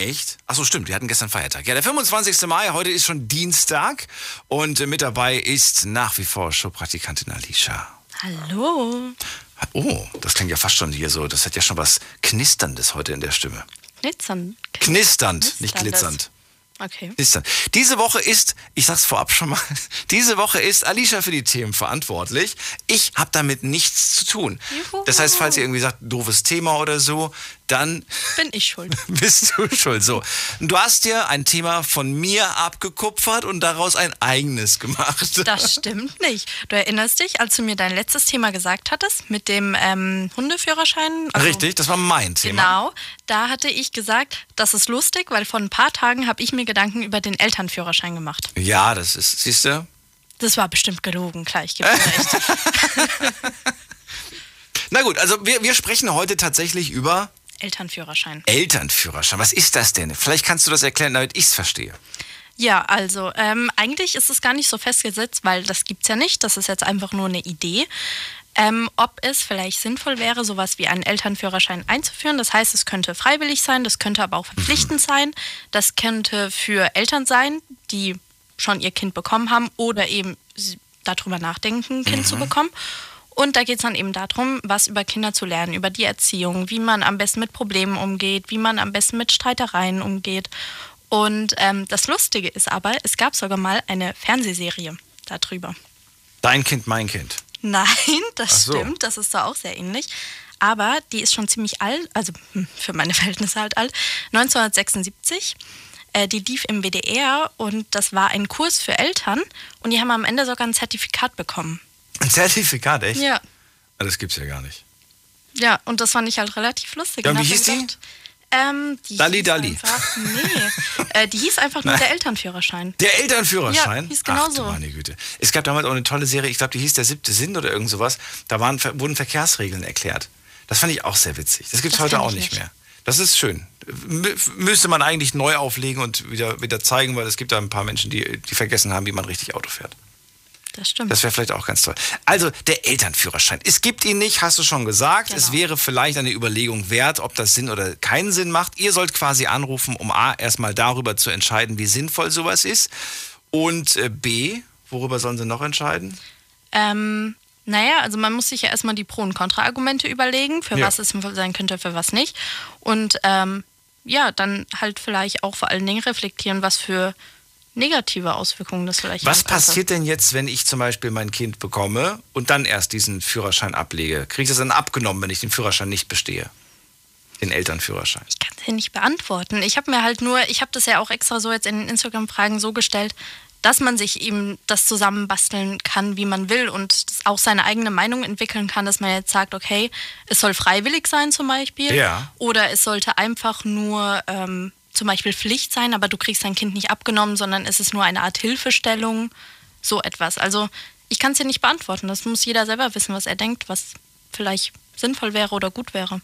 Echt? Achso, stimmt, wir hatten gestern Feiertag. Ja, der 25. Mai, heute ist schon Dienstag und mit dabei ist nach wie vor Showpraktikantin Alicia. Hallo. Oh, das klingt ja fast schon hier so. Das hat ja schon was Knisterndes heute in der Stimme. Knitzern. Knisternd, nicht glitzernd. Okay. Knistern. Diese Woche ist, ich sag's vorab schon mal, diese Woche ist Alicia für die Themen verantwortlich. Ich habe damit nichts zu tun. Juhu. Das heißt, falls ihr irgendwie sagt, doofes Thema oder so, dann Bin ich schuld. bist du schuld. So, du hast dir ein Thema von mir abgekupfert und daraus ein eigenes gemacht. Das stimmt nicht. Du erinnerst dich, als du mir dein letztes Thema gesagt hattest mit dem ähm, Hundeführerschein? Also- Richtig, das war mein Thema. Genau, da hatte ich gesagt, das ist lustig, weil vor ein paar Tagen habe ich mir Gedanken über den Elternführerschein gemacht. Ja, das ist, siehst du? Das war bestimmt gelogen, klar, ich gebe recht. Na gut, also wir, wir sprechen heute tatsächlich über Elternführerschein. Elternführerschein. Was ist das denn? Vielleicht kannst du das erklären, damit ich es verstehe. Ja, also ähm, eigentlich ist es gar nicht so festgesetzt, weil das gibt's ja nicht. Das ist jetzt einfach nur eine Idee. Ähm, ob es vielleicht sinnvoll wäre, sowas wie einen Elternführerschein einzuführen. Das heißt, es könnte freiwillig sein, das könnte aber auch verpflichtend sein. Das könnte für Eltern sein, die schon ihr Kind bekommen haben oder eben darüber nachdenken, ein Kind zu bekommen. Und da geht es dann eben darum, was über Kinder zu lernen, über die Erziehung, wie man am besten mit Problemen umgeht, wie man am besten mit Streitereien umgeht. Und ähm, das Lustige ist aber, es gab sogar mal eine Fernsehserie darüber. Dein Kind, mein Kind. Nein, das so. stimmt, das ist da auch sehr ähnlich. Aber die ist schon ziemlich alt, also hm, für meine Verhältnisse halt alt, 1976. Äh, die lief im WDR und das war ein Kurs für Eltern und die haben am Ende sogar ein Zertifikat bekommen. Ein Zertifikat, echt? Ja. Ah, Das gibt's ja gar nicht. Ja, und das fand ich halt relativ lustig. Ja, und wie hieß die? gedacht, Ähm, die Dalli hieß Dalli. Einfach, nee, äh, die hieß einfach nur der Elternführerschein. Der Elternführerschein? Ja, hieß genau Ach, so. meine Güte. Es gab damals auch eine tolle Serie, ich glaube, die hieß Der siebte Sinn oder irgend sowas. Da waren, wurden Verkehrsregeln erklärt. Das fand ich auch sehr witzig. Das gibt's Das heute auch ich nicht nicht. mehr. Das ist schön. Mü müsste man eigentlich neu auflegen und wieder, wieder zeigen, weil es gibt da ein paar Menschen, die, die vergessen haben, wie man richtig Auto fährt. Das stimmt. Das wäre vielleicht auch ganz toll. Also, der Elternführerschein. Es gibt ihn nicht, hast du schon gesagt. Es Genau. wäre vielleicht eine Überlegung wert, ob das Sinn oder keinen Sinn macht. Ihr sollt quasi anrufen, um A, erstmal darüber zu entscheiden, wie sinnvoll sowas ist. Und äh, B, worüber sollen sie noch entscheiden? Ähm, naja, also man muss sich ja erstmal die Pro- und Kontra-Argumente überlegen, für Ja. was es sinnvoll sein könnte, für was nicht. Und ähm, ja, dann halt vielleicht auch vor allen Dingen reflektieren, was für negative Auswirkungen das vielleicht Was passiert denn jetzt, wenn ich zum Beispiel mein Kind bekomme und dann erst diesen Führerschein ablege? Kriege ich das dann abgenommen, wenn ich den Führerschein nicht bestehe? Den Elternführerschein. Ich kann es ja nicht beantworten. Ich habe mir halt nur, ich habe das ja auch extra so jetzt in den Instagram-Fragen so gestellt, dass man sich eben das zusammenbasteln kann, wie man will und auch seine eigene Meinung entwickeln kann, dass man jetzt sagt, okay, es soll freiwillig sein zum Beispiel. Ja. Oder es sollte einfach nur ähm, zum Beispiel Pflicht sein, aber du kriegst dein Kind nicht abgenommen, sondern es ist nur eine Art Hilfestellung, so etwas. Also ich kann es dir nicht beantworten. Das muss jeder selber wissen, was er denkt, was vielleicht sinnvoll wäre oder gut wäre.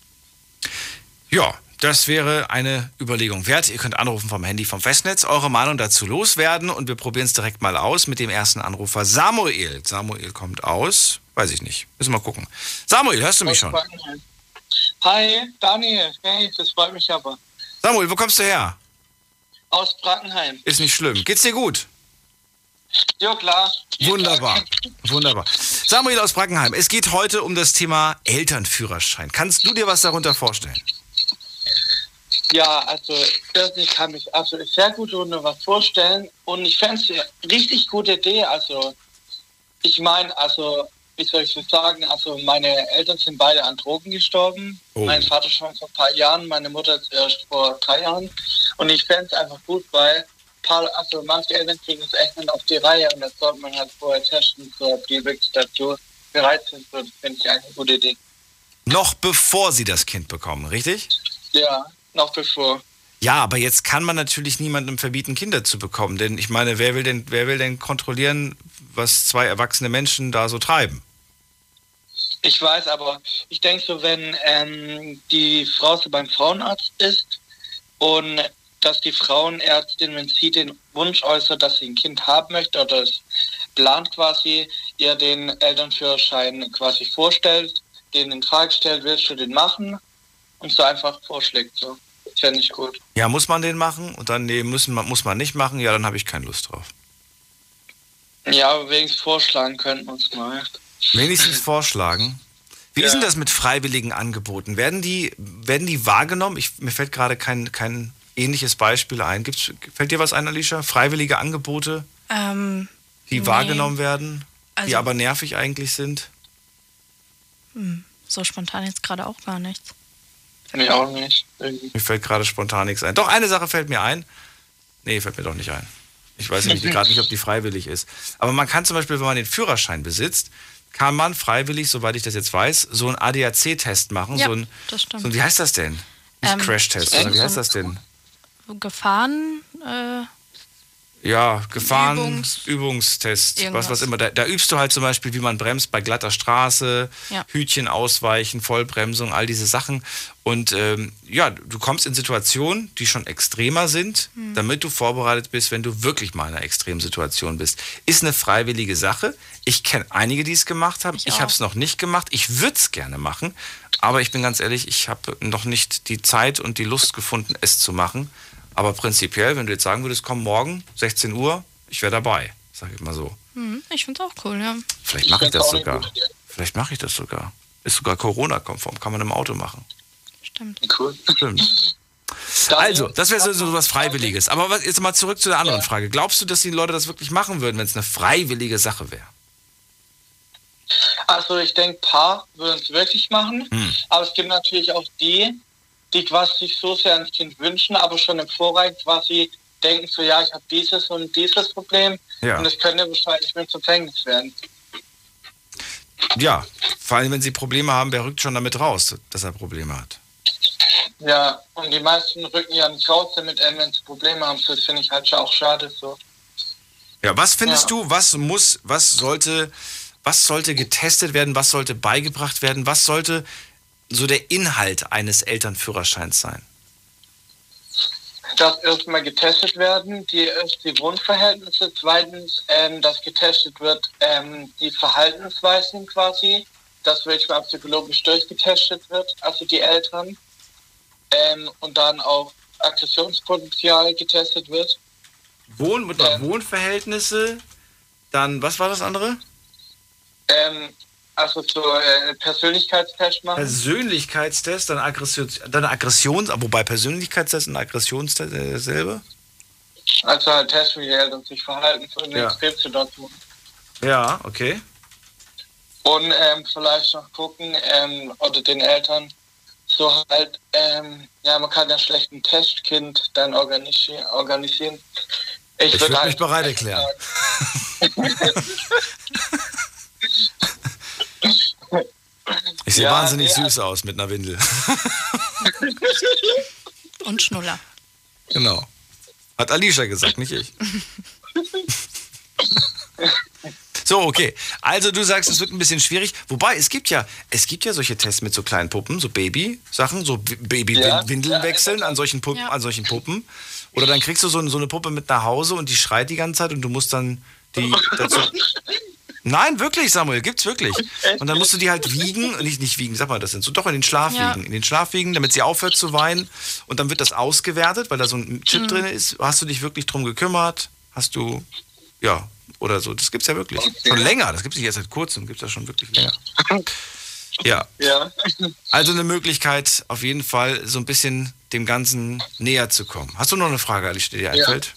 Ja, das wäre eine Überlegung wert. Ihr könnt anrufen vom Handy vom Festnetz, eure Meinung dazu loswerden und wir probieren es direkt mal aus mit dem ersten Anrufer Samuel. Samuel kommt aus, weiß ich nicht, müssen wir mal gucken. Samuel, hörst du mich schon? Hi, Daniel. Hey, das freut mich aber. Samuel, wo kommst du her? Aus Brackenheim. Ist nicht schlimm. Geht's dir gut? Ja, klar. Wunderbar, wunderbar. Samuel aus Brackenheim, es geht heute um das Thema Elternführerschein. Kannst du dir was darunter vorstellen? Ja, also das ich kann mich also sehr gut unter was vorstellen und ich fände es eine richtig gute Idee. Also ich meine, also wie soll ich das sagen? Also meine Eltern sind beide an Drogen gestorben. Oh. Mein Vater schon vor ein paar Jahren, meine Mutter erst vor drei Jahren. Und ich fände es einfach gut, weil paar, also manche Eltern kriegen es echt nicht auf die Reihe und das sollte man halt vorher testen, so ob die wirklich dazu bereit sind. So, das finde ich eigentlich eine gute Idee. Noch bevor sie das Kind bekommen, richtig? Ja, noch bevor. Ja, aber jetzt kann man natürlich niemandem verbieten, Kinder zu bekommen. Denn ich meine, wer will denn, wer will denn kontrollieren, was zwei erwachsene Menschen da so treiben? Ich weiß, aber ich denke so, wenn ähm, die Frau so beim Frauenarzt ist und dass die Frauenärztin, wenn sie den Wunsch äußert, dass sie ein Kind haben möchte oder es plant quasi, ihr den Elternführerschein quasi vorstellt, den in Frage stellt, willst du den machen? Und so einfach vorschlägt. So. Das fände ich gut. Ja, muss man den machen? Und dann, nee, müssen, muss man nicht machen? Ja, dann habe ich keine Lust drauf. Ja, aber wenigstens vorschlagen könnten wir uns mal. Wenigstens vorschlagen. Wie Ja. ist denn das mit freiwilligen Angeboten? Werden die, werden die wahrgenommen? Ich, mir fällt gerade kein, kein ähnliches Beispiel ein. Gibt's, fällt dir was ein, Alicia? Freiwillige Angebote, Ähm, die Nee. wahrgenommen werden, die Also- aber nervig eigentlich sind? so spontan jetzt gerade auch gar nichts. Mir auch nicht. Irgendwie. Mir fällt gerade spontan nichts ein. Doch, eine Sache fällt mir ein. Nee, fällt mir doch nicht ein. Ich weiß nämlich gerade nicht, ob die freiwillig ist. Aber man kann zum Beispiel, wenn man den Führerschein besitzt, kann man freiwillig, soweit ich das jetzt weiß, so einen ADAC-Test machen. Ja, so ein, das stimmt. So, ein- wie heißt das denn? Nicht Ähm, Crash-Test, sondern wie heißt das denn? Gefahren, äh, Ja, Gefahren, Übungs- was, was immer. Da, da übst du halt zum Beispiel, wie man bremst bei glatter Straße, Ja. Hütchen ausweichen, Vollbremsung, all diese Sachen. Und ähm, ja, du kommst in Situationen, die schon extremer sind, Hm. damit du vorbereitet bist, wenn du wirklich mal in einer extremen Situation bist. Ist eine freiwillige Sache. Ich kenne einige, die es gemacht haben. Ich Ich, habe es noch nicht gemacht. Ich würde es gerne machen. Aber ich bin ganz ehrlich, ich habe noch nicht die Zeit und die Lust gefunden, es zu machen. Aber prinzipiell, wenn du jetzt sagen würdest, komm morgen, 16 Uhr, ich wäre dabei, sage ich mal so. hm, ich finde es auch cool, ja. Vielleicht mache ich das sogar. Vielleicht mache ich das sogar. Ist sogar Corona-konform, kann man im Auto machen. Stimmt. Cool. Stimmt. Also, das wäre so, so was Freiwilliges. Aber was, jetzt mal zurück zu der anderen Ja. Frage. Glaubst du, dass die Leute das wirklich machen würden, wenn es eine freiwillige Sache wäre? Also ich denke, Paar würden es wirklich machen, Hm. aber es gibt natürlich auch die, die quasi sich so sehr ans Kind wünschen, aber schon im Vorreich quasi denken so, ja, ich habe dieses und dieses Problem Ja. und das könnte wahrscheinlich mit zum Verhängnis werden. Ja, vor allem, wenn sie Probleme haben, wer rückt schon damit raus, dass er Probleme hat? Ja, und die meisten rücken ja nicht raus damit, wenn sie Probleme haben. Das finde ich halt schon auch schade so. Ja, was findest Ja. du, was muss, was sollte, was sollte getestet werden, was sollte beigebracht werden, was sollte so der Inhalt eines Elternführerscheins sein? dass erstmal getestet werden, die, erst die Wohnverhältnisse, zweitens, ähm, dass getestet wird, ähm, die Verhaltensweisen quasi, dass wirklich mal psychologisch durchgetestet wird, also die Eltern, ähm, und dann auch Aggressionspotenzial getestet wird. Wohn Ähm. Wohnverhältnisse, dann, was war das andere? Ähm, also so äh, Persönlichkeitstest machen. Persönlichkeitstest, dann Aggression, dann Aggressions, wobei Persönlichkeitstest und Aggressionstest äh, dasselbe? Also halt testen, wie die Eltern sich verhalten in Ja. Extremsituationen. Ja, okay. Und ähm, vielleicht noch gucken, ähm, oder den Eltern so halt, ähm, ja, man kann ja schlecht ein Testkind dann organisieren. organisieren. Ich würd würde halt- mich bereit erklären. Ich sehe Ja, wahnsinnig nee, süß aus mit einer Windel. Und Schnuller. genau. Hat Alicia gesagt, nicht ich. So, okay. Also du sagst, es wird ein bisschen schwierig. Wobei, es gibt ja, es gibt ja solche Tests mit so kleinen Puppen, so Baby-Sachen, so Ja, Baby-Windeln ja, wechseln an solchen Puppen, Ja. an solchen Puppen. Oder dann kriegst du so, so eine Puppe mit nach Hause und die schreit die ganze Zeit und du musst dann die dazu. Nein, wirklich, Samuel, gibt's wirklich. Und dann musst du die halt wiegen, nicht, nicht wiegen, sag mal, das sind so, doch in den Schlaf Ja. wiegen, in den Schlaf wiegen, damit sie aufhört zu weinen. Und dann wird das ausgewertet, weil da so ein Chip drin ist. Hast du dich wirklich drum gekümmert? Hast du, ja, oder so. Das gibt's ja wirklich. Schon länger, das gibt's nicht erst seit kurzem, gibt's das schon wirklich länger. Ja, Ja. also eine Möglichkeit, auf jeden Fall so ein bisschen dem Ganzen näher zu kommen. Hast du noch eine Frage, Alice, die dir einfällt?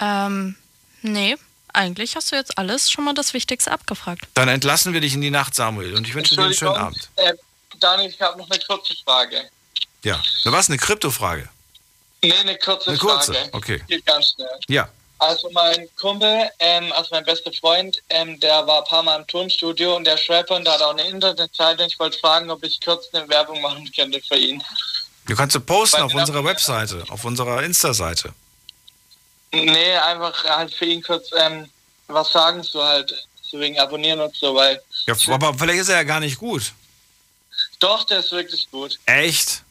Ähm, nee, eigentlich hast du jetzt alles schon mal das Wichtigste abgefragt. Dann entlassen wir dich in die Nacht, Samuel, und ich wünsche dir einen schönen Abend. Äh, Daniel, ich habe noch eine kurze Frage. Ja. Na was, eine Kryptofrage? Nee, eine kurze, Eine kurze, Frage. okay. Geht ganz schnell. Ja. Also mein Kumpel, ähm, also mein bester Freund, ähm, der war ein paar Mal im Tonstudio und der Rapper und der hat auch eine Internetseite. Ich wollte fragen, ob ich kurz eine Werbung machen könnte für ihn. Du kannst du posten Bei auf unserer Webseite, auf unserer Insta-Seite. Nee, einfach halt für ihn kurz ähm, was sagen, so halt, so wegen Abonnieren und so, weil Ja, aber vielleicht ist er ja gar nicht gut. Doch, der ist wirklich gut. Echt?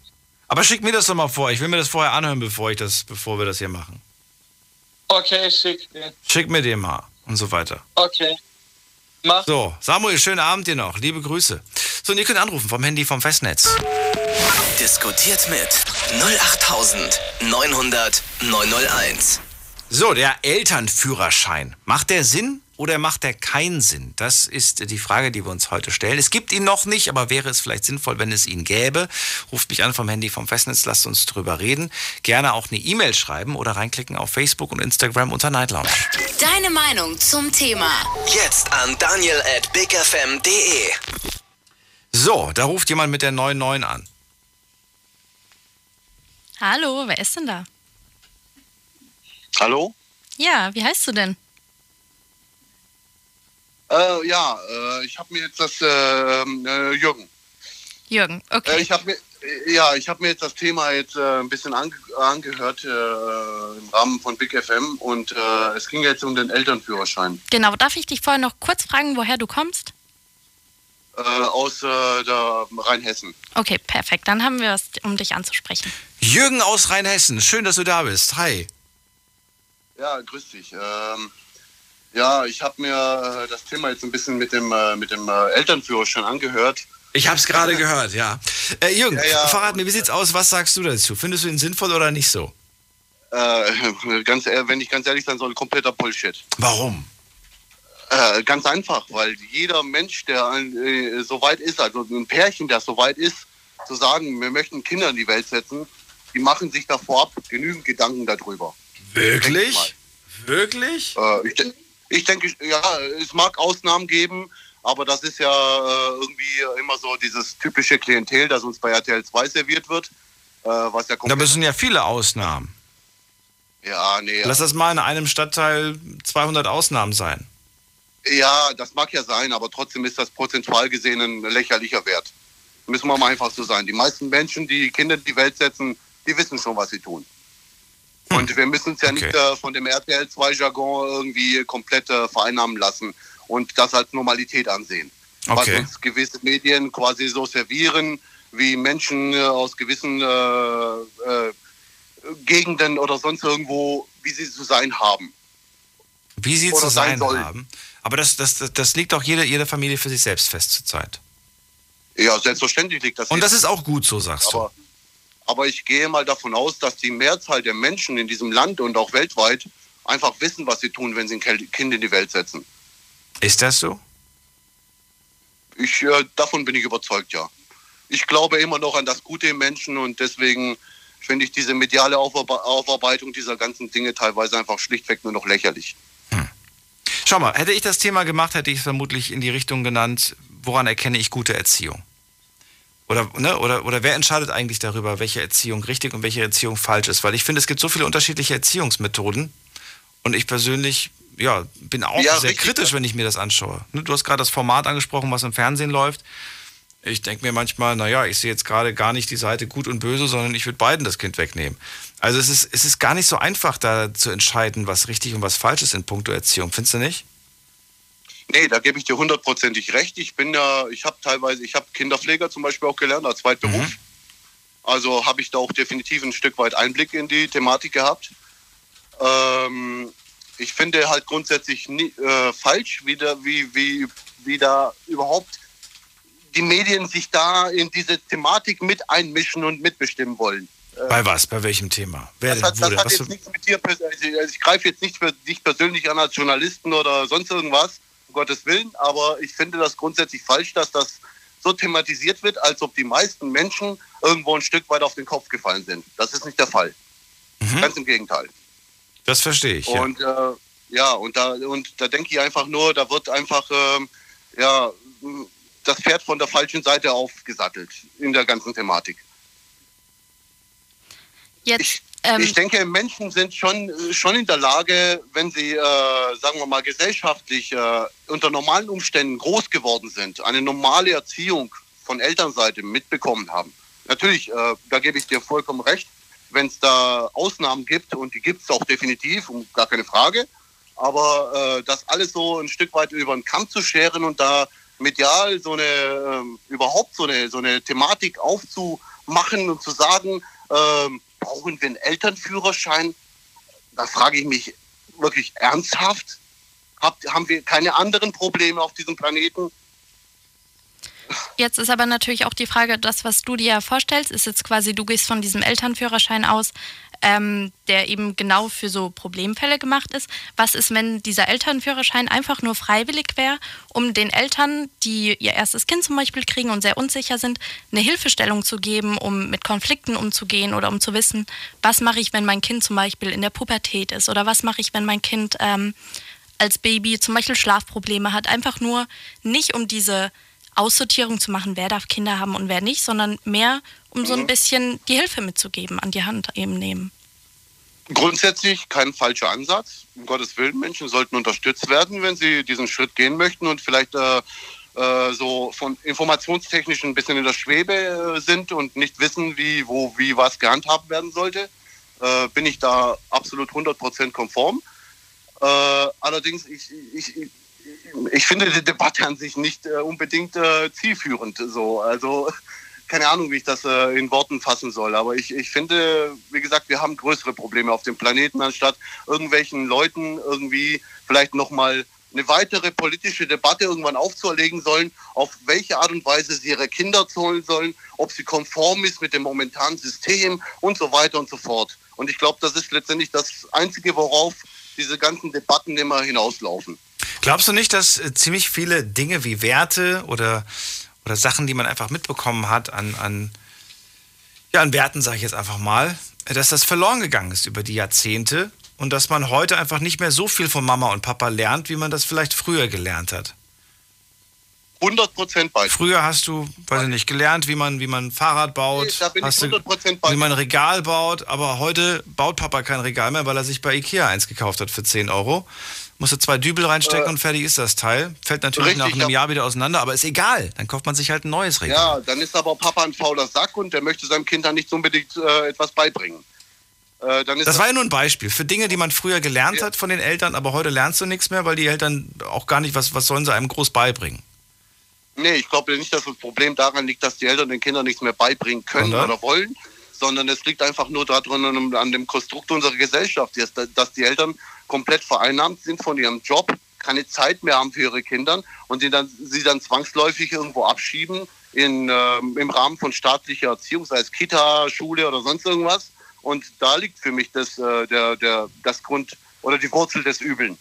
Aber schick mir das doch mal vor. Ich will mir das vorher anhören, bevor, ich das, bevor wir das hier machen. Okay, schick dir. Schick mir den mal und so weiter. Okay. Mach. So, Samuel, schönen Abend dir noch. Liebe Grüße. So, und ihr könnt anrufen vom Handy vom Festnetz. Diskutiert mit 08900 901. So, der Elternführerschein. Macht der Sinn oder macht der keinen Sinn? Das ist die Frage, die wir uns heute stellen. Es gibt ihn noch nicht, aber wäre es vielleicht sinnvoll, wenn es ihn gäbe? Ruft mich an vom Handy vom Festnetz, lasst uns drüber reden. Gerne auch eine E-Mail schreiben oder reinklicken auf Facebook und Instagram unter Night Lounge. Deine Meinung zum Thema. Jetzt an daniel at bigfm.de. So, da ruft jemand mit der 99 an. Hallo, wer ist denn da? Hallo? Ja, wie heißt du denn? Äh, ja, äh, ich habe mir jetzt das, äh, äh, Jürgen, Jürgen, äh, okay. ich habe mir, äh, ja, ich habe mir jetzt das Thema jetzt äh, ein bisschen ange angehört äh, im Rahmen von Big FM und äh, es ging jetzt um den Elternführerschein Genau, darf ich dich vorher noch kurz fragen, woher du kommst? äh, aus äh, der Rheinhessen. Okay, perfekt. Dann haben wir was, um dich anzusprechen. Jürgen aus Rheinhessen, schön, dass du da bist. Hi. Ja, grüß dich. Ähm, ja, ich habe mir äh, das Thema jetzt ein bisschen mit dem, äh, mit dem äh, Elternführerschein angehört. Ich habe es gerade gehört, ja. Äh, Jürgen, Ja, ja. verrat mir, wie sieht's aus? Was sagst du dazu? Findest du ihn sinnvoll oder nicht so? Äh, ganz, wenn ich ganz ehrlich sein soll, kompletter Bullshit. Warum? Äh, ganz einfach, weil jeder Mensch, der äh, so weit ist, also ein Pärchen, das so weit ist, zu sagen, wir möchten Kinder in die Welt setzen, die machen sich da vorab genügend Gedanken darüber. Wirklich? Wirklich? Äh, ich, ich denke, ja, es mag Ausnahmen geben, aber das ist ja äh, irgendwie immer so dieses typische Klientel, das uns bei RTL 2 serviert wird. Äh, was ja Da müssen ja viele Ausnahmen. ja, nee, Lass das mal in einem Stadtteil 200 Ausnahmen sein. Ja, das mag ja sein, aber trotzdem ist das prozentual gesehen ein lächerlicher Wert. Müssen wir mal einfach so sein. Die meisten Menschen, die Kinder in die Welt setzen, die wissen schon, was sie tun. Und wir müssen uns ja. Okay. nicht äh, von dem RTL 2-Jargon irgendwie komplett äh, vereinnahmen lassen und das als Normalität ansehen. Was Okay. uns gewisse Medien quasi so servieren, wie Menschen äh, aus gewissen äh, äh, Gegenden oder sonst irgendwo, wie sie zu sein haben. Wie sie Oder zu sein sein haben. Aber das, das, das, liegt auch jede, jede Familie für sich selbst fest zurzeit. Ja, selbstverständlich liegt das Und das ist auch gut so, sagst du. Aber, ich gehe mal davon aus, dass die Mehrzahl der Menschen in diesem Land und auch weltweit einfach wissen, was sie tun, wenn sie ein Kind in die Welt setzen. Ist das so? Ich, äh, davon bin ich überzeugt, ja. Ich glaube immer noch an das Gute im Menschen und deswegen finde ich diese mediale Aufarbe Aufarbeitung dieser ganzen Dinge teilweise einfach schlichtweg nur noch lächerlich. Schau mal, hätte ich das Thema gemacht, hätte ich es vermutlich in die Richtung genannt, woran erkenne ich gute Erziehung? Oder, ne, oder, oder wer entscheidet eigentlich darüber, welche Erziehung richtig und welche Erziehung falsch ist? Weil ich finde, es gibt so viele unterschiedliche Erziehungsmethoden. Und ich persönlich, ja, bin auch Ja, sehr richtig, kritisch, ja. wenn ich mir das anschaue. Ne, Du hast gerade das Format angesprochen, was im Fernsehen läuft. Ich denke mir manchmal, naja, ich sehe jetzt gerade gar nicht die Seite gut und böse, sondern ich würde beiden das Kind wegnehmen. Also es ist, es ist gar nicht so einfach, da zu entscheiden, was richtig und was falsch ist in puncto Erziehung. Findest du nicht? Nee, da gebe ich dir hundertprozentig recht. Ich bin ja, ich habe teilweise, ich habe Kinderpfleger zum Beispiel auch gelernt als Zweitberuf. Mhm. Also habe ich da auch definitiv ein Stück weit Einblick in die Thematik gehabt. Ähm, ich finde halt grundsätzlich nie, äh, falsch, wie da, wie, wie, wie da überhaupt die Medien sich da in diese Thematik mit einmischen und mitbestimmen wollen. Bei was? Bei welchem Thema? Wer Das hat, das hat jetzt nichts mit dir, also ich greife jetzt nicht für dich persönlich an als Journalisten oder sonst irgendwas, Gottes Willen, aber ich finde das grundsätzlich falsch, dass das so thematisiert wird, als ob die meisten Menschen irgendwo ein Stück weit auf den Kopf gefallen sind. Das ist nicht der Fall. Ganz im Gegenteil. das verstehe ich. Ja. Und äh, ja, und da und da denke ich einfach nur, da wird einfach ähm, ja das Pferd von der falschen Seite aufgesattelt in der ganzen Thematik. Jetzt, Ich, ähm, ich denke, Menschen sind schon, schon in der Lage, wenn sie, äh, sagen wir mal, gesellschaftlich äh, unter normalen Umständen groß geworden sind, eine normale Erziehung von Elternseite mitbekommen haben. Natürlich, äh, da gebe ich dir vollkommen recht, wenn es da Ausnahmen gibt, und die gibt es auch definitiv, um, gar keine Frage, aber äh, das alles so ein Stück weit über den Kamm zu scheren und da medial so eine, ähm, überhaupt so eine, so eine Thematik aufzumachen und zu sagen, ähm, brauchen wir einen Elternführerschein? Da frage ich mich wirklich ernsthaft. Habt, haben wir keine anderen Probleme auf diesem Planeten? Jetzt ist aber natürlich auch die Frage, das, was du dir vorstellst, ist jetzt quasi, du gehst von diesem Elternführerschein aus, ähm, der eben genau für so Problemfälle gemacht ist. Was ist, wenn dieser Elternführerschein einfach nur freiwillig wäre, um den Eltern, die ihr erstes Kind zum Beispiel kriegen und sehr unsicher sind, eine Hilfestellung zu geben, um mit Konflikten umzugehen oder um zu wissen, was mache ich, wenn mein Kind zum Beispiel in der Pubertät ist oder was mache ich, wenn mein Kind ähm, als Baby zum Beispiel Schlafprobleme hat. Einfach nur nicht um diese Aussortierung zu machen, wer darf Kinder haben und wer nicht, sondern mehr, um so ein bisschen die Hilfe mitzugeben, an die Hand eben nehmen. Grundsätzlich kein falscher Ansatz. Um Gottes Willen, Menschen sollten unterstützt werden, wenn sie diesen Schritt gehen möchten und vielleicht äh, äh, so von informationstechnisch ein bisschen in der Schwebe äh, sind und nicht wissen, wie, wo, wie was gehandhabt werden sollte. Äh, bin ich da absolut 100% konform. Äh, allerdings, ich, ich, ich ich finde die Debatte an sich nicht äh, unbedingt zielführend. So. Also keine Ahnung, wie ich das äh, in Worten fassen soll. Aber ich, ich finde, wie gesagt, wir haben größere Probleme auf dem Planeten, anstatt irgendwelchen Leuten irgendwie vielleicht nochmal eine weitere politische Debatte irgendwann aufzuerlegen sollen, auf welche Art und Weise sie ihre Kinder zahlen sollen, ob sie konform ist mit dem momentanen System und so weiter und so fort. Und ich glaube, das ist letztendlich das Einzige, worauf diese ganzen Debatten immer hinauslaufen. Glaubst du nicht, dass äh, ziemlich viele Dinge wie Werte oder, oder Sachen, die man einfach mitbekommen hat an, an, ja, an Werten, sage ich jetzt einfach mal, dass das verloren gegangen ist über die Jahrzehnte und dass man heute einfach nicht mehr so viel von Mama und Papa lernt, wie man das vielleicht früher gelernt hat? 100 Prozent bei. Früher hast du, weiß ich nicht, gelernt, wie man, wie man ein Fahrrad baut, Nee, hast du, 100% bei wie man ein Regal baut, aber heute baut Papa kein Regal mehr, weil er sich bei Ikea eins gekauft hat für 10 Euro. Musst du zwei Dübel reinstecken Äh, und fertig ist das Teil. Fällt natürlich richtig, nach einem ja. Jahr wieder auseinander, aber ist egal. Dann kauft man sich halt ein neues Regal. Ja, dann ist aber Papa ein fauler Sack und der möchte seinem Kind dann nicht unbedingt äh, etwas beibringen. Äh, ist Das war ja nur ein Beispiel für Dinge, die man früher gelernt hat von den Eltern, aber heute lernst du nichts mehr, weil die Eltern auch gar nicht, was, was sollen sie einem groß beibringen? Nee, ich glaube nicht, dass das Problem daran liegt, dass die Eltern den Kindern nichts mehr beibringen können Sondern? oder wollen, sondern es liegt einfach nur daran, an dem Konstrukt unserer Gesellschaft, dass die Eltern komplett vereinnahmt sind von ihrem Job, keine Zeit mehr haben für ihre Kinder und sie dann, sie dann zwangsläufig irgendwo abschieben in, ähm, im Rahmen von staatlicher Erziehung, sei es Kita, Schule oder sonst irgendwas. Und da liegt für mich das, äh, der, der, das Grund oder die Wurzel des Übeln.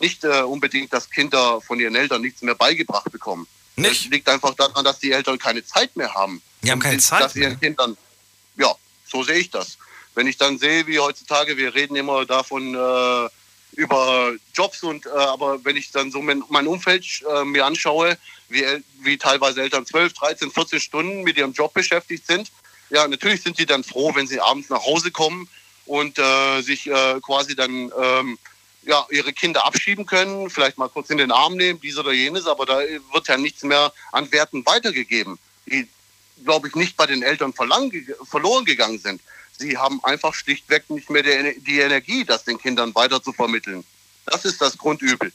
Nicht äh, unbedingt, dass Kinder von ihren Eltern nichts mehr beigebracht bekommen. Nicht? Es liegt einfach daran, dass die Eltern keine Zeit mehr haben. Die haben keine Zeit Dass ihren mehr. Kindern, ja, so sehe ich das. Wenn ich dann sehe, wie heutzutage, wir reden immer davon äh, über Jobs und äh, aber wenn ich dann so mein, mein Umfeld äh, mir anschaue, wie, wie teilweise Eltern 12, 13, 14 Stunden mit ihrem Job beschäftigt sind, ja, natürlich sind sie dann froh, wenn sie abends nach Hause kommen und äh, sich äh, quasi dann ähm, ja, ihre Kinder abschieben können, vielleicht mal kurz in den Arm nehmen, dies oder jenes, aber da wird ja nichts mehr an Werten weitergegeben, die, glaube ich, nicht bei den Eltern verloren gegangen sind. Sie haben einfach schlichtweg nicht mehr die, Energie, das den Kindern weiter zu vermitteln. Das ist das Grundübel.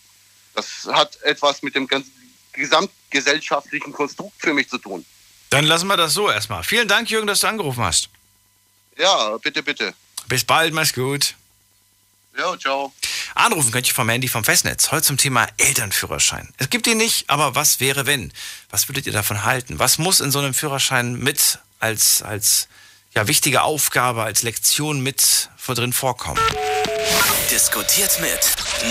Das hat etwas mit dem ganzen gesamtgesellschaftlichen Konstrukt für mich zu tun. Dann lassen wir das so erstmal. Vielen Dank, Jürgen, dass du angerufen hast. Ja, bitte, bitte. Bis bald, mach's gut. Ja, ciao. Anrufen könnt ihr vom Handy vom Festnetz. Heute zum Thema Elternführerschein. Es gibt ihn nicht, aber was wäre wenn? Was würdet ihr davon halten? Was muss in so einem Führerschein mit als, als ja, wichtige Aufgabe, als Lektion mit vor drin vorkommen? Diskutiert mit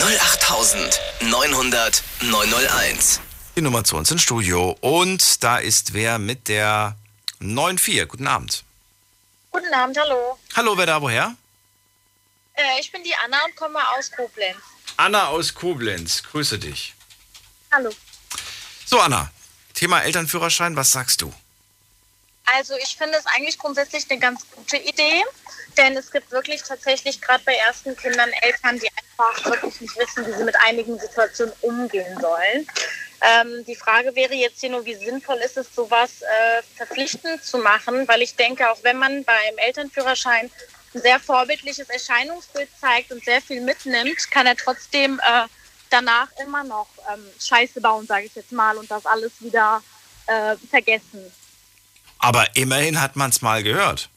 08900 901. Die Nummer zu uns ins Studio. Und da ist wer mit der 94. Guten Abend. Guten Abend, hallo. Hallo, wer da woher? Äh, ich bin die Anna und komme aus Koblenz. Anna aus Koblenz. Grüße dich. Hallo. So, Anna. Thema Elternführerschein, was sagst du? Also ich finde es eigentlich grundsätzlich eine ganz gute Idee, denn es gibt wirklich tatsächlich gerade bei ersten Kindern Eltern, die einfach wirklich nicht wissen, wie sie mit einigen Situationen umgehen sollen. Ähm, die Frage wäre jetzt hier nur, wie sinnvoll ist es, sowas äh, verpflichtend zu machen, weil ich denke, auch wenn man beim Elternführerschein ein sehr vorbildliches Erscheinungsbild zeigt und sehr viel mitnimmt, kann er trotzdem äh, danach immer noch ähm, Scheiße bauen, sage ich jetzt mal, und das alles wieder äh, vergessen. Aber immerhin hat man es mal gehört.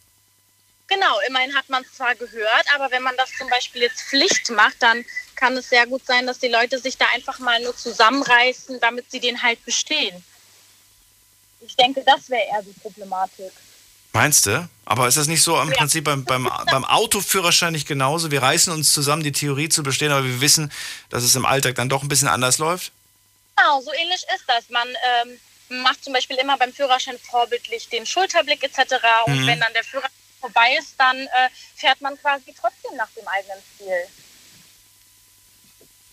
Genau, immerhin hat man es zwar gehört, aber wenn man das zum Beispiel jetzt Pflicht macht, dann kann es sehr gut sein, dass die Leute sich da einfach mal nur zusammenreißen, damit sie den halt bestehen. Ich denke, das wäre eher die Problematik. Meinst du? Aber ist das nicht so im ja. Prinzip beim, beim, beim Autoführerschein nicht genauso? Wir reißen uns zusammen, die Theorie zu bestehen, aber wir wissen, dass es im Alltag dann doch ein bisschen anders läuft? Genau, so ähnlich ist das. Man ähm, macht zum Beispiel immer beim Führerschein vorbildlich den Schulterblick etc. Und mhm. wenn dann der Führerschein vorbei ist, dann äh, fährt man quasi trotzdem nach dem eigenen Stil.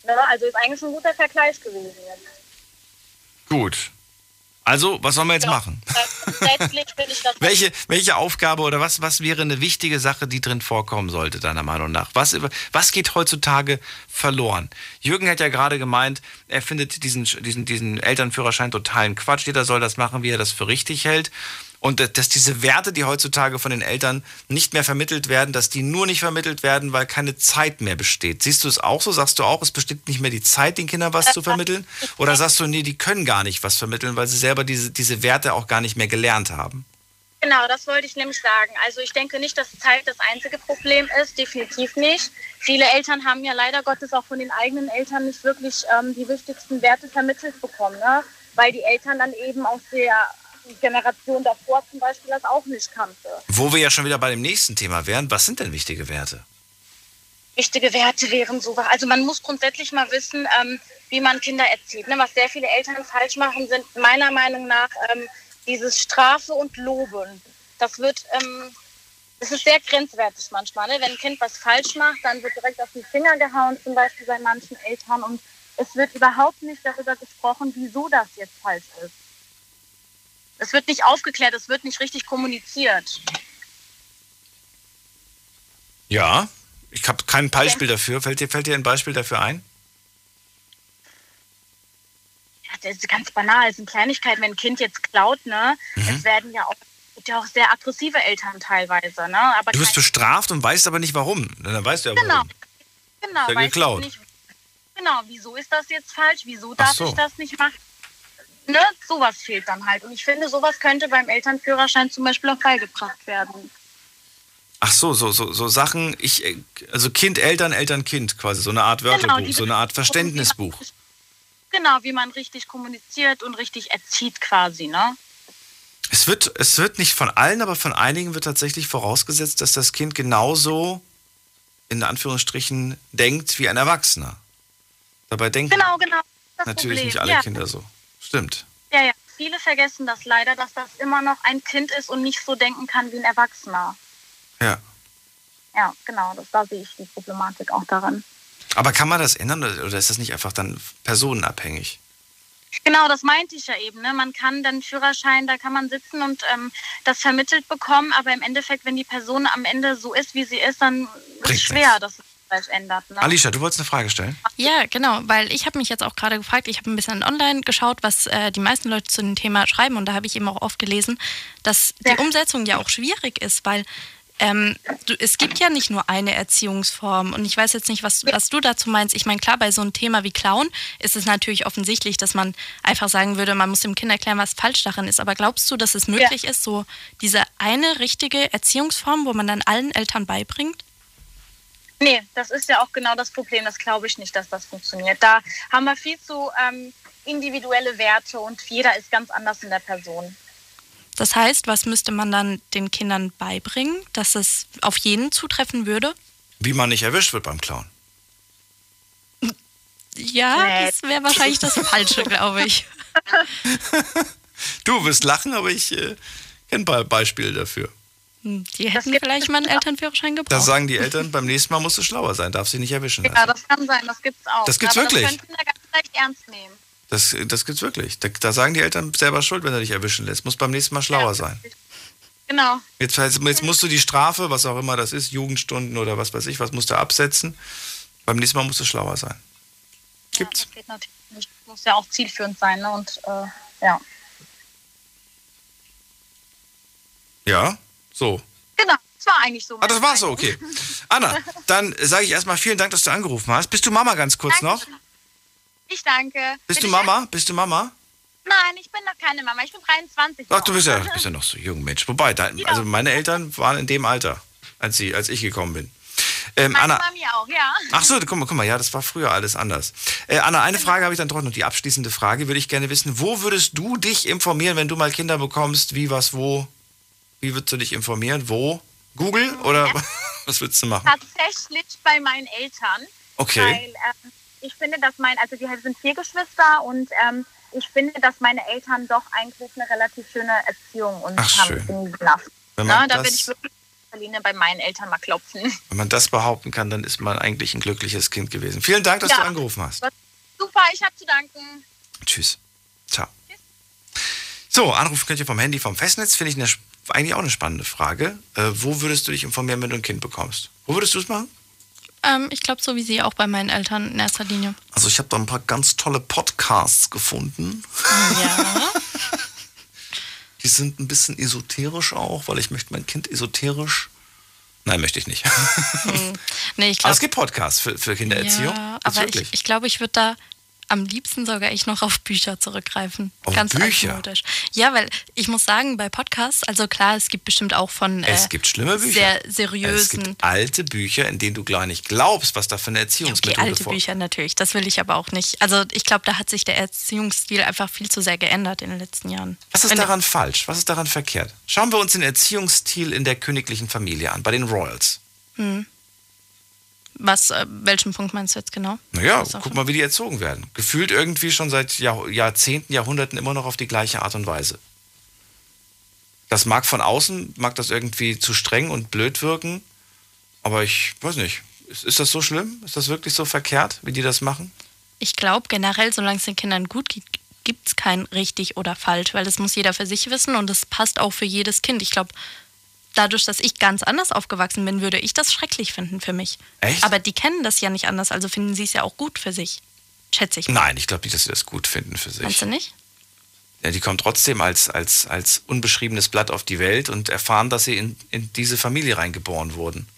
Ne? Also ist eigentlich ein guter Vergleich gewesen. Gut. Also, was sollen wir jetzt ja, machen? welche, welche Aufgabe oder was, was wäre eine wichtige Sache, die drin vorkommen sollte, deiner Meinung nach? Was, was geht heutzutage verloren? Jürgen hat ja gerade gemeint, er findet diesen, diesen, diesen Elternführerschein totalen Quatsch. Jeder soll das machen, wie er das für richtig hält. Und dass diese Werte, die heutzutage von den Eltern nicht mehr vermittelt werden, dass die nur nicht vermittelt werden, weil keine Zeit mehr besteht. Siehst du es auch so? Sagst du auch, es besteht nicht mehr die Zeit, den Kindern was zu vermitteln? Oder sagst du, nee, die können gar nicht was vermitteln, weil sie selber diese, diese Werte auch gar nicht mehr gelernt haben? Genau, das wollte ich nämlich sagen. Also ich denke nicht, dass Zeit das einzige Problem ist, definitiv nicht. Viele Eltern haben ja leider Gottes auch von den eigenen Eltern nicht wirklich ähm, die wichtigsten Werte vermittelt bekommen, ne? weil die Eltern dann eben aus der die Generation davor zum Beispiel das auch nicht kannte. Wo wir ja schon wieder bei dem nächsten Thema wären, was sind denn wichtige Werte? Wichtige Werte wären so, also man muss grundsätzlich mal wissen, ähm, wie man Kinder erzieht. Ne? Was sehr viele Eltern falsch machen, sind meiner Meinung nach ähm, dieses Strafe und Loben. Das wird, ähm, das ist sehr grenzwertig manchmal. Ne? Wenn ein Kind was falsch macht, dann wird direkt auf die Finger gehauen, zum Beispiel bei manchen Eltern. Und es wird überhaupt nicht darüber gesprochen, wieso das jetzt falsch ist. Es wird nicht aufgeklärt, es wird nicht richtig kommuniziert. Ja, ich habe kein Beispiel okay. dafür. Fällt dir, fällt dir ein Beispiel dafür ein? Ja, das ist ganz banal. Es sind Kleinigkeiten, wenn ein Kind jetzt klaut, ne? Mhm. Es werden ja auch, ja auch sehr aggressive Eltern teilweise, ne? Aber du wirst bestraft und weißt aber nicht warum. Dann weißt du ja genau. warum. Genau. Genau. Ja geklaut. Nicht, genau. Wieso ist das jetzt falsch? Wieso darf so. ich das nicht machen? Ne, sowas fehlt dann halt. Und ich finde, sowas könnte beim Elternführerschein zum Beispiel auch beigebracht werden. Ach so, so, so, so Sachen, ich, äh, also Kind, Eltern, Eltern, Kind quasi, so eine Art genau, Wörterbuch, genau, so eine Art Verständnisbuch. Genau, wie man richtig kommuniziert und richtig erzieht quasi, ne? Es wird, es wird nicht von allen, aber von einigen wird tatsächlich vorausgesetzt, dass das Kind genauso in Anführungsstrichen denkt wie ein Erwachsener. Dabei denken genau, genau, natürlich Problem. nicht alle ja. Kinder so. Stimmt. Ja, ja. Viele vergessen das leider, dass das immer noch ein Kind ist und nicht so denken kann wie ein Erwachsener. Ja. Ja, genau. Das, da sehe ich die Problematik auch daran. Aber kann man das ändern oder ist das nicht einfach dann personenabhängig? Genau, das meinte ich ja eben. Ne? Man kann den Führerschein, da kann man sitzen und ähm, das vermittelt bekommen, aber im Endeffekt, wenn die Person am Ende so ist, wie sie ist, dann ist es schwer, dass vielleicht ändert. Ne? Alicia, du wolltest eine Frage stellen? Ja, genau, weil ich habe mich jetzt auch gerade gefragt, ich habe ein bisschen online geschaut, was äh, die meisten Leute zu dem Thema schreiben und da habe ich eben auch oft gelesen, dass die ja. Umsetzung ja auch schwierig ist, weil ähm, du, es gibt ja nicht nur eine Erziehungsform und ich weiß jetzt nicht, was, was du dazu meinst. Ich meine, klar, bei so einem Thema wie Clown ist es natürlich offensichtlich, dass man einfach sagen würde, man muss dem Kind erklären, was falsch daran ist. Aber glaubst du, dass es möglich ja. ist, so diese eine richtige Erziehungsform, wo man dann allen Eltern beibringt? Nee, das ist ja auch genau das Problem. Das glaube ich nicht, dass das funktioniert. Da haben wir viel zu ähm, individuelle Werte und jeder ist ganz anders in der Person. Das heißt, was müsste man dann den Kindern beibringen, dass es auf jeden zutreffen würde? Wie man nicht erwischt wird beim Klauen. Ja, nee. das wäre wahrscheinlich das Falsche, glaube ich. du wirst lachen, aber ich äh, kenne Beispiele dafür. Hm, die hätten vielleicht mal einen Elternführerschein gebraucht. Da sagen die Eltern, beim nächsten Mal musst du schlauer sein, darf sie nicht erwischen lassen. Ja, das kann sein, das gibt's auch. Das gibt's Aber wirklich. Das könnten wir ganz leicht ernst nehmen. Das, das gibt's wirklich. Da, da, sagen die Eltern selber schuld, wenn er dich erwischen lässt. Muss beim nächsten Mal schlauer ja, sein. Genau. Jetzt, jetzt musst du die Strafe, was auch immer das ist, Jugendstunden oder was weiß ich, was musst du absetzen. Beim nächsten Mal musst du schlauer sein. Gibt's. Ja, das geht natürlich nicht. Muss ja auch zielführend sein, ne? Und äh, ja. Ja, so. Genau war eigentlich so. Ah, das war so, okay. Anna, dann sage ich erstmal vielen Dank, dass du angerufen hast. Bist du Mama ganz kurz Danke. noch? Ich danke. Bist Bitte du Mama? Bist du Mama? Nein, ich bin noch keine Mama. Ich bin 23. Ach, du bist ja, bist ja noch so jung, Mensch. Wobei, dein, also meine Eltern waren in dem Alter, als, sie, als ich gekommen bin. Ähm, Meine Anna, Mami auch, ja. ach so, guck mal, guck mal, ja, das war früher alles anders. Äh, Anna, eine Frage habe ich dann doch noch, die abschließende Frage würde ich gerne wissen. Wo würdest du dich informieren, wenn du mal Kinder bekommst? Wie, was, wo? Wie würdest du dich informieren? Wo? Google oder was würdest du machen? Tatsächlich bei meinen Eltern. Okay. Weil ähm, ich finde, dass mein, also wir sind vier Geschwister und ähm, ich finde, dass meine Eltern doch eigentlich eine relativ schöne Erziehung uns Ach, haben schön. bringen lassen. Wenn Na, man, da würde ich wirklich Berliner bei meinen Eltern mal klopfen. wenn man das behaupten kann, dann ist man eigentlich ein glückliches Kind gewesen. Vielen Dank, dass Ja. du angerufen hast. Super, ich habe zu danken. Tschüss. Ciao. So, anrufen könnt ihr vom Handy, vom Festnetz. Finde ich eine, eigentlich auch eine spannende Frage. Äh, wo würdest du dich informieren, wenn du ein Kind bekommst? Wo würdest du es machen? Ähm, ich glaube, so wie sie auch bei meinen Eltern in erster Linie. Also ich habe da ein paar ganz tolle Podcasts gefunden. Ja. Die sind ein bisschen esoterisch auch, weil ich möchte mein Kind esoterisch. Nein, möchte ich nicht. nee, ich Aber glaube. es gibt Podcasts für, für Kindererziehung. Ja, aber ich, wirklich. ich glaube, ich würde da am liebsten sogar ich noch auf Bücher zurückgreifen. Auf Ganz Bücher? altmodisch. Ja, weil ich muss sagen, bei Podcasts, also klar, es gibt bestimmt auch von äh, es gibt schlimme Bücher. sehr Es seriösen. gibt alte Bücher, in denen du gar nicht glaubst, was da für eine Okay, Erziehungsmethode alte vor. Bücher natürlich, das will ich aber auch nicht. Also ich glaube, da hat sich der Erziehungsstil einfach viel zu sehr geändert in den letzten Jahren. Was ist Wenn- daran falsch? Was ist daran verkehrt? Schauen wir uns den Erziehungsstil in der königlichen Familie an, bei den Royals. Was, äh, welchen Punkt meinst du jetzt genau? Naja, guck mal, wie die erzogen werden. Gefühlt irgendwie schon seit Jahr, Jahrzehnten, Jahrhunderten immer noch auf die gleiche Art und Weise. Das mag von außen, mag das irgendwie zu streng und blöd wirken, aber ich weiß nicht. Ist, ist das so schlimm? Ist das wirklich so verkehrt, wie die das machen? Ich glaube generell, solange es den Kindern gut geht, gibt es kein richtig oder falsch, weil das muss jeder für sich wissen und das passt auch für jedes Kind. Ich glaube, dadurch, dass ich ganz anders aufgewachsen bin, würde ich das schrecklich finden für mich. Echt? Aber die kennen das ja nicht anders, also finden sie es ja auch gut für sich. Schätze ich. mal. Nein, ich glaube nicht, dass sie das gut finden für sich. Meinst du nicht? Ja, die kommen trotzdem als, als, als unbeschriebenes Blatt auf die Welt und erfahren, dass sie in, in diese Familie reingeboren wurden.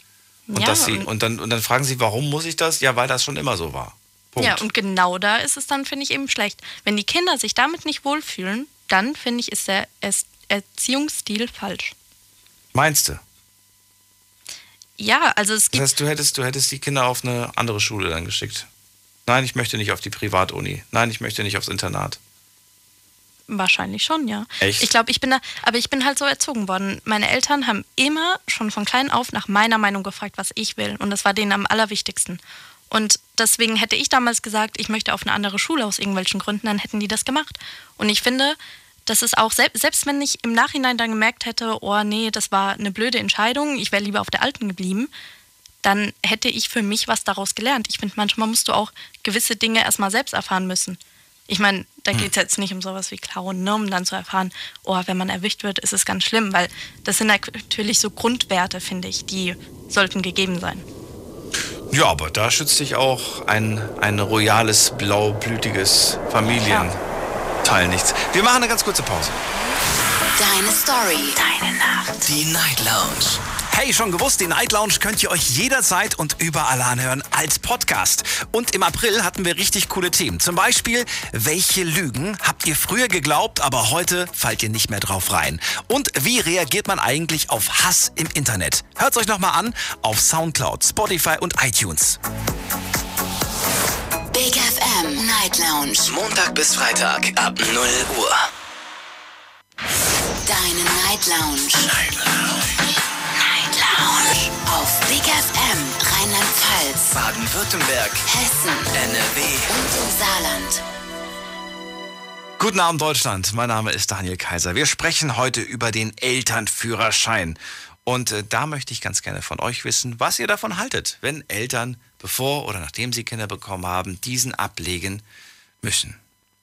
Und, ja, dass sie, und, und, dann, und dann fragen sie, warum muss ich das? Ja, weil das schon immer so war. Punkt. ja, und genau da ist es dann, finde ich, eben schlecht. Wenn die Kinder sich damit nicht wohlfühlen, dann, finde ich, ist der Erziehungsstil falsch. Meinst du? Ja, also es Das gibt heißt, du hättest, du hättest die Kinder auf eine andere Schule dann geschickt. Nein, ich möchte nicht auf die Privatuni. Nein, ich möchte nicht aufs Internat. Wahrscheinlich schon, ja. Echt? Ich glaube, ich bin da, aber ich bin halt so erzogen worden. Meine Eltern haben immer schon von klein auf nach meiner Meinung gefragt, was ich will. Und das war denen am allerwichtigsten. Und deswegen hätte ich damals gesagt, ich möchte auf eine andere Schule aus irgendwelchen Gründen, dann hätten die das gemacht. Und ich finde, das ist auch, selbst, selbst wenn ich im Nachhinein dann gemerkt hätte, oh nee, das war eine blöde Entscheidung, ich wäre lieber auf der alten geblieben, dann hätte ich für mich was daraus gelernt. Ich finde, manchmal musst du auch gewisse Dinge erstmal selbst erfahren müssen. Ich meine, da geht es jetzt nicht um sowas wie Klauen, ne, um dann zu erfahren, oh, wenn man erwischt wird, ist es ganz schlimm, weil das sind natürlich so Grundwerte, finde ich, die sollten gegeben sein. Ja, aber da schützt dich auch ein, ein royales, blaublütiges Familienteil nichts. Wir machen eine ganz kurze Pause. Deine Story. Deine Nacht. Die Night Lounge. Hey, schon gewusst, die Night Lounge könnt ihr euch jederzeit und überall anhören als Podcast. Und im April hatten wir richtig coole Themen. Zum Beispiel, welche Lügen habt ihr früher geglaubt, aber heute fallt ihr nicht mehr drauf rein? Und wie reagiert man eigentlich auf Hass im Internet? Hört's euch nochmal an auf Soundcloud, Spotify und iTunes. Big FM Night Lounge. Montag bis Freitag ab 0 Uhr. Deine Night Lounge. Night Lounge. Night Lounge. Auf Big FM Rheinland-Pfalz, Baden-Württemberg. Hessen NRW. und im Saarland. Guten Abend Deutschland, mein Name ist Daniel Kaiser. Wir sprechen heute über den Elternführerschein. Und äh, da möchte ich ganz gerne von euch wissen, was ihr davon haltet, wenn Eltern, bevor oder nachdem sie Kinder bekommen haben, diesen ablegen müssen.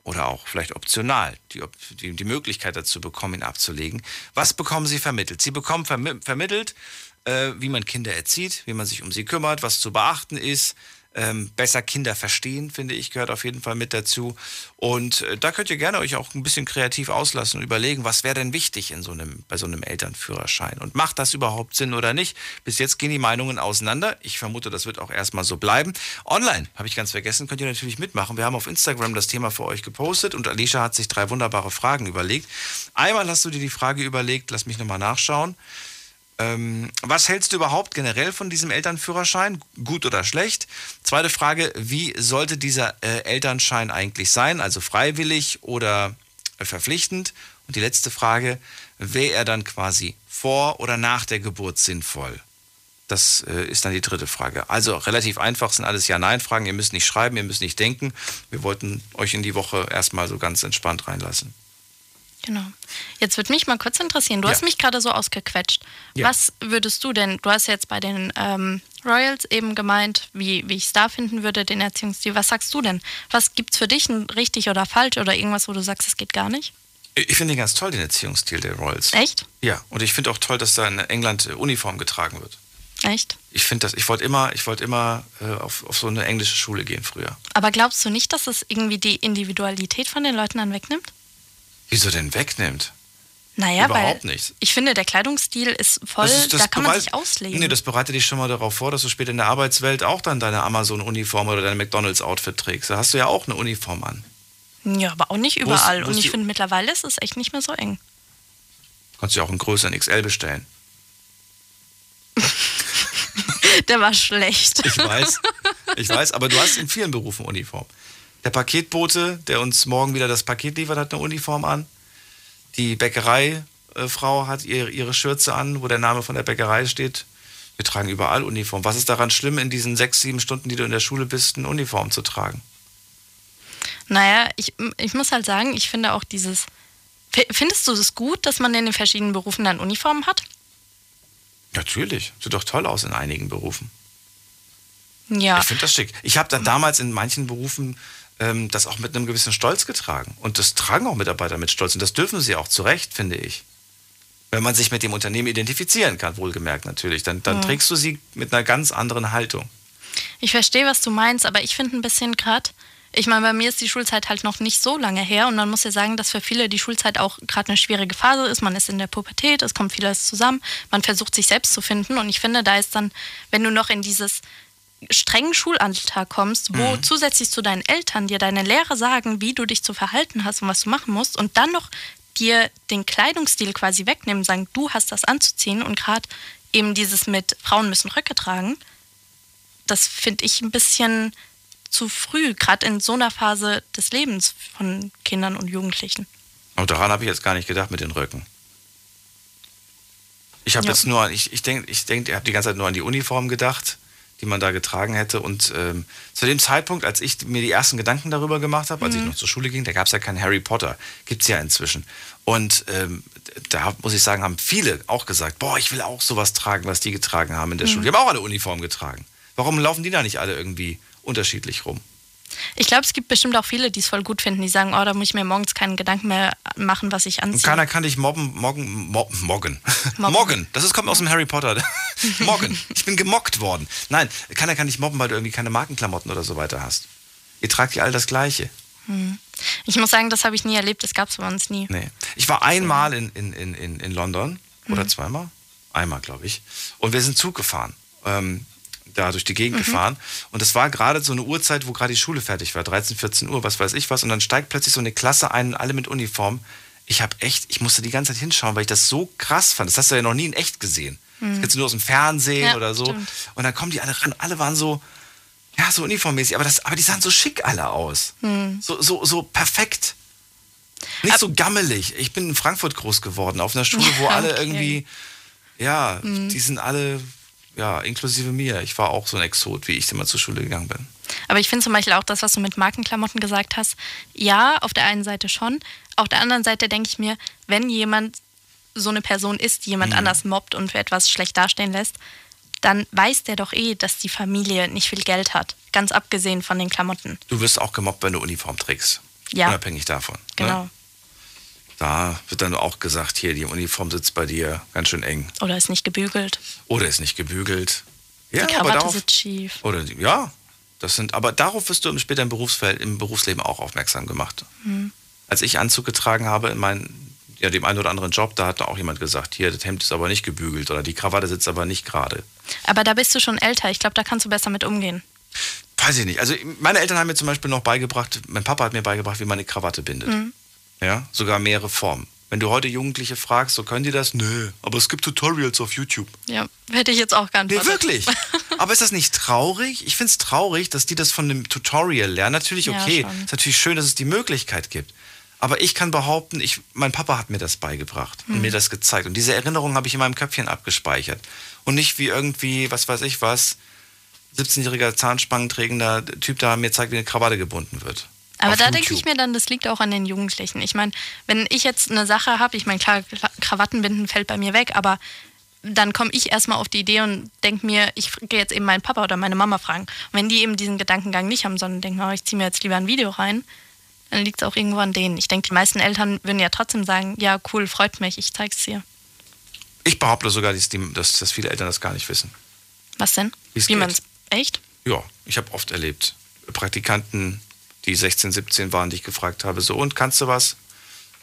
Oder auch vielleicht optional die, die, die Möglichkeit dazu bekommen, ihn abzulegen. Was bekommen sie vermittelt? Sie bekommen vermi vermittelt, äh, wie man Kinder erzieht, wie man sich um sie kümmert, was zu beachten ist, Ähm, besser Kinder verstehen, finde ich, gehört auf jeden Fall mit dazu. Und äh, da könnt ihr gerne euch auch ein bisschen kreativ auslassen und überlegen, was wäre denn wichtig in so einem, bei so einem Elternführerschein? Und macht das überhaupt Sinn oder nicht? Bis jetzt gehen die Meinungen auseinander. Ich vermute, das wird auch erstmal so bleiben. Online, habe ich ganz vergessen, könnt ihr natürlich mitmachen. Wir haben auf Instagram das Thema für euch gepostet und Alicia hat sich drei wunderbare Fragen überlegt. Einmal hast du dir die Frage überlegt, lass mich nochmal nachschauen. Ähm, was hältst du überhaupt generell von diesem Elternführerschein? Gut oder schlecht? Zweite Frage, wie sollte dieser äh, Elternschein eigentlich sein? Also freiwillig oder äh, verpflichtend? Und die letzte Frage, wäre er dann quasi vor oder nach der Geburt sinnvoll? Das äh, ist dann die dritte Frage. Also relativ einfach sind alles Ja-Nein-Fragen. Ihr müsst nicht schreiben, ihr müsst nicht denken. Wir wollten euch in die Woche erstmal so ganz entspannt reinlassen. Genau. Jetzt würde mich mal kurz interessieren. Du Ja. hast mich gerade so ausgequetscht. Ja. Was würdest du denn? Du hast jetzt bei den ähm, Royals eben gemeint, wie, wie ich es da finden würde, den Erziehungsstil. Was sagst du denn? Was gibt es für dich richtig oder falsch oder irgendwas, wo du sagst, es geht gar nicht? Ich finde den ganz toll, den Erziehungsstil der Royals. Echt? Ja, und ich finde auch toll, dass da in England äh, Uniform getragen wird. Echt? Ich finde das, ich wollte immer, ich wollte immer äh, auf, auf so eine englische Schule gehen früher. Aber glaubst du nicht, dass es irgendwie die Individualität von den Leuten dann wegnimmt? Wieso denn wegnimmt? Naja, Überhaupt weil nicht. ich finde, der Kleidungsstil ist voll, Das ist- das da kann man sich ausleben. Nee, das bereitet dich schon mal darauf vor, dass du später in der Arbeitswelt auch dann deine Amazon-Uniform oder deine McDonalds-Outfit trägst. Da hast du ja auch eine Uniform an. ja, aber auch nicht überall. wo Und ist ich finde, mittlerweile ist es echt nicht mehr so eng. Kannst du ja auch einen größeren XL bestellen. Der war schlecht. Ich weiß, ich weiß, aber du hast in vielen Berufen Uniform. Der Paketbote, der uns morgen wieder das Paket liefert, hat eine Uniform an. Die Bäckereifrau hat ihr, ihre Schürze an, wo der Name von der Bäckerei steht. Wir tragen überall Uniform. Was ist daran schlimm, in diesen sechs, sieben Stunden, die du in der Schule bist, eine Uniform zu tragen? Naja, ich, ich muss halt sagen, ich finde auch dieses. Findest du es gut, dass man in den verschiedenen Berufen dann Uniformen hat? Natürlich. Sieht doch toll aus in einigen Berufen. Ja. Ich finde das schick. Ich habe dann damals in manchen Berufen ähm, das auch mit einem gewissen Stolz getragen. Und das tragen auch Mitarbeiter mit Stolz. Und das dürfen sie auch zu Recht, finde ich. Wenn man sich mit dem Unternehmen identifizieren kann, wohlgemerkt natürlich, dann, dann trägst du sie mit einer ganz anderen Haltung. Ich verstehe, was du meinst, aber ich finde ein bisschen gerade. Ich meine, bei mir ist die Schulzeit halt noch nicht so lange her und man muss ja sagen, dass für viele die Schulzeit auch gerade eine schwierige Phase ist. Man ist in der Pubertät, es kommt vieles zusammen, man versucht sich selbst zu finden und ich finde, da ist dann, wenn du noch in dieses strengen Schulalter kommst, wo Mhm. zusätzlich zu deinen Eltern dir deine Lehrer sagen, wie du dich zu verhalten hast und was du machen musst und dann noch dir den Kleidungsstil quasi wegnehmen, sagen, du hast das anzuziehen und gerade eben dieses mit Frauen müssen Röcke tragen, das finde ich ein bisschen zu früh, gerade in so einer Phase des Lebens von Kindern und Jugendlichen. Und daran habe ich jetzt gar nicht gedacht mit den Röcken. Ich habe Ja. jetzt nur, ich, ich denke, ich, denk, ich habe die ganze Zeit nur an die Uniform gedacht, die man da getragen hätte. Und ähm, zu dem Zeitpunkt, als ich mir die ersten Gedanken darüber gemacht habe, als ich noch zur Schule ging, da gab es ja keinen Harry Potter. Gibt es ja inzwischen. Und ähm, da muss ich sagen, haben viele auch gesagt, boah, ich will auch sowas tragen, was die getragen haben in der Schule. Die haben auch alle Uniform getragen. Warum laufen die da nicht alle irgendwie unterschiedlich rum? Ich glaube, es gibt bestimmt auch viele, die es voll gut finden, die sagen, oh, da muss ich mir morgens keinen Gedanken mehr machen, was ich Und anziehe. keiner kann dich mobben, moggen. Mobben. Moggen. Das ist, kommt aus dem Harry Potter. moggen. Ich bin gemockt worden. Nein, keiner kann dich mobben, weil du irgendwie keine Markenklamotten oder so weiter hast. Ihr tragt ja all das Gleiche. Ich muss sagen, das habe ich nie erlebt, das gab es bei uns nie. Nee. Ich war einmal in, in, in, in, London. Oder Mhm. zweimal? Einmal, glaube ich. Und wir sind Zug gefahren. Ähm, da durch die Mhm. Gegend gefahren. Und es war gerade so eine Uhrzeit, wo gerade die Schule fertig war. 13, 14 Uhr, was weiß ich was. Und dann steigt plötzlich so eine Klasse ein, alle mit Uniform. Ich habe echt, ich musste die ganze Zeit hinschauen, weil ich das so krass fand. Das hast du ja noch nie in echt gesehen. Das kennst du nur aus dem Fernsehen Mhm. Ja, oder so. stimmt. Und dann kommen die alle ran. Alle waren so, ja, so uniformmäßig. Aber, das, aber die sahen so schick alle aus. Mhm. So, so, so perfekt. Nicht so gammelig. Ich bin in Frankfurt groß geworden, auf einer Schule, wo alle okay. Mhm. irgendwie, ja, die sind alle, ja, inklusive mir. Ich war auch so ein Exot, wie ich immer zur Schule gegangen bin. Aber ich finde zum Beispiel auch das, was du mit Markenklamotten gesagt hast. Ja, auf der einen Seite schon. Auf der anderen Seite denke ich mir, wenn jemand so eine Person ist, die Mhm. jemand anders mobbt und für etwas schlecht dastehen lässt, dann weiß der doch eh, dass die Familie nicht viel Geld hat. Ganz abgesehen von den Klamotten. Du wirst auch gemobbt, wenn du Uniform trägst. Ja. Unabhängig davon. Genau. Ne? Da wird dann auch gesagt, hier, die Uniform sitzt bei dir ganz schön eng. Oder ist nicht gebügelt. Oder ist nicht gebügelt. Ja, die aber Krawatte darauf, sitzt schief. Oder, ja, Das sind, aber darauf wirst du später im, Berufsfeld, im Berufsleben auch aufmerksam gemacht. Mhm. Als ich Anzug getragen habe in meinem, ja, dem einen oder anderen Job, da hat auch jemand gesagt, hier, das Hemd ist aber nicht gebügelt oder die Krawatte sitzt aber nicht gerade. Aber da bist du schon älter. Ich glaube, da kannst du besser mit umgehen. Weiß ich nicht. Also meine Eltern haben mir zum Beispiel noch beigebracht, mein Papa hat mir beigebracht, wie man eine Krawatte bindet. Mhm. Ja, sogar mehrere Formen. Wenn du heute Jugendliche fragst, so können die das? Nö, aber es gibt Tutorials auf YouTube. Ja, hätte ich jetzt auch Nee, geantwortet. wirklich. Aber ist das nicht traurig? Ich finde es traurig, dass die das von einem Tutorial lernen. Natürlich Ja, okay, schon. ist natürlich schön, dass es die Möglichkeit gibt. Aber ich kann behaupten, ich, mein Papa hat mir das beigebracht Hm. und mir das gezeigt. Und diese Erinnerung habe ich in meinem Köpfchen abgespeichert. Und nicht wie irgendwie, was weiß ich was, 17-jähriger zahnspangenträgender Typ da mir zeigt, wie eine Krawatte gebunden wird. Aber da denke ich mir dann, das liegt auch an den Jugendlichen. Ich meine, wenn ich jetzt eine Sache habe, ich meine, klar, Kla- Krawattenbinden fällt bei mir weg, aber dann komme ich erstmal auf die Idee und denke mir, ich gehe jetzt eben meinen Papa oder meine Mama fragen. Und wenn die eben diesen Gedankengang nicht haben, sondern denken, oh, ich ziehe mir jetzt lieber ein Video rein, dann liegt es auch irgendwo an denen. Ich denke, die meisten Eltern würden ja trotzdem sagen, ja, cool, freut mich, ich zeig's dir. Ich behaupte sogar, dass, dass, dass viele Eltern das gar nicht wissen. Was denn? Wie's Wie geht. man's echt? Ja, ich habe oft erlebt. Praktikanten, die 16, 17 waren, die ich gefragt habe, so, und kannst du was?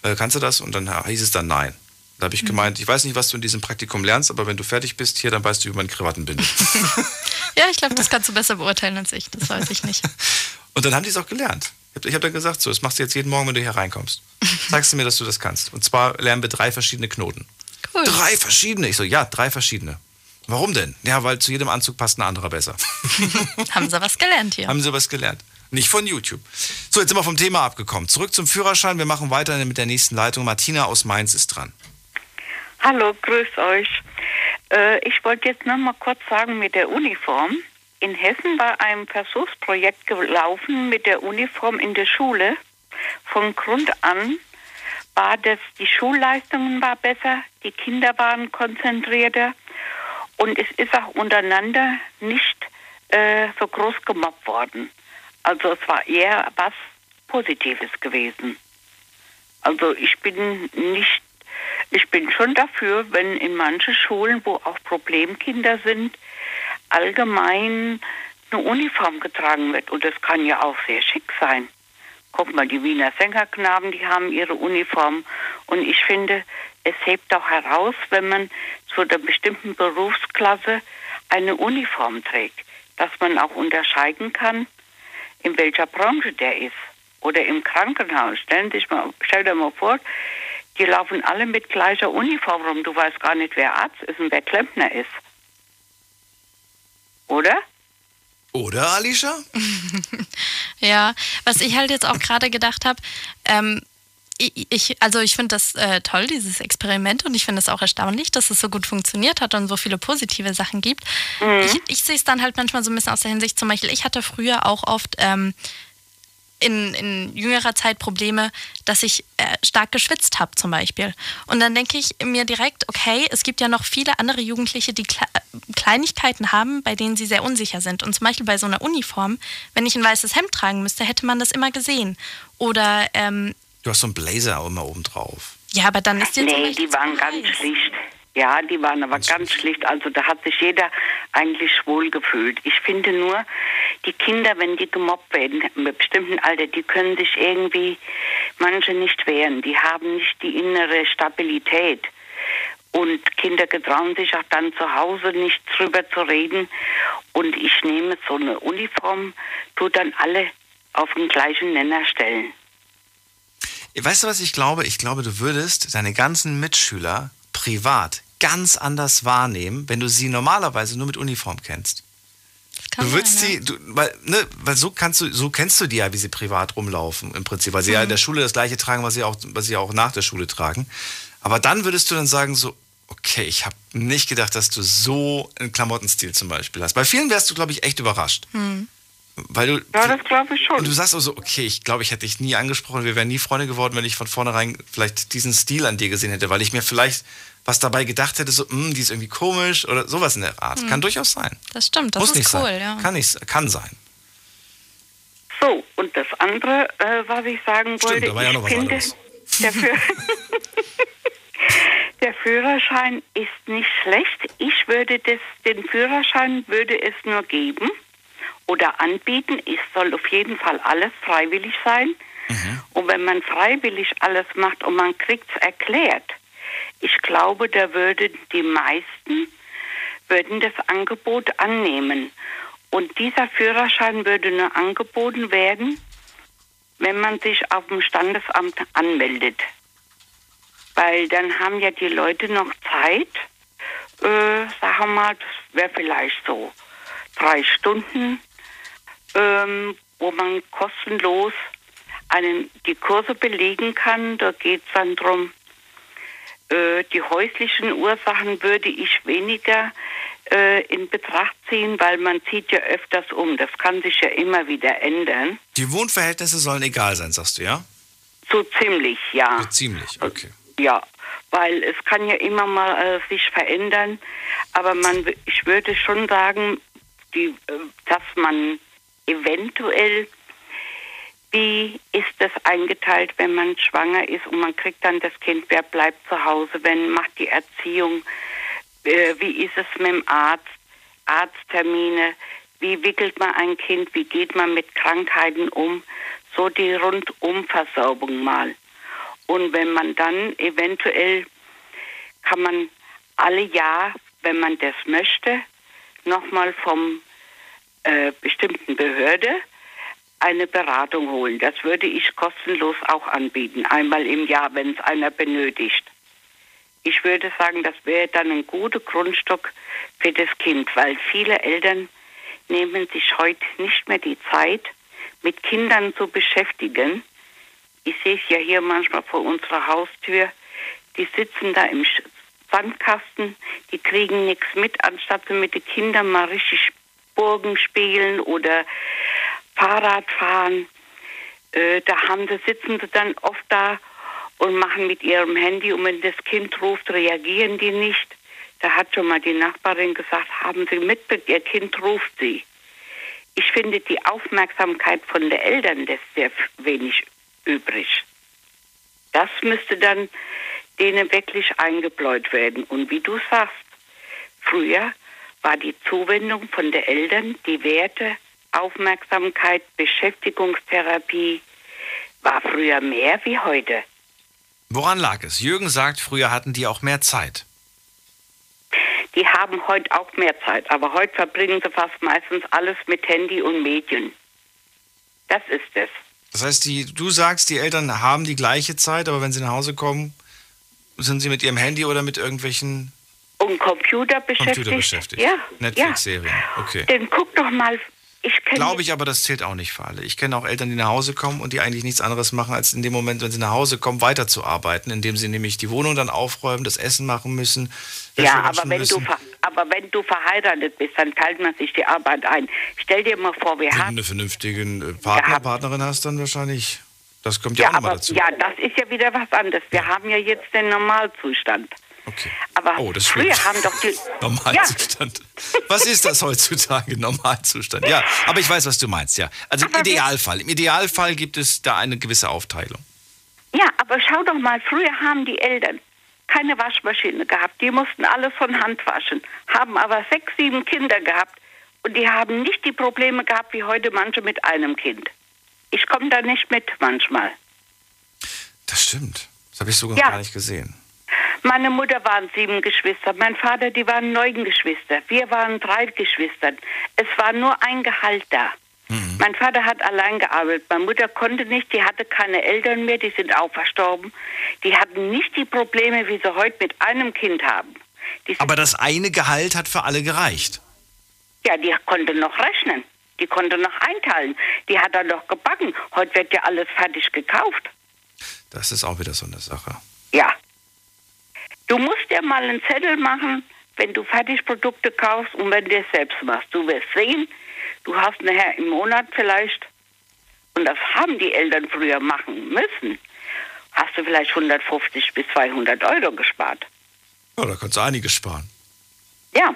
Äh, kannst du das? Und dann hieß es dann nein. Da habe ich gemeint, ich weiß nicht, was du in diesem Praktikum lernst, aber wenn du fertig bist, hier, dann weißt du, wie man Krawatten bindet. Ja, ich glaube, das kannst du besser beurteilen als ich. Das weiß ich nicht. und dann haben die es auch gelernt. Ich habe hab dann gesagt, so, das machst du jetzt jeden Morgen, wenn du hier reinkommst. Zeigst du mir, dass du das kannst. Und zwar lernen wir drei verschiedene Knoten. Cool. Drei verschiedene? Ich so, ja, drei verschiedene. Warum denn? Ja, weil zu jedem Anzug passt ein anderer besser. Haben sie was gelernt hier. Haben Sie was gelernt? Nicht von YouTube. So, jetzt sind wir vom Thema abgekommen. Zurück zum Führerschein. Wir machen weiter mit der nächsten Leitung. Martina aus Mainz ist dran. Hallo, grüß euch. Äh, ich wollte jetzt noch mal kurz sagen mit der Uniform. In Hessen war ein Versuchsprojekt gelaufen mit der Uniform in der Schule. Von Grund an war das, die Schulleistungen war besser, die Kinder waren konzentrierter und es ist auch untereinander nicht äh, so groß gemobbt worden. Also es war eher was Positives gewesen. Also ich bin nicht, ich bin schon dafür, wenn in manchen Schulen, wo auch Problemkinder sind, allgemein eine Uniform getragen wird. Und das kann ja auch sehr schick sein. Guck mal, die Wiener Sängerknaben, die haben ihre Uniform. Und ich finde, es hebt auch heraus, wenn man zu einer bestimmten Berufsklasse eine Uniform trägt, dass man auch unterscheiden kann, in welcher Branche der ist. Oder im Krankenhaus. Stellen sich mal, stell dir mal vor, die laufen alle mit gleicher Uniform rum. Du weißt gar nicht, wer Arzt ist und wer Klempner ist. Oder? Oder, Alicia? Ja, was ich halt jetzt auch gerade gedacht habe, ähm, ich, also ich finde das äh, toll, dieses Experiment, und ich finde es auch erstaunlich, dass es so gut funktioniert hat und so viele positive Sachen gibt. Ich, ich sehe es dann halt manchmal so ein bisschen aus der Hinsicht, zum Beispiel, ich hatte früher auch oft ähm, in, in jüngerer Zeit Probleme, dass ich äh, stark geschwitzt habe zum Beispiel. Und dann denke ich mir direkt, okay, es gibt ja noch viele andere Jugendliche, die Kle Kleinigkeiten haben, bei denen sie sehr unsicher sind. Und zum Beispiel bei so einer Uniform, wenn ich ein weißes Hemd tragen müsste, hätte man das immer gesehen. Oder, ähm, Du hast so einen Blazer auch immer oben drauf. ja, aber dann ist zum Nee, die waren ganz heiß. schlicht. Ja, die waren aber ganz schlicht. Also da hat sich jeder eigentlich wohl gefühlt. Ich finde nur, die Kinder, wenn die gemobbt werden, im bestimmten Alter, die können sich irgendwie, manche nicht wehren. Die haben nicht die innere Stabilität. Und Kinder getrauen sich auch dann zu Hause nicht drüber zu reden. Und ich nehme so eine Uniform, tu dann alle auf den gleichen Nenner stellen. Weißt du, was ich glaube? Ich glaube, du würdest deine ganzen Mitschüler privat ganz anders wahrnehmen, wenn du sie normalerweise nur mit Uniform kennst. Kann Du würdest sein, ja. sie, du, weil, ne, weil so kannst du, so kennst du die ja, wie sie privat rumlaufen im Prinzip, weil sie ja in der Schule das gleiche tragen, was sie auch, was sie auch nach der Schule tragen. Aber dann würdest du dann sagen so, okay, ich habe nicht gedacht, dass du so einen Klamottenstil zum Beispiel hast. Bei vielen wärst du, glaube ich, echt überrascht, weil du Ja, das glaube ich schon. und du sagst auch so, okay, ich glaube, ich hätte dich nie angesprochen, wir wären nie Freunde geworden, wenn ich von vornherein vielleicht diesen Stil an dir gesehen hätte, weil ich mir vielleicht was dabei gedacht hätte, so, "Hm, die ist irgendwie komisch oder sowas in der Art. Kann durchaus sein. Das stimmt, das Muss ist nicht cool, sein. ja. Kann, nicht, kann sein. So, und das andere, äh, was ich sagen Stimmt, wollte, da war ja ich noch was finde, anderes. der, Führ der Führerschein ist nicht schlecht. Ich würde das, den Führerschein würde es nur geben, oder anbieten. Es soll auf jeden Fall alles freiwillig sein. Und wenn man freiwillig alles macht und man kriegt es erklärt, ich glaube, da würden die meisten würden das Angebot annehmen. Und dieser Führerschein würde nur angeboten werden, wenn man sich auf dem Standesamt anmeldet. Weil dann haben ja die Leute noch Zeit, äh, sagen wir mal, das wäre vielleicht so drei Stunden, ähm, wo man kostenlos einen, die Kurse belegen kann. Da geht es dann darum, äh, die häuslichen Ursachen würde ich weniger äh, in Betracht ziehen, weil man zieht ja öfters um. Das kann sich ja immer wieder ändern. Die Wohnverhältnisse sollen egal sein, sagst du, ja? So ziemlich, ja. ja ziemlich, okay. Ja, weil es kann ja immer mal äh, sich verändern. Aber man, ich würde schon sagen, die, äh, dass man eventuell, wie ist das eingeteilt, wenn man schwanger ist und man kriegt dann das Kind, wer bleibt zu Hause, wenn macht die Erziehung, äh, wie ist es mit dem Arzt, Arzttermine, wie wickelt man ein Kind, wie geht man mit Krankheiten um, so die Rundumversorgung mal. Und wenn man dann eventuell, kann man alle Jahr, wenn man das möchte, nochmal vom äh, bestimmten Behörde eine Beratung holen. Das würde ich kostenlos auch anbieten, einmal im Jahr, wenn es einer benötigt. Ich würde sagen, das wäre dann ein guter Grundstock für das Kind, weil viele Eltern nehmen sich heute nicht mehr die Zeit, mit Kindern zu beschäftigen. Ich sehe es ja hier manchmal vor unserer Haustür. Die sitzen da im Sandkasten, die kriegen nichts mit, anstatt sie mit den Kindern mal richtig Burgen spielen oder Fahrrad fahren. Äh, da haben sie, sitzen sie dann oft da und machen mit ihrem Handy und wenn das Kind ruft, reagieren die nicht. Da hat schon mal die Nachbarin gesagt, haben Sie mitbekommen, Ihr Kind ruft Sie. Ich finde die Aufmerksamkeit von den Eltern lässt sehr wenig übrig. Das müsste dann denen wirklich eingebläut werden. Und wie du sagst, früher war die Zuwendung von den Eltern, die Werte, Aufmerksamkeit, Beschäftigungstherapie, war früher mehr wie heute. Woran lag es? Jürgen sagt, früher hatten die auch mehr Zeit. Die haben heute auch mehr Zeit, aber heute verbringen sie fast meistens alles mit Handy und Medien. Das ist es. Das heißt, die, du sagst, die Eltern haben die gleiche Zeit, aber wenn sie nach Hause kommen, sind sie mit ihrem Handy oder mit irgendwelchen und Computer beschäftigt. Computer beschäftigt. Ja. Netflix-Serien. Okay. Dann guck doch mal. Ich Glaube ich, aber das zählt auch nicht für alle. Ich kenne auch Eltern, die nach Hause kommen und die eigentlich nichts anderes machen, als in dem Moment, wenn sie nach Hause kommen, weiterzuarbeiten, indem sie nämlich die Wohnung dann aufräumen, das Essen machen müssen. Ja, aber wenn, du, aber wenn du verheiratet bist, dann teilt man sich die Arbeit ein. Stell dir mal vor, wir wenn haben. Wenn du einen vernünftigen Partner, Partnerin hast, dann wahrscheinlich. Das kommt ja, ja auch nochmal aber, dazu. Ja, das ist ja wieder was anderes. Wir haben ja jetzt den Normalzustand. Okay. Aber oh, das früher haben doch die. Normalzustand. Ja. Was ist das heutzutage? Normalzustand. Ja, aber ich weiß, was du meinst, ja. Also im Idealfall. Im Idealfall gibt es da eine gewisse Aufteilung. Ja, aber schau doch mal, früher haben die Eltern keine Waschmaschine gehabt. Die mussten alles von Hand waschen, haben aber sechs, sieben Kinder gehabt und die haben nicht die Probleme gehabt wie heute manche mit einem Kind. Ich komme da nicht mit manchmal. Das stimmt. Das habe ich sogar Ja. gar nicht gesehen. Meine Mutter waren sieben Geschwister, mein Vater, die waren neun Geschwister. Wir waren drei Geschwister. Es war nur ein Gehalt da. Mein Vater hat allein gearbeitet. Meine Mutter konnte nicht, die hatte keine Eltern mehr, die sind auch verstorben. Die hatten nicht die Probleme, wie sie heute mit einem Kind haben. Aber das eine Gehalt hat für alle gereicht. ja, die konnte noch rechnen. Die konnte noch einteilen. Die hat dann noch gebacken. Heute wird ja alles fertig gekauft. Das ist auch wieder so eine Sache. Ja. Du musst dir mal einen Zettel machen, wenn du Fertigprodukte kaufst und wenn du es selbst machst. Du wirst sehen, du hast nachher im Monat vielleicht, und das haben die Eltern früher machen müssen, hast du vielleicht 150 bis 200 Euro gespart. Ja, da kannst du einiges sparen. Ja.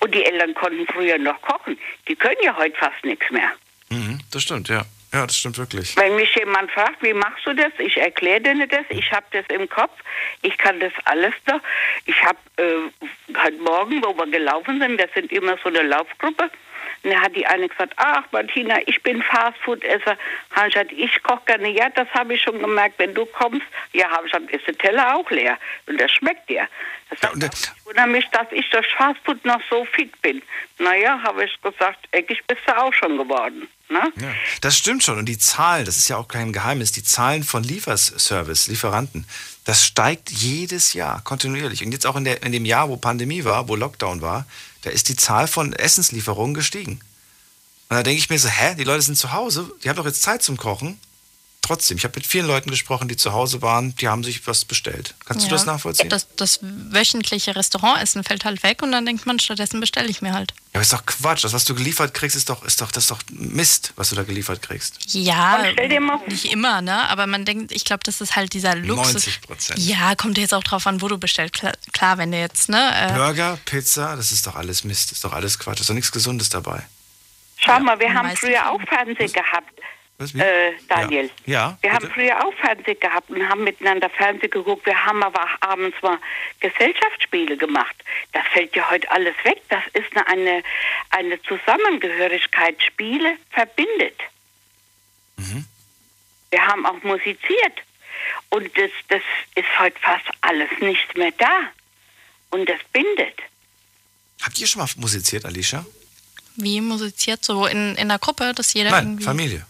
Und die Eltern konnten früher noch kochen. Die können ja heute fast nichts mehr. Mhm, das stimmt, ja. Ja, das stimmt wirklich. Wenn mich jemand fragt, wie machst du das? Ich erkläre denen das. Ich habe das im Kopf. Ich kann das alles noch. Ich habe äh, heute Morgen, wo wir gelaufen sind, das sind immer so eine Laufgruppe. Und da hat die eine gesagt, ach Martina, ich bin Fastfood-Esser. Habe ich gesagt, ich koche gerne. Ja, das habe ich schon gemerkt. Wenn du kommst, ja, habe ich gesagt, ist der Teller auch leer. Und das schmeckt dir. Das Ja, sagt, und ja, das- ich wundere mich, dass ich durch Fastfood noch so fit bin. Naja, habe ich gesagt, eigentlich bist du auch schon geworden. Ne? Ja, das stimmt schon. Und die Zahlen, das ist ja auch kein Geheimnis, die Zahlen von Lieferservice, Lieferanten, das steigt jedes Jahr kontinuierlich. Und jetzt auch in, der, in dem Jahr, wo Pandemie war, wo Lockdown war, da ist die Zahl von Essenslieferungen gestiegen. Und da denke ich mir so, hä, die Leute sind zu Hause, die haben doch jetzt Zeit zum Kochen. Trotzdem, ich habe mit vielen Leuten gesprochen, die zu Hause waren, die haben sich was bestellt. Kannst du Ja. das nachvollziehen? Das, das wöchentliche Restaurantessen fällt halt weg und dann denkt man, stattdessen bestelle ich mir halt. ja, aber ist doch Quatsch. Das, was du geliefert kriegst, ist doch, ist doch, das ist doch Mist, was du da geliefert kriegst. Ja, nicht immer, ne? Aber man denkt, ich glaube, das ist halt dieser Luxus. 90%. Ja, kommt jetzt auch drauf an, wo du bestellst. Klar, klar wenn du jetzt, ne? Äh, Burger, Pizza, das ist doch alles Mist, ist doch alles Quatsch, ist doch nichts Gesundes dabei. Schau mal, wir haben früher auch Fernsehen gehabt, Was, wie? äh, Daniel. Ja, ja Wir haben bitte? früher auch Fernsehen gehabt und haben miteinander Fernsehen geguckt. Wir haben aber auch abends mal Gesellschaftsspiele gemacht. Das fällt ja heute alles weg. Das ist eine, eine, eine Zusammengehörigkeit. Spiele verbindet. Mhm. Wir haben auch musiziert. Und das, das ist heute fast alles nicht mehr da. Und das bindet. Habt ihr schon mal musiziert, Alicia? wie musiziert so in, in der Gruppe, dass jeder Nein, irgendwie. Familie.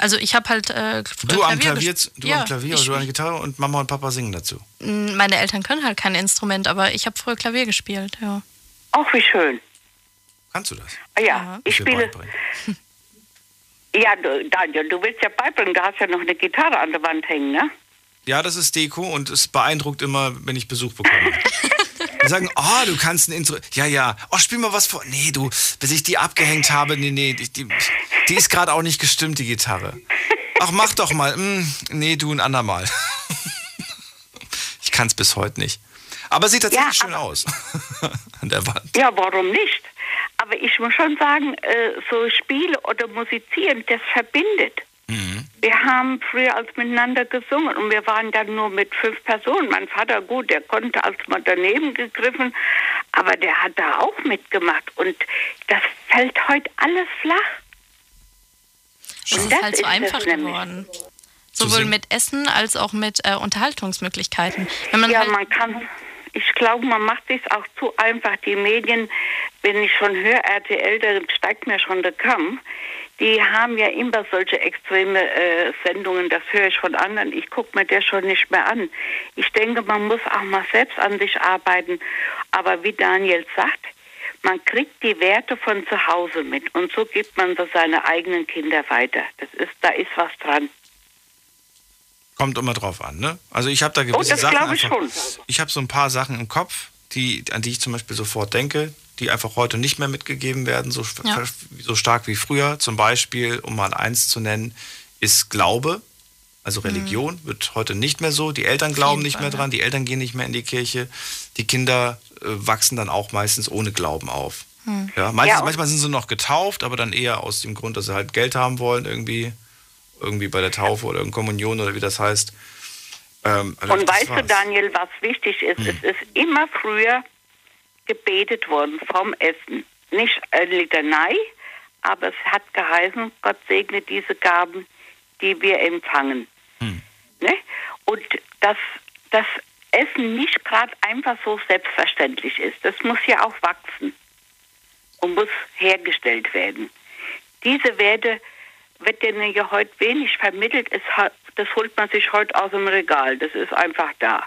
Also ich habe halt äh, früher Du am Klavier du ja, am Klavier oder du an der Gitarre und Mama und Papa singen dazu. m, Meine Eltern können halt kein Instrument, aber ich habe früher Klavier gespielt, ja. Auch wie schön. Kannst du das? Ah Ja, Ja. ich spiele. Ja, du, Daniel, du willst ja beibringen, du hast ja noch eine Gitarre an der Wand hängen, ne? Ja, das ist Deko und es beeindruckt immer, wenn ich Besuch bekomme. Sagen, oh, du kannst ein Intro. Ja, ja. Oh, spiel mal was vor. Nee, du, bis ich die abgehängt habe, nee, nee, die, die, die ist gerade auch nicht gestimmt, die Gitarre. Ach, mach doch mal. Hm, nee, du ein andermal. Ich kann es bis heute nicht. Aber sieht tatsächlich Ja, schön aus. An der Wand. Ja, warum nicht? Aber ich muss schon sagen, äh, so Spiele oder Musizieren, das verbindet. Wir haben früher als miteinander gesungen und wir waren dann nur mit fünf Personen. Mein Vater, gut, der konnte als mal daneben gegriffen, aber der hat da auch mitgemacht. Und das fällt heute alles flach. Und ist das halt so ist einfach nämlich. geworden. Sowohl mit Essen als auch mit äh, Unterhaltungsmöglichkeiten. Wenn man Ja, halt, man kann, ich glaube, man macht sich auch zu einfach. Die Medien, wenn ich schon höre, RTL, da steigt mir schon der Kamm. Die haben ja immer solche extreme äh, Sendungen, das höre ich von anderen. Ich gucke mir das schon nicht mehr an. Ich denke, man muss auch mal selbst an sich arbeiten. Aber wie Daniel sagt, man kriegt die Werte von zu Hause mit und so gibt man so seine eigenen Kinder weiter. Das ist, da ist was dran. Kommt immer drauf an, ne? Also ich habe da gewisse Oh, das Sachen. ich einfach-. Ich habe so ein paar Sachen im Kopf, die, an die ich zum Beispiel sofort denke, die einfach heute nicht mehr mitgegeben werden, so, Ja. so stark wie früher. Zum Beispiel, um mal eins zu nennen, ist Glaube. Also Religion wird heute nicht mehr so. Die Eltern glauben nicht mehr dran, die Eltern gehen nicht mehr in die Kirche. Die Kinder äh, wachsen dann auch meistens ohne Glauben auf. Ja, meistens, Ja, manchmal sind sie noch getauft, aber dann eher aus dem Grund, dass sie halt Geld haben wollen, irgendwie, irgendwie bei der Taufe oder in Kommunion oder wie das heißt. Ähm, aber Und weißt du. Daniel, was wichtig ist? Es ist immer früher gebetet worden vom Essen. Nicht eine Litanei, aber es hat geheißen, Gott segne diese Gaben, die wir empfangen. Ne? Und dass das Essen nicht gerade einfach so selbstverständlich ist. Das muss ja auch wachsen und muss hergestellt werden. Diese Werte wird denen ja heute wenig vermittelt. Es das holt man sich heute aus dem Regal. Das ist einfach da.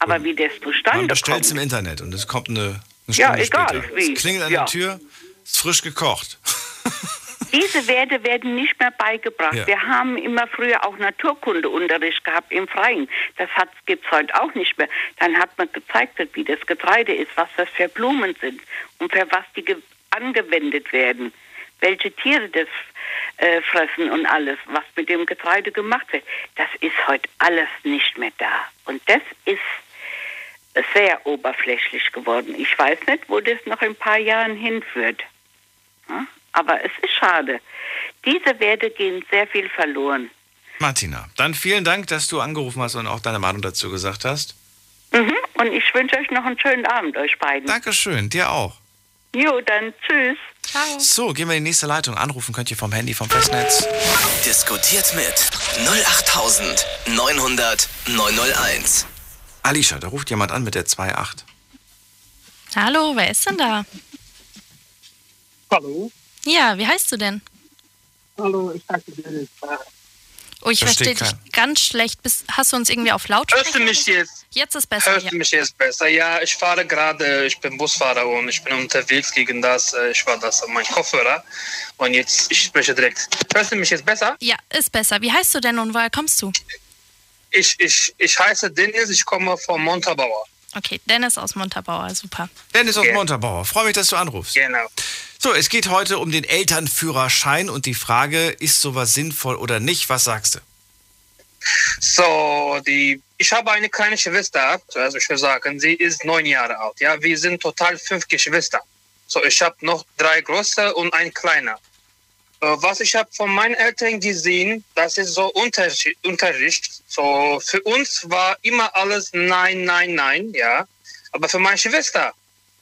Aber wie das zustande Man bestellt kommt, es im Internet und es kommt eine, eine Ja, Stunde egal, später. wie. Es klingelt an Ja. der Tür, ist frisch gekocht. diese Werte werden nicht mehr beigebracht. Ja. Wir haben immer früher auch Naturkundeunterricht gehabt im Freien. Das gibt es heute auch nicht mehr. Dann hat man gezeigt, wie das Getreide ist, was das für Blumen sind und für was die ge- angewendet werden. Welche Tiere das äh, fressen und alles, was mit dem Getreide gemacht wird. Das ist heute alles nicht mehr da. Und das ist sehr oberflächlich geworden. Ich weiß nicht, wo das noch in ein paar Jahren hinführt. Ja? Aber es ist schade. Diese Werte gehen sehr viel verloren. Martina, dann vielen Dank, dass du angerufen hast und auch deine Meinung dazu gesagt hast. Mhm. Und ich wünsche euch noch einen schönen Abend, euch beiden. Dankeschön, dir auch. Jo, dann tschüss. Ciao. So, gehen wir in die nächste Leitung. Anrufen könnt ihr vom Handy, vom Festnetz. Diskutiert mit 08900 901. Alicia, da ruft jemand an mit der 2.8. Hallo, wer ist denn da? Hallo. Ja, wie heißt du denn? Hallo, ich danke dir. Oh, ich verstehe dich ganz schlecht. Bist, hast du uns irgendwie auf Lautsprecher? Hörst du mich jetzt? Jetzt ist besser. Hörst Ja. du mich jetzt besser? Ja, ich fahre gerade, ich bin Busfahrer und ich bin unterwegs gegen das, äh, ich war das an meinem Kopfhörer und jetzt, ich spreche direkt. Hörst du mich jetzt besser? ja, ist besser. Wie heißt du denn und woher kommst du? Ich, ich, ich heiße Dennis, ich komme vom Montabaur. Okay, Dennis aus Montabaur, super. Dennis aus Ja. Montabaur. Freue mich, dass du anrufst. Genau. So, es geht heute um den Elternführerschein und die Frage, ist sowas sinnvoll oder nicht? Was sagst du? So, die, ich habe eine kleine Schwester, also ich sagen, sie ist neun Jahre alt. Ja, wir sind total fünf Geschwister. So, ich habe noch drei große und ein kleiner. Äh, Was ich habe von meinen Eltern gesehen, das ist so Unterricht. So, für uns war immer alles nein, nein, nein, ja. Aber für meine Schwester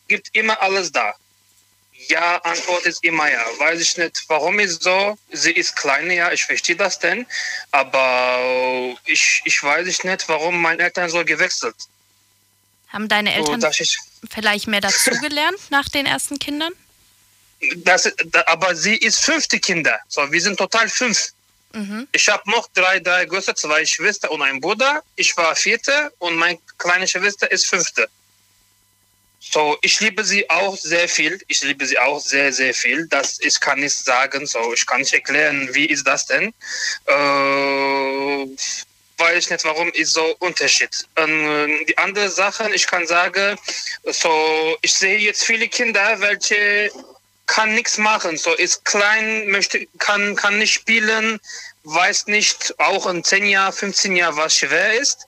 gibt immer alles da. Ja, Antwort ist immer ja. Weiß ich nicht, warum ist so. Sie ist klein, ja, ich verstehe das denn. Aber ich, ich weiß nicht, warum meine Eltern so gewechselt. Haben deine So, Eltern ich, vielleicht mehr dazugelernt nach den ersten Kindern? das, da- aber sie ist fünfte Kinder. So, wir sind total fünf. Mhm. Ich habe noch drei, drei Größe, zwei Schwestern und einen Bruder. Ich war vierte und meine kleine Schwester ist fünfte. So, ich liebe sie auch sehr viel. Ich liebe sie auch sehr, sehr viel. Das ich kann nicht sagen. So, ich kann nicht erklären, wie ist das denn. Äh, weiß ich nicht, warum ist so Unterschied. Ähm, die andere Sache, ich kann sagen, so, ich sehe jetzt viele Kinder, welche kann nichts machen. So ist klein, möchte, kann, kann nicht spielen, weiß nicht, auch in 10 Jahren, 15 Jahren, was schwer ist.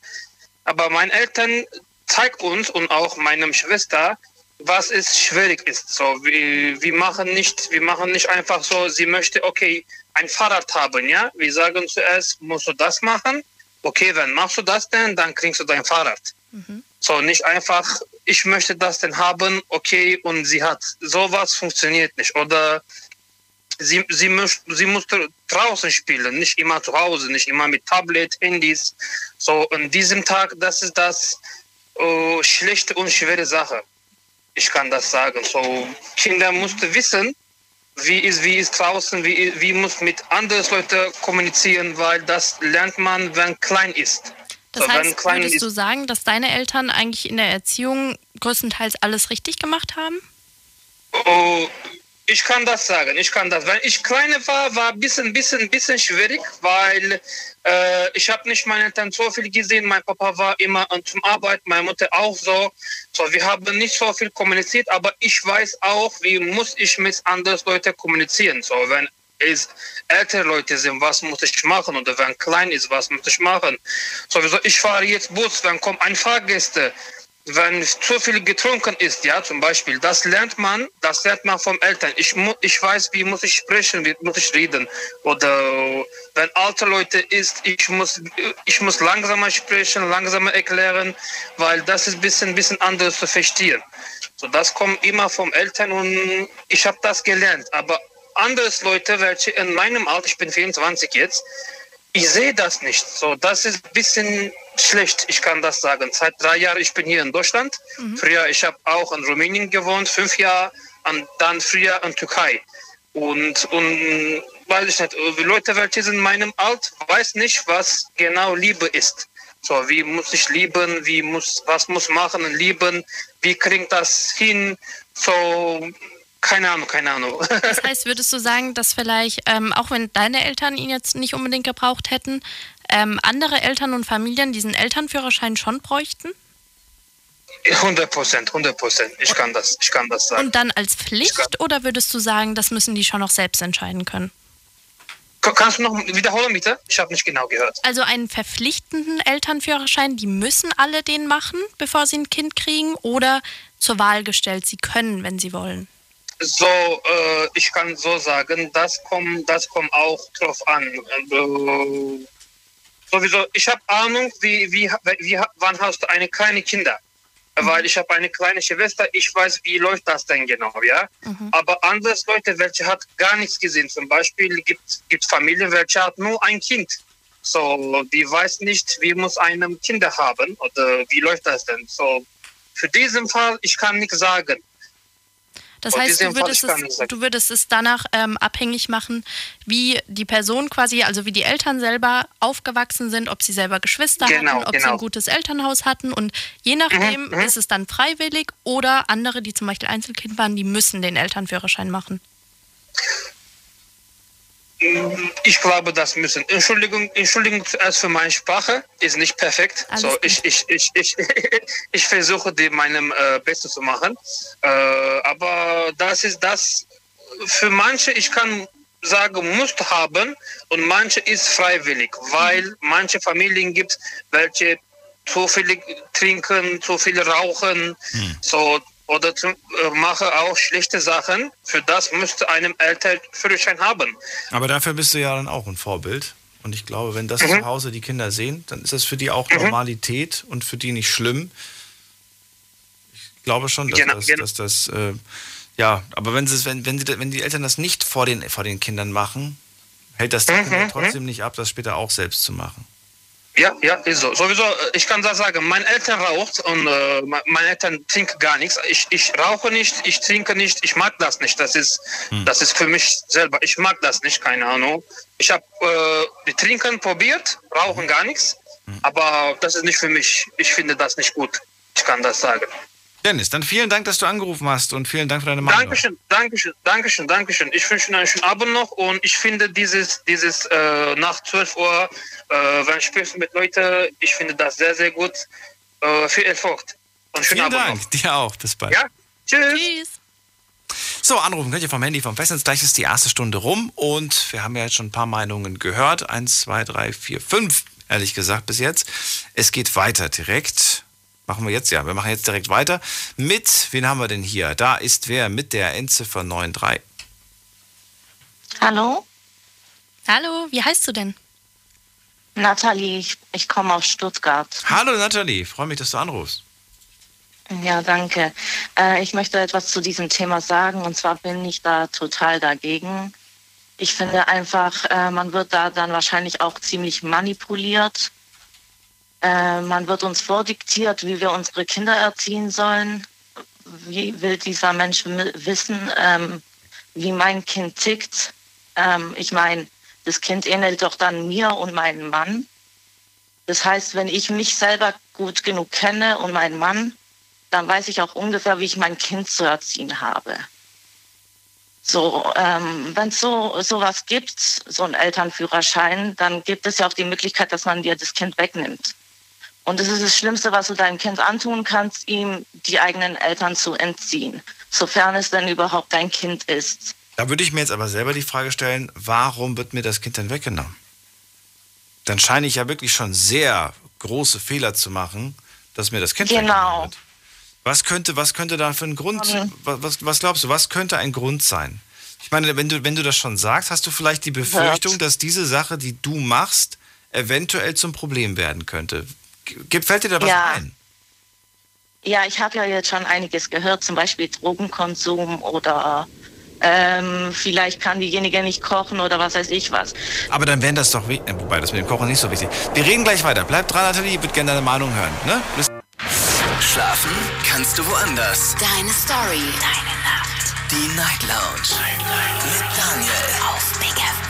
Aber meine Eltern zeigen uns und auch meinem Schwester, was es schwierig ist. So, wir, wir machen nicht, wir machen nicht einfach so, sie möchte, okay, ein Fahrrad haben, ja. Wir sagen zuerst, musst du das machen. Okay, wenn machst du das denn, dann kriegst du dein Fahrrad. So, nicht einfach, ich möchte das denn haben, okay, und sie hat. Sowas funktioniert nicht. Oder sie, sie, möcht, sie musste draußen spielen, nicht immer zu Hause, nicht immer mit Tablet, Handys. So, an diesem Tag, das ist das äh, schlechte und schwere Sache. Ich kann das sagen. So, Kinder mussten wissen, wie ist, wie ist draußen, wie, wie muss mit anderen Leuten kommunizieren, weil das lernt man, wenn klein ist. Das So, heißt, klein würdest ist, du sagen, dass deine Eltern eigentlich in der Erziehung größtenteils alles richtig gemacht haben? Oh, ich kann das sagen. Ich kann das. Wenn ich kleine war, war ein bisschen, bisschen, bisschen schwierig, weil äh, ich habe nicht meine Eltern so viel gesehen. Mein Papa war immer zum Arbeit, meine Mutter auch so. So, wir haben nicht so viel kommuniziert, aber ich weiß auch, wie muss ich mit anderen Leuten kommunizieren. So, wenn es ältere Leute sind, was muss ich machen? Oder wenn klein ist, was muss ich machen? Sowieso, ich fahre jetzt Bus, wenn kommt ein Fahrgäste, wenn zu viel getrunken ist, ja, zum Beispiel, das lernt man, das lernt man vom Eltern. Ich, ich weiß, wie muss ich sprechen, wie muss ich reden. Oder wenn alte Leute ist, ich muss, ich muss langsamer sprechen, langsamer erklären, weil das ist ein bisschen, bisschen anders zu verstehen. So, das kommt immer vom Eltern und ich habe das gelernt. Aber andere Leute, welche in meinem Alter, ich bin 24 jetzt, ich sehe das nicht. So, das ist ein bisschen schlecht, ich kann das sagen. Seit drei Jahren, ich bin hier in Deutschland. Früher, ich habe auch in Rumänien gewohnt, fünf Jahre, und dann früher in Türkei. Und, und weiß ich nicht, die Leute, welche sind in meinem Alter, weiß nicht, was genau Liebe ist. So, wie muss ich lieben, wie muss, was muss machen und lieben, wie kriegt das hin, so, keine Ahnung, keine Ahnung. Das heißt, würdest du sagen, dass vielleicht, ähm, auch wenn deine Eltern ihn jetzt nicht unbedingt gebraucht hätten, ähm, andere Eltern und Familien diesen Elternführerschein schon bräuchten? 100 Prozent, 100 Prozent. Ich kann das, ich kann das sagen. Und dann als Pflicht oder würdest du sagen, das müssen die schon noch selbst entscheiden können? Ka- Kannst du noch wiederholen, bitte? Ich habe nicht genau gehört. Also einen verpflichtenden Elternführerschein, die müssen alle den machen, bevor sie ein Kind kriegen oder zur Wahl gestellt, sie können, wenn sie wollen. So, äh, ich kann so sagen, das kommt, das kommt auch drauf an. Äh, sowieso, ich habe Ahnung, wie, wie, wie, wann hast du eine kleine Kinder? Weil ich habe eine kleine Schwester, ich weiß, wie läuft das denn genau, ja. Mhm. Aber andere Leute, welche hat gar nichts gesehen. Zum Beispiel gibt es Familien, welche hat nur ein Kind. So, die weiß nicht, wie muss einem Kinder haben oder wie läuft das denn. So, für diesen Fall, ich kann nichts sagen. Das heißt, du würdest, es, du würdest es danach ähm, abhängig machen, wie die Person quasi, also wie die Eltern selber aufgewachsen sind, ob sie selber Geschwister genau, hatten, ob genau. sie ein gutes Elternhaus hatten. Und je nachdem mhm, mhm, ist es dann freiwillig oder andere, die zum Beispiel Einzelkind waren, die müssen den Elternführerschein machen. Ich glaube, das müssen. Entschuldigung, Entschuldigung zuerst für meine Sprache, ist nicht perfekt. Alles so, ich, ich, ich, ich, ich versuche, die meinem äh, Bestes zu machen. Äh, aber das ist das für manche, ich kann sagen, muss haben und manche ist freiwillig, weil manche Familien gibt, welche zu viel trinken, zu viel rauchen. Hm. So, oder zum, äh, mache auch schlechte Sachen. Für das müsste einem Eltern Führerschein haben. Aber dafür bist du ja dann auch ein Vorbild. Und ich glaube, wenn das mhm. zu Hause die Kinder sehen, dann ist das für die auch mhm. Normalität und für die nicht schlimm. Ich glaube schon, dass, genau, das, genau. dass das, äh, ja, aber wenn, sie, wenn, wenn, die, wenn die Eltern das nicht vor den, vor den Kindern machen, hält das die mhm. Kinder mhm. trotzdem nicht ab, das später auch selbst zu machen. Ja, ja, ist so. Sowieso, äh, ich kann das sagen, meine Eltern raucht und äh, meine Eltern trinken gar nichts. Ich, ich rauche nicht, ich trinke nicht, ich mag das nicht. Das ist, hm. das ist für mich selber, ich mag das nicht, keine Ahnung. Ich habe äh, die Trinken probiert, rauchen gar nichts, hm. aber das ist nicht für mich. Ich finde das nicht gut. Ich kann das sagen. Dennis, dann vielen Dank, dass du angerufen hast und vielen Dank für deine Meinung. Dankeschön, Dankeschön, Dankeschön, Dankeschön. Ich wünsche Ihnen einen schönen Abend noch und ich finde dieses, dieses äh, nach 12 Uhr, äh, wenn sprichst mit Leuten, ich finde das sehr, sehr gut. Äh, viel Erfolg. Und schönen vielen Abend Dank, noch. dir auch. Bis bald. Ja, tschüss. tschüss. So, anrufen könnt ihr vom Handy vom Festnetz. Gleich ist die erste Stunde rum und wir haben ja jetzt schon ein paar Meinungen gehört. Eins, zwei, drei, vier, fünf, ehrlich gesagt, bis jetzt. Es geht weiter direkt Machen wir jetzt, ja. Wir machen jetzt direkt weiter mit, wen haben wir denn hier? Da ist wer mit der Endziffer 93. Hallo? Hallo, wie heißt du denn? Nathalie, ich, ich komme aus Stuttgart. Hallo Nathalie, freue mich, dass du anrufst. Ja, danke. Äh, ich möchte etwas zu diesem Thema sagen und zwar bin ich da total dagegen. Ich finde einfach, äh, man wird da dann wahrscheinlich auch ziemlich manipuliert äh, man wird uns vordiktiert, wie wir unsere Kinder erziehen sollen. Wie will dieser Mensch wissen, ähm, wie mein Kind tickt? Ähm, ich meine, das Kind ähnelt doch dann mir und meinem Mann. Das heißt, wenn ich mich selber gut genug kenne und meinen Mann, dann weiß ich auch ungefähr, wie ich mein Kind zu erziehen habe. So, ähm, wenn es so sowas gibt, so einen Elternführerschein, dann gibt es ja auch die Möglichkeit, dass man dir das Kind wegnimmt. Und es ist das Schlimmste, was du deinem Kind antun kannst, ihm die eigenen Eltern zu entziehen, sofern es denn überhaupt dein Kind ist. Da würde ich mir jetzt aber selber die Frage stellen, warum wird mir das Kind denn weggenommen? Dann scheine ich ja wirklich schon sehr große Fehler zu machen, dass mir das Kind genau. weggenommen wird. Was könnte, was könnte da für ein Grund, mhm. was, was glaubst du, was könnte ein Grund sein? Ich meine, wenn du, wenn du das schon sagst, hast du vielleicht die Befürchtung, dass diese Sache, die du machst, eventuell zum Problem werden könnte. Fällt dir da was ja. ein? Ja, ich habe ja jetzt schon einiges gehört, zum Beispiel Drogenkonsum oder ähm, vielleicht kann diejenige nicht kochen oder was weiß ich was. Aber dann wären das doch, äh, wobei das mit dem Kochen nicht so wichtig. Wir reden gleich weiter. Bleib dran, Nathalie, ich würde gerne deine Meinung hören. Ne? Schlafen kannst du woanders. Deine Story. Deine Nacht. Die Night Lounge. Night, Night. Mit Daniel. Auf Big FM.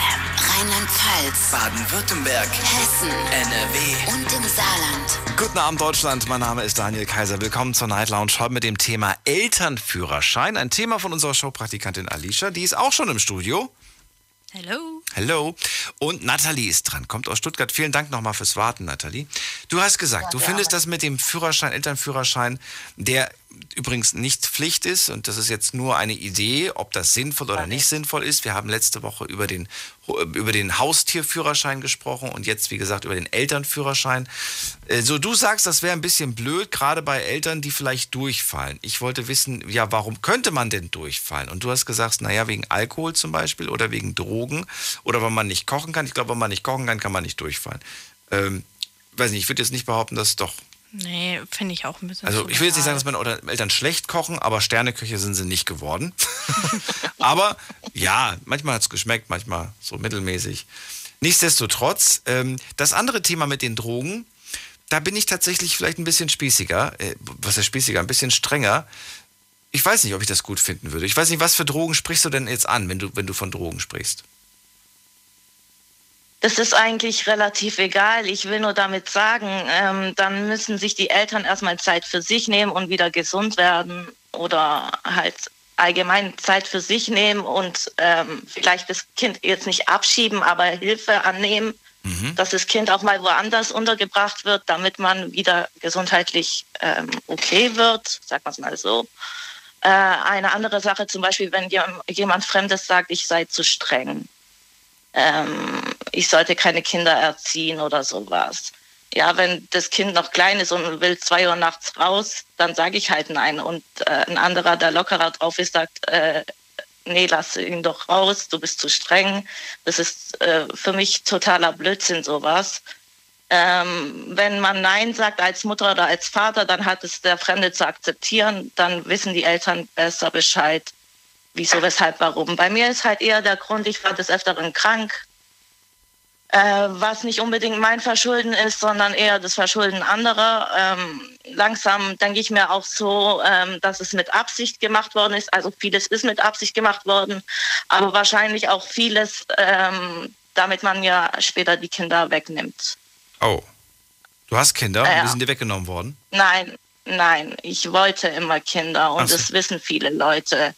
Rheinland-Pfalz, Baden-Württemberg, Hessen, NRW und im Saarland. Guten Abend, Deutschland. Mein Name ist Daniel Kaiser. Willkommen zur Night Lounge heute mit dem Thema Elternführerschein. Ein Thema von unserer Showpraktikantin Alicia. Die ist auch schon im Studio. Hallo. Hallo. Und Nathalie ist dran, kommt aus Stuttgart. Vielen Dank nochmal fürs Warten, Nathalie. Du hast gesagt, ja, du findest das mit dem Führerschein, Elternführerschein, der übrigens nicht Pflicht ist und das ist jetzt nur eine Idee, ob das sinnvoll oder nicht sinnvoll ist. Wir haben letzte Woche über den, über den Haustierführerschein gesprochen und jetzt, wie gesagt, über den Elternführerschein. Äh, so, du sagst, das wäre ein bisschen blöd, gerade bei Eltern, die vielleicht durchfallen. Ich wollte wissen, ja, warum könnte man denn durchfallen? Und du hast gesagt, naja, wegen Alkohol zum Beispiel oder wegen Drogen oder weil man nicht kochen kann. Ich glaube, wenn man nicht kochen kann, kann man nicht durchfallen. Ähm, weiß nicht, ich würde jetzt nicht behaupten, dass doch Nee, finde ich auch ein bisschen. Also ich will jetzt nicht sagen, dass meine Eltern schlecht kochen, aber Sterneköche sind sie nicht geworden. aber ja, manchmal hat es geschmeckt, manchmal so mittelmäßig. Nichtsdestotrotz, ähm, das andere Thema mit den Drogen, da bin ich tatsächlich vielleicht ein bisschen spießiger. Äh, was ist spießiger? Ein bisschen strenger. Ich weiß nicht, ob ich das gut finden würde. Ich weiß nicht, was für Drogen sprichst du denn jetzt an, wenn du, wenn du von Drogen sprichst? Das ist eigentlich relativ egal. Ich will nur damit sagen, ähm, dann müssen sich die Eltern erstmal Zeit für sich nehmen und wieder gesund werden oder halt allgemein Zeit für sich nehmen und ähm, vielleicht das Kind jetzt nicht abschieben, aber Hilfe annehmen, mhm. dass das Kind auch mal woanders untergebracht wird, damit man wieder gesundheitlich ähm, okay wird, sagen wir es mal so. Äh, eine andere Sache zum Beispiel, wenn jemand Fremdes sagt, ich sei zu streng ähm, ich sollte keine Kinder erziehen oder sowas. Ja, wenn das Kind noch klein ist und will zwei Uhr nachts raus, dann sage ich halt nein. Und äh, ein anderer, der lockerer drauf ist, sagt, äh, nee, lass ihn doch raus, du bist zu streng. Das ist äh, für mich totaler Blödsinn, sowas. Ähm, wenn man Nein sagt als Mutter oder als Vater, dann hat es der Fremde zu akzeptieren, dann wissen die Eltern besser Bescheid wieso, weshalb, warum. Bei mir ist halt eher der Grund, ich war des Öfteren krank, äh, was nicht unbedingt mein Verschulden ist, sondern eher das Verschulden anderer. Ähm, langsam denke ich mir auch so, ähm, dass es mit Absicht gemacht worden ist. Also vieles ist mit Absicht gemacht worden, aber wahrscheinlich auch vieles, ähm, damit man ja später die Kinder wegnimmt. Oh, du hast Kinder und die sind dir weggenommen worden? Nein, nein, ich wollte immer Kinder und so. das wissen viele Leute.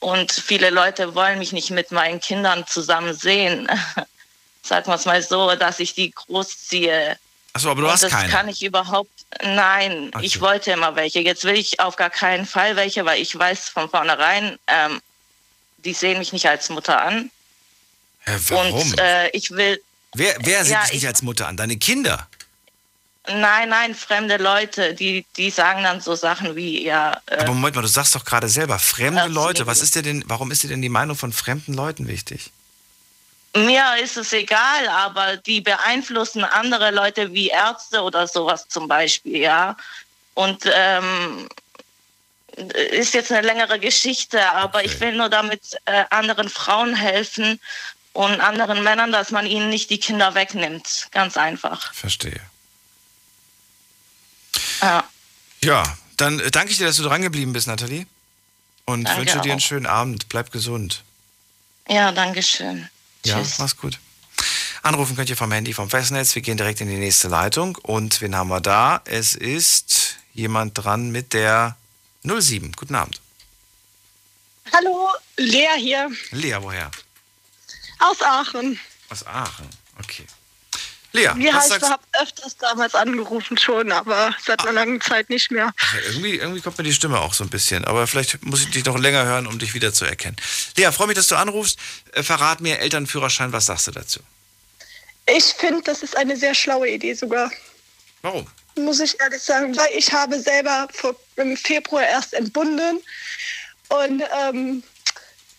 Und viele Leute wollen mich nicht mit meinen Kindern zusammen sehen. Sagen wir es mal so, dass ich die großziehe. Achso, aber du Und hast das keine. Das kann ich überhaupt. Nein, so. ich wollte immer welche. Jetzt will ich auf gar keinen Fall welche, weil ich weiß von vornherein, ähm, die sehen mich nicht als Mutter an. Ja, warum? Und äh, ich will. Wer, wer sieht ja, dich nicht als Mutter an? Deine Kinder? Nein, nein, fremde Leute, die, die sagen dann so Sachen wie, ja. Äh, Aber Moment mal, du sagst doch gerade selber, fremde Leute, was ist dir denn, warum ist dir denn die Meinung von fremden Leuten wichtig? Mir ist es egal, aber die beeinflussen andere Leute wie Ärzte oder sowas zum Beispiel, ja. Und ähm, ist jetzt eine längere Geschichte, aber okay. ich will nur damit äh, anderen Frauen helfen und anderen Männern, dass man ihnen nicht die Kinder wegnimmt. Ganz einfach. Verstehe. Ja. Ja, dann äh, danke ich dir, dass du dran geblieben bist, Nathalie. Und danke wünsche dir einen schönen Abend. Bleib gesund. Ja, danke schön. Ja, Tschüss. mach's gut. Anrufen könnt ihr vom Handy vom Festnetz. Wir gehen direkt in die nächste Leitung. Und wen haben wir da? Es ist jemand dran mit der 07. Guten Abend. Hallo, Lea hier. Lea, woher? Aus Aachen. Aus Aachen, okay. Lea, Wie heißt, ich habe öfters damals angerufen schon, aber seit einer ah. langen Zeit nicht mehr. Ja, irgendwie, irgendwie kommt mir die Stimme auch so ein bisschen, aber vielleicht muss ich dich noch länger hören, um dich wiederzuerkennen. Lea, freue mich, dass du anrufst. Äh, verrat mir Elternführerschein, was sagst du dazu? Ich finde, das ist eine sehr schlaue Idee sogar. Warum? Muss ich ehrlich sagen, weil ich habe selber vor, im Februar erst entbunden und ähm,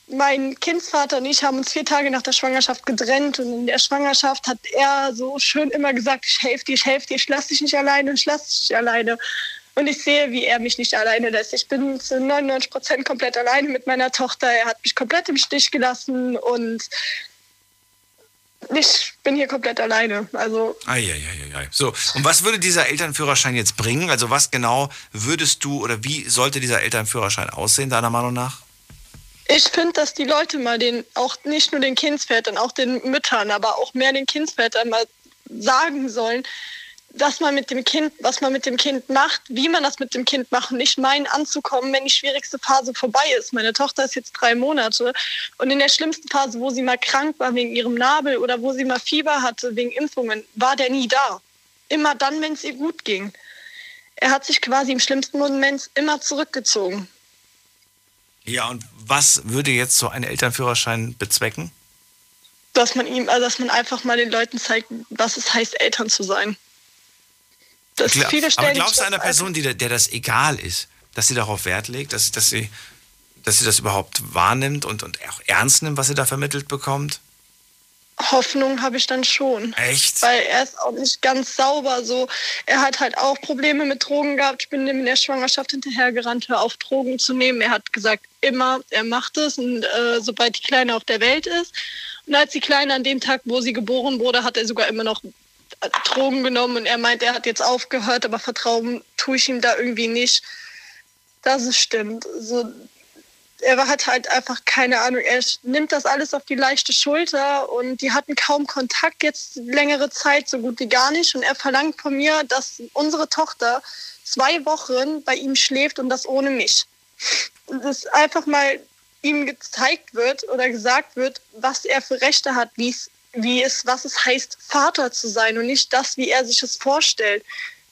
mein Kindsvater und ich haben uns vier Tage nach der Schwangerschaft getrennt und in der Schwangerschaft hat er so schön immer gesagt, ich helfe dir, ich helfe dir, ich lasse dich nicht alleine, ich lasse dich nicht alleine. Und ich sehe, wie er mich nicht alleine lässt. Ich bin zu 99 Prozent komplett alleine mit meiner Tochter. Er hat mich komplett im Stich gelassen und ich bin hier komplett alleine. Also. Eieieiei. So, und was würde dieser Elternführerschein jetzt bringen? Also was genau würdest du oder wie sollte dieser Elternführerschein aussehen, deiner Meinung nach? Ich finde, dass die Leute mal den, auch nicht nur den Kindsvätern, auch den Müttern, aber auch mehr den Kindsvätern mal sagen sollen, dass man mit dem Kind, was man mit dem Kind macht, wie man das mit dem Kind macht nicht meinen anzukommen, wenn die schwierigste Phase vorbei ist. Meine Tochter ist jetzt drei Monate und in der schlimmsten Phase, wo sie mal krank war wegen ihrem Nabel oder wo sie mal Fieber hatte wegen Impfungen, war der nie da. Immer dann, wenn es ihr gut ging er hat sich quasi im schlimmsten Moment immer zurückgezogen. Ja, und was würde jetzt so ein Elternführerschein bezwecken? Dass man ihm, also dass man einfach mal den Leuten zeigt, was es heißt, Eltern zu sein. Das Klar, viele aber glaubst du einer Person, die, der das egal ist, dass sie darauf Wert legt, dass, dass, sie, dass sie das überhaupt wahrnimmt und, und auch ernst nimmt, was sie da vermittelt bekommt? Hoffnung habe ich dann schon. Echt? Weil er ist auch nicht ganz sauber. So, er hat halt auch Probleme mit Drogen gehabt. Ich bin ihm in der Schwangerschaft hinterhergerannt, hör auf Drogen zu nehmen. Er hat gesagt, immer, er macht es und äh, sobald die Kleine auf der Welt ist. Und als die Kleine an dem Tag, wo sie geboren wurde, hat er sogar immer noch Drogen genommen und er meint, er hat jetzt aufgehört, aber vertrauen tue ich ihm da irgendwie nicht, dass es stimmt. So, er hat halt einfach keine Ahnung, er nimmt das alles auf die leichte Schulter und die hatten kaum Kontakt jetzt längere Zeit, so gut wie gar nicht. Und er verlangt von mir, dass unsere Tochter zwei Wochen bei ihm schläft und das ohne mich. Dass einfach mal ihm gezeigt wird oder gesagt wird, was er für Rechte hat, wie es, wie es, was es heißt, Vater zu sein und nicht das, wie er sich es vorstellt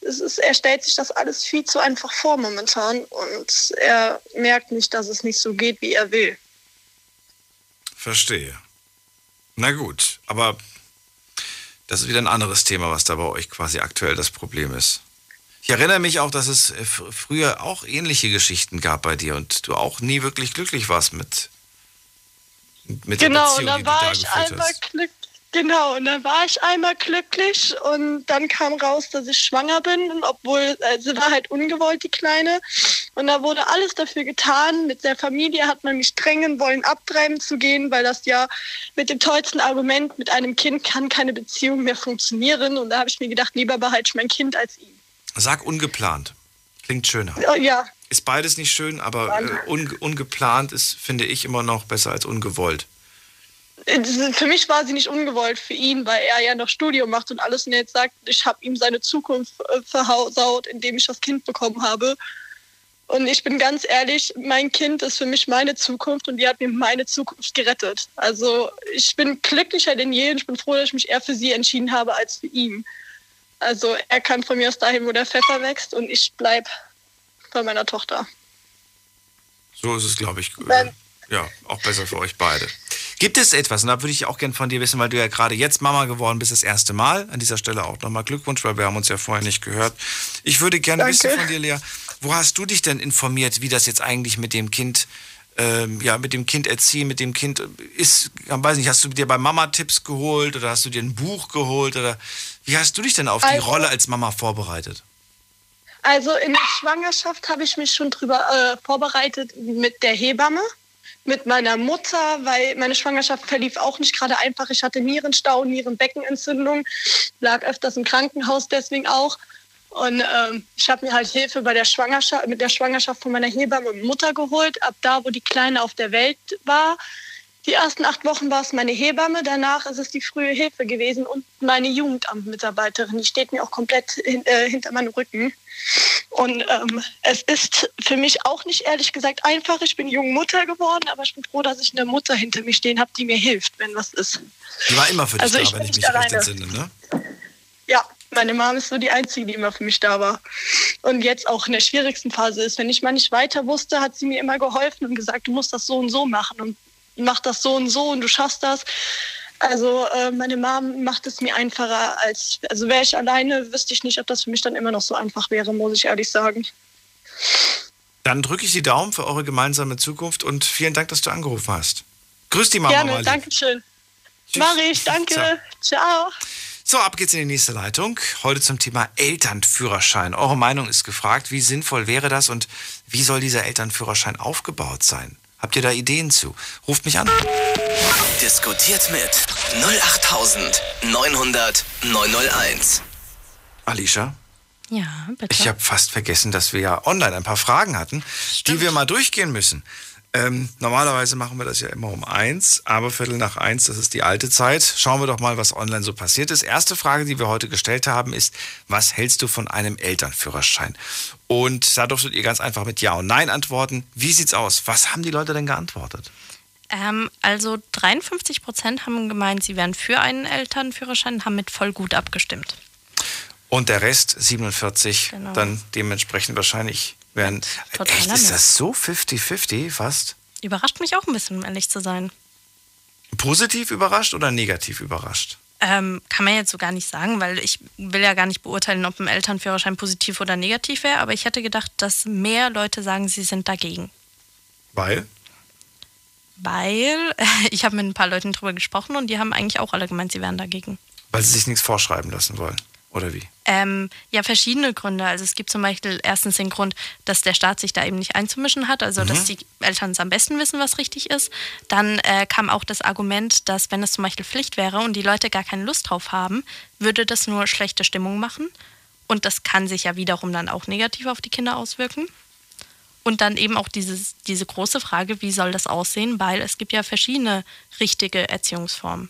es ist, er stellt sich das alles viel zu einfach vor momentan und er merkt nicht, dass es nicht so geht, wie er will. Verstehe. Na gut, aber das ist wieder ein anderes Thema, was da bei euch quasi aktuell das Problem ist. Ich erinnere mich auch, dass es äh, früher auch ähnliche Geschichten gab bei dir und du auch nie wirklich glücklich warst mit, mit genau, der Beziehung, die du da geführt hast. Genau, da war ich einmal glücklich Genau, und dann war ich einmal glücklich und dann kam raus, dass ich schwanger bin, obwohl äh, sie war halt ungewollt, die Kleine. Und da wurde alles dafür getan. Mit der Familie hat man mich drängen wollen, abtreiben zu gehen, weil das ja mit dem tollsten Argument, mit einem Kind kann keine Beziehung mehr funktionieren. Und da habe ich mir gedacht, lieber behalte ich mein Kind als ihn. Sag ungeplant. Klingt schöner. Ja. Ist beides nicht schön, aber äh, un ungeplant ist, finde ich, immer noch besser als ungewollt für mich war sie nicht ungewollt für ihn, weil er ja noch Studium macht und alles und jetzt sagt, ich habe ihm seine Zukunft äh, versaut, indem ich das Kind bekommen habe. Und ich bin ganz ehrlich, mein Kind ist für mich meine Zukunft und die hat mir meine Zukunft gerettet. Also ich bin glücklicher denn je und ich bin froh, dass ich mich eher für sie entschieden habe als für ihn. Also er kann von mir aus dahin, wo der Pfeffer wächst und ich bleibe bei meiner Tochter. So ist es, glaube ich. Wenn, ja, auch besser für euch beide. Gibt es etwas, und da würde ich auch gerne von dir wissen, weil du ja gerade jetzt Mama geworden bist, das erste Mal. An dieser Stelle auch nochmal Glückwunsch, weil wir haben uns ja vorher nicht gehört. Ich würde gerne Danke. wissen von dir, Lea, wo hast du dich denn informiert, wie das jetzt eigentlich mit dem Kind, ähm, ja, mit dem Kind erziehen, mit dem Kind ist, ich weiß nicht, hast du dir bei Mama Tipps geholt oder hast du dir ein Buch geholt oder wie hast du dich denn auf also, die Rolle als Mama vorbereitet? Also in der Schwangerschaft habe ich mich schon drüber äh, vorbereitet mit der Hebamme mit meiner Mutter, weil meine Schwangerschaft verlief auch nicht gerade einfach. Ich hatte Nierenstau, Nierenbeckenentzündung, lag öfters im Krankenhaus deswegen auch. Und ähm, ich habe mir halt Hilfe bei der Schwangerschaft, mit der Schwangerschaft von meiner Hebamme und Mutter geholt. Ab da, wo die Kleine auf der Welt war, die ersten acht Wochen war es meine Hebamme, danach ist es die frühe Hilfe gewesen und meine Jugendamtmitarbeiterin. Die steht mir auch komplett hin, äh, hinter meinem Rücken. Und ähm, es ist für mich auch nicht ehrlich gesagt einfach. Ich bin junge Mutter geworden, aber ich bin froh, dass ich eine Mutter hinter mir stehen habe, die mir hilft, wenn was ist. Die war immer für dich also da, wenn ich mich recht entsinne, ne? Ja, meine Mom ist so die Einzige, die immer für mich da war. Und jetzt auch in der schwierigsten Phase ist. Wenn ich mal nicht weiter wusste, hat sie mir immer geholfen und gesagt, du musst das so und so machen. Und mach das so und so und du schaffst das. Also äh, meine Mom macht es mir einfacher als, also wäre ich alleine, wüsste ich nicht, ob das für mich dann immer noch so einfach wäre, muss ich ehrlich sagen. Dann drücke ich die Daumen für eure gemeinsame Zukunft und vielen Dank, dass du angerufen hast. Grüß die Mama. Gerne, danke schön. Mach ich, danke. Ciao. Ciao. So, ab geht's in die nächste Leitung. Heute zum Thema Elternführerschein. Eure Meinung ist gefragt. Wie sinnvoll wäre das und wie soll dieser Elternführerschein aufgebaut sein? Habt ihr da Ideen zu? Ruft mich an. Diskutiert mit 08900 901. Alicia? Ja, bitte. Ich habe fast vergessen, dass wir ja online ein paar Fragen hatten, Stimmt. die wir mal durchgehen müssen. Ähm, normalerweise machen wir das ja immer um eins, aber Viertel nach eins, das ist die alte Zeit. Schauen wir doch mal, was online so passiert ist. Erste Frage, die wir heute gestellt haben, ist, was hältst du von einem Elternführerschein? Und da durftet ihr ganz einfach mit Ja und Nein antworten. Wie sieht's aus? Was haben die Leute denn geantwortet? Ähm, also 53 Prozent haben gemeint, sie wären für einen Elternführerschein, haben mit voll gut abgestimmt. Und der Rest, 47, Genau. dann dementsprechend wahrscheinlich werden. Totaler Echt, ist das so 50-50 fast? Überrascht mich auch ein bisschen, um ehrlich zu sein. Positiv überrascht oder negativ überrascht? Ähm, kann man jetzt so gar nicht sagen, weil ich will ja gar nicht beurteilen, ob ein Elternführerschein positiv oder negativ wäre, aber ich hätte gedacht, dass mehr Leute sagen, sie sind dagegen. Weil? Weil ich habe mit ein paar Leuten drüber gesprochen und die haben eigentlich auch alle gemeint, sie wären dagegen. Weil sie sich nichts vorschreiben lassen wollen. Oder wie? Ähm, ja, verschiedene Gründe. Also es gibt zum Beispiel erstens den Grund, dass der Staat sich da eben nicht einzumischen hat, also dass die Eltern es am besten wissen, was richtig ist. Dann äh, kam auch das Argument, dass wenn es zum Beispiel Pflicht wäre und die Leute gar keine Lust drauf haben, würde das nur schlechte Stimmung machen. Und das kann sich ja wiederum dann auch negativ auf die Kinder auswirken. Und dann eben auch dieses, diese große Frage, wie soll das aussehen? Weil es gibt ja verschiedene richtige Erziehungsformen.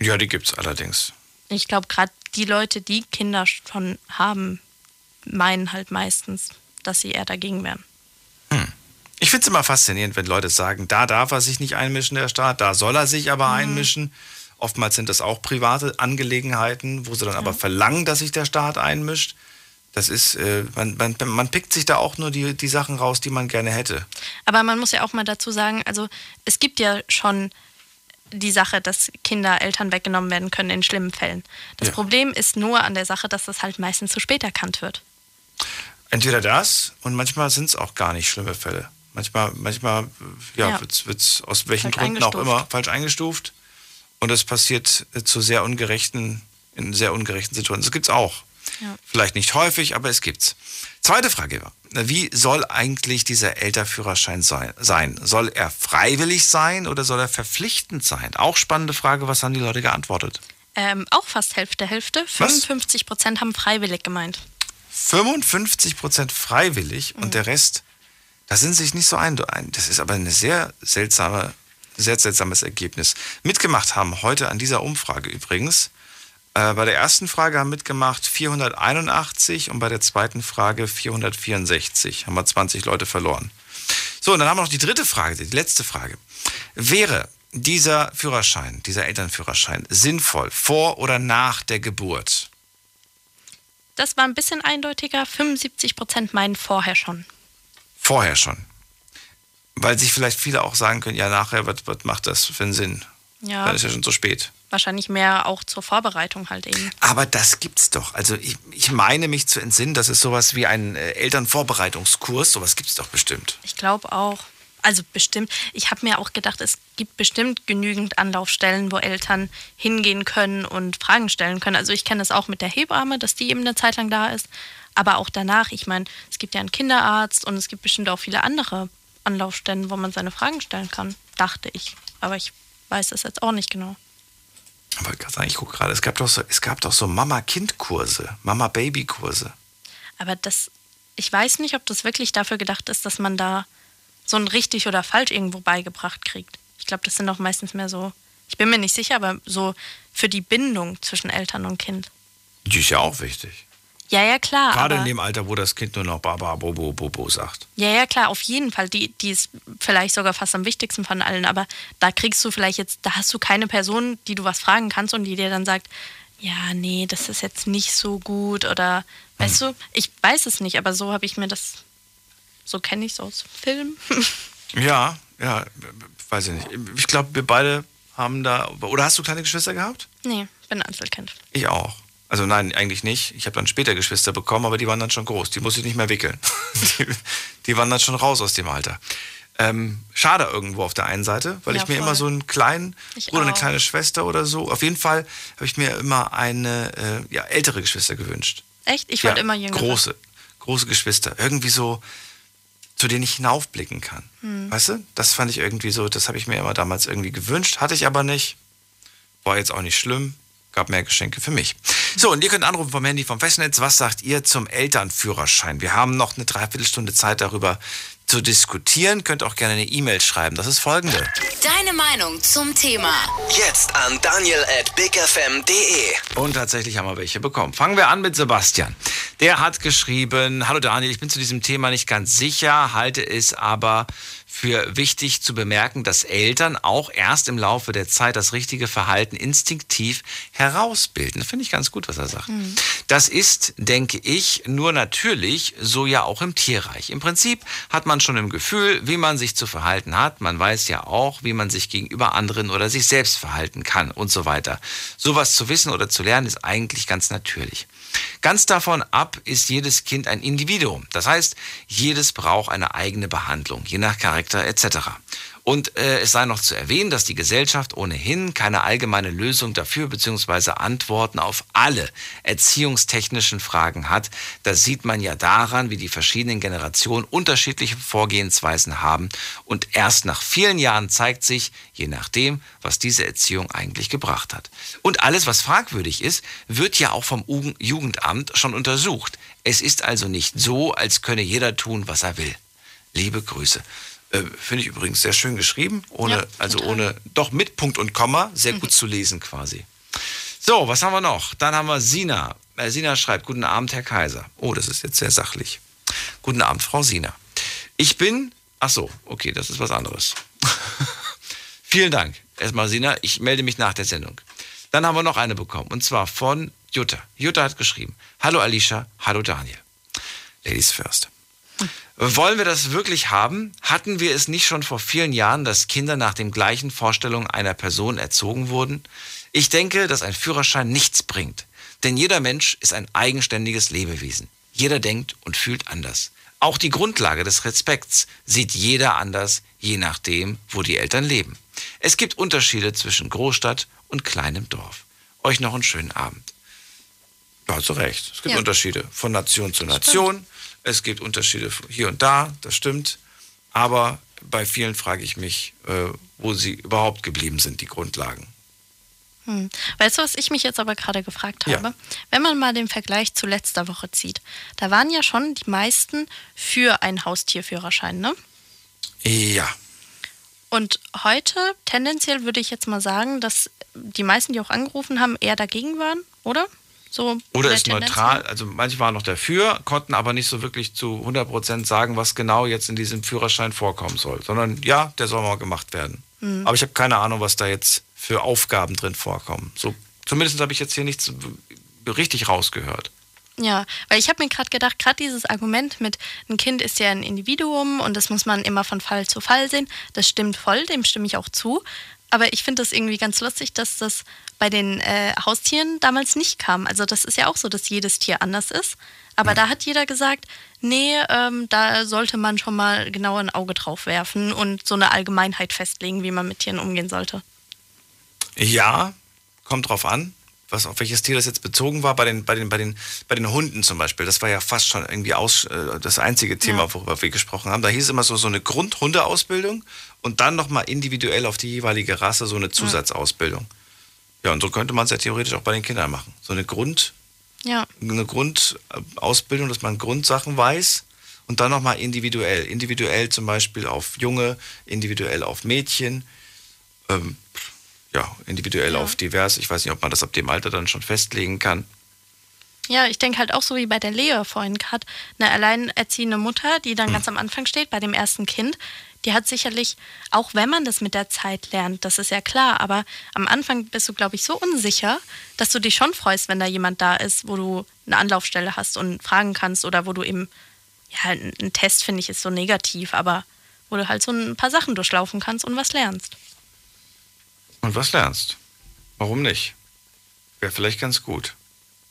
Ja, die gibt's allerdings. Ich glaube, gerade die Leute, die Kinder schon haben, meinen halt meistens, dass sie eher dagegen wären. Ich finde es immer faszinierend, wenn Leute sagen, da darf er sich nicht einmischen, der Staat, da soll er sich aber einmischen. Oftmals sind das auch private Angelegenheiten, wo sie dann aber verlangen, dass sich der Staat einmischt. Das ist, äh, man, man, man pickt sich da auch nur die, die Sachen raus, die man gerne hätte. Aber man muss ja auch mal dazu sagen, also es gibt ja schon die Sache, dass Kinder Eltern weggenommen werden können in schlimmen Fällen. Das Ja. Problem ist nur an der Sache, dass das halt meistens zu spät erkannt wird. Entweder das und manchmal sind es auch gar nicht schlimme Fälle. Manchmal, manchmal ja, Ja. wird es aus welchen Falsch Gründen auch immer falsch eingestuft. Und es passiert äh, zu sehr ungerechten, in sehr ungerechten Situationen. Das gibt's auch. Ja. Vielleicht nicht häufig, aber es gibt's. Zweite Frage war, wie soll eigentlich dieser Elterführerschein sei- sein? Soll er freiwillig sein oder soll er verpflichtend sein? Auch spannende Frage, was haben die Leute geantwortet? Ähm, auch fast Hälfte, Hälfte. 55 Prozent haben freiwillig gemeint. 55 Prozent freiwillig und der Rest, da sind sich nicht so ein. ein- Das ist aber eine sehr seltsame, sehr seltsames Ergebnis. Mitgemacht haben heute an dieser Umfrage übrigens. Äh, bei der ersten Frage haben mitgemacht 481 und bei der zweiten Frage 464. Haben wir 20 Leute verloren. So, und dann haben wir noch die dritte Frage, die letzte Frage. Wäre dieser Führerschein, dieser Elternführerschein sinnvoll vor oder nach der Geburt? Das war ein bisschen eindeutiger. 75 Prozent meinen vorher schon. Vorher schon. Weil sich vielleicht viele auch sagen können, ja, nachher, was, was macht das für einen Sinn? Ja, Dann ist ja schon zu spät. Wahrscheinlich mehr auch zur Vorbereitung halt eben. Aber das gibt's doch. Also ich, ich meine mich zu entsinnen, das ist sowas wie ein äh, Elternvorbereitungskurs. Sowas gibt's doch bestimmt. Ich glaube auch. Also bestimmt. Ich habe mir auch gedacht, es gibt bestimmt genügend Anlaufstellen, wo Eltern hingehen können und Fragen stellen können. Also ich kenne das auch mit der Hebamme, dass die eben eine Zeit lang da ist. Aber auch danach, ich meine, es gibt ja einen Kinderarzt und es gibt bestimmt auch viele andere Anlaufstellen, wo man seine Fragen stellen kann, dachte ich. Aber ich weiß das jetzt auch nicht genau. Aber ich, sagen, ich gucke gerade, es gab doch so, es gab doch so Mama-Kind-Kurse, Mama-Baby-Kurse. Aber das, ich weiß nicht, ob das wirklich dafür gedacht ist, dass man da so ein richtig oder falsch irgendwo beigebracht kriegt. Ich glaube, das sind auch meistens mehr so, ich bin mir nicht sicher, aber so für die Bindung zwischen Eltern und Kind. Die ist ja auch wichtig. Ja, ja, klar. Gerade in dem Alter, wo das Kind nur noch Baba, Bobo, Bobo sagt. Ja, ja, klar, auf jeden Fall. Die, die ist vielleicht sogar fast am wichtigsten von allen, aber da kriegst du vielleicht jetzt, da hast du keine Person, die du was fragen kannst und die dir dann sagt, ja, nee, das ist jetzt nicht so gut oder, weißt du, ich weiß es nicht, aber so habe ich mir das, so kenne ich es aus Film. Ja, ja, weiß ich nicht. Ich glaube, wir beide haben da. Oder hast du kleine Geschwister gehabt? nee, bin Einzelkind. Ich auch. Also nein, eigentlich nicht. Ich habe dann später Geschwister bekommen, aber die waren dann schon groß. Die musste ich nicht mehr wickeln. die, die waren dann schon raus aus dem Alter. Ähm, schade irgendwo auf der einen Seite, weil Ja, ich mir voll. immer so einen kleinen Ich Bruder, eine auch. kleine Schwester oder so. Auf jeden Fall habe ich mir immer eine äh, ja, ältere Geschwister gewünscht. Echt? Ich wollte ja, immer jünger. Große, große Geschwister. Irgendwie so, zu denen ich hinaufblicken kann. Hm. Weißt du? Das fand ich irgendwie so, das habe ich mir immer damals irgendwie gewünscht. Hatte ich aber nicht. War jetzt auch nicht schlimm. Gab mehr Geschenke für mich. So, und ihr könnt anrufen vom Handy vom Festnetz. Was sagt ihr zum Elternführerschein? Wir haben noch eine Dreiviertelstunde Zeit darüber zu diskutieren. Könnt auch gerne eine E-Mail schreiben. Das ist folgende. Deine Meinung zum Thema. Jetzt an daniel at bigfm.de. Und tatsächlich haben wir welche bekommen. Fangen wir an mit Sebastian. Der hat geschrieben, hallo Daniel, ich bin zu diesem Thema nicht ganz sicher, halte es aber für wichtig zu bemerken, dass Eltern auch erst im Laufe der Zeit das richtige Verhalten instinktiv herausbilden. Finde ich ganz gut, was er sagt. Mhm. Das ist, denke ich, nur natürlich so ja auch im Tierreich. Im Prinzip hat man schon im Gefühl, wie man sich zu verhalten hat. Man weiß ja auch, wie man sich gegenüber anderen oder sich selbst verhalten kann und so weiter. Sowas zu wissen oder zu lernen ist eigentlich ganz natürlich. Ganz davon ab ist jedes Kind ein Individuum. Das heißt, jedes braucht eine eigene Behandlung, je nach Charakter etc. Und äh, es sei noch zu erwähnen, dass die Gesellschaft ohnehin keine allgemeine Lösung dafür bzw. Antworten auf alle erziehungstechnischen Fragen hat. Das sieht man ja daran, wie die verschiedenen Generationen unterschiedliche Vorgehensweisen haben. Und erst nach vielen Jahren zeigt sich, je nachdem, was diese Erziehung eigentlich gebracht hat. Und alles, was fragwürdig ist, wird ja auch vom Jugendamt schon untersucht. Es ist also nicht so, als könne jeder tun, was er will. Liebe Grüße. Äh, Finde ich übrigens sehr schön geschrieben, ohne, ja, also ohne, doch mit Punkt und Komma, sehr mhm. gut zu lesen quasi. So, was haben wir noch? Dann haben wir Sina. Äh, Sina schreibt, guten Abend, Herr Kaiser. Oh, das ist jetzt sehr sachlich. Guten Abend, Frau Sina. Ich bin, ach so, okay, das ist was anderes. Vielen Dank. Erstmal, Sina, ich melde mich nach der Sendung. Dann haben wir noch eine bekommen, und zwar von Jutta. Jutta hat geschrieben, hallo Alicia, hallo Daniel. Ladies first. Wollen wir das wirklich haben? Hatten wir es nicht schon vor vielen Jahren, dass Kinder nach den gleichen Vorstellungen einer Person erzogen wurden? Ich denke, dass ein Führerschein nichts bringt. Denn jeder Mensch ist ein eigenständiges Lebewesen. Jeder denkt und fühlt anders. Auch die Grundlage des Respekts sieht jeder anders, je nachdem, wo die Eltern leben. Es gibt Unterschiede zwischen Großstadt und kleinem Dorf. Euch noch einen schönen Abend. Ja, hast du recht. Es gibt ja. Unterschiede von Nation zu Nation. Stimmt. Es gibt Unterschiede hier und da, das stimmt. Aber bei vielen frage ich mich, äh, wo sie überhaupt geblieben sind, die Grundlagen. Hm. Weißt du, was ich mich jetzt aber gerade gefragt habe? Ja. Wenn man mal den Vergleich zu letzter Woche zieht, da waren ja schon die meisten für einen Haustierführerschein, ne? Ja. Und heute, tendenziell würde ich jetzt mal sagen, dass die meisten, die auch angerufen haben, eher dagegen waren, oder? So Oder ist neutral, also manche waren noch dafür, konnten aber nicht so wirklich zu 100% sagen, was genau jetzt in diesem Führerschein vorkommen soll, sondern ja, der soll mal gemacht werden. Mhm. Aber ich habe keine Ahnung, was da jetzt für Aufgaben drin vorkommen. So, zumindest habe ich jetzt hier nichts richtig rausgehört. Ja, weil ich habe mir gerade gedacht, gerade dieses Argument mit ein Kind ist ja ein Individuum und das muss man immer von Fall zu Fall sehen, das stimmt voll, dem stimme ich auch zu. Aber ich finde das irgendwie ganz lustig, dass das bei den äh, Haustieren damals nicht kam. Also das ist ja auch so, dass jedes Tier anders ist. Aber ja. da hat jeder gesagt, nee, ähm, da sollte man schon mal genauer ein Auge drauf werfen und so eine Allgemeinheit festlegen, wie man mit Tieren umgehen sollte. Ja, kommt drauf an, was, auf welches Tier das jetzt bezogen war. Bei den, bei den, bei den, bei den Hunden zum Beispiel, das war ja fast schon irgendwie aus, äh, das einzige Thema, ja. worüber wir gesprochen haben. Da hieß immer so, so eine Grundhundeausbildung und dann nochmal individuell auf die jeweilige Rasse so eine Zusatzausbildung. Ja. Und so könnte man es ja theoretisch auch bei den Kindern machen. So eine Grund, ja. eine Grundausbildung, dass man Grundsachen weiß und dann nochmal individuell. Individuell zum Beispiel auf Junge, individuell auf Mädchen, ähm, ja, individuell ja. auf divers. Ich weiß nicht, ob man das ab dem Alter dann schon festlegen kann. Ja, ich denke halt auch so wie bei der Lea vorhin gerade, eine alleinerziehende Mutter, die dann hm. ganz am Anfang steht, bei dem ersten Kind, die hat sicherlich, auch wenn man das mit der Zeit lernt, das ist ja klar, aber am Anfang bist du, glaube ich, so unsicher, dass du dich schon freust, wenn da jemand da ist, wo du eine Anlaufstelle hast und fragen kannst oder wo du eben, ja, ein Test finde ich ist so negativ, aber wo du halt so ein paar Sachen durchlaufen kannst und was lernst. Und was lernst? Warum nicht? Wäre vielleicht ganz gut.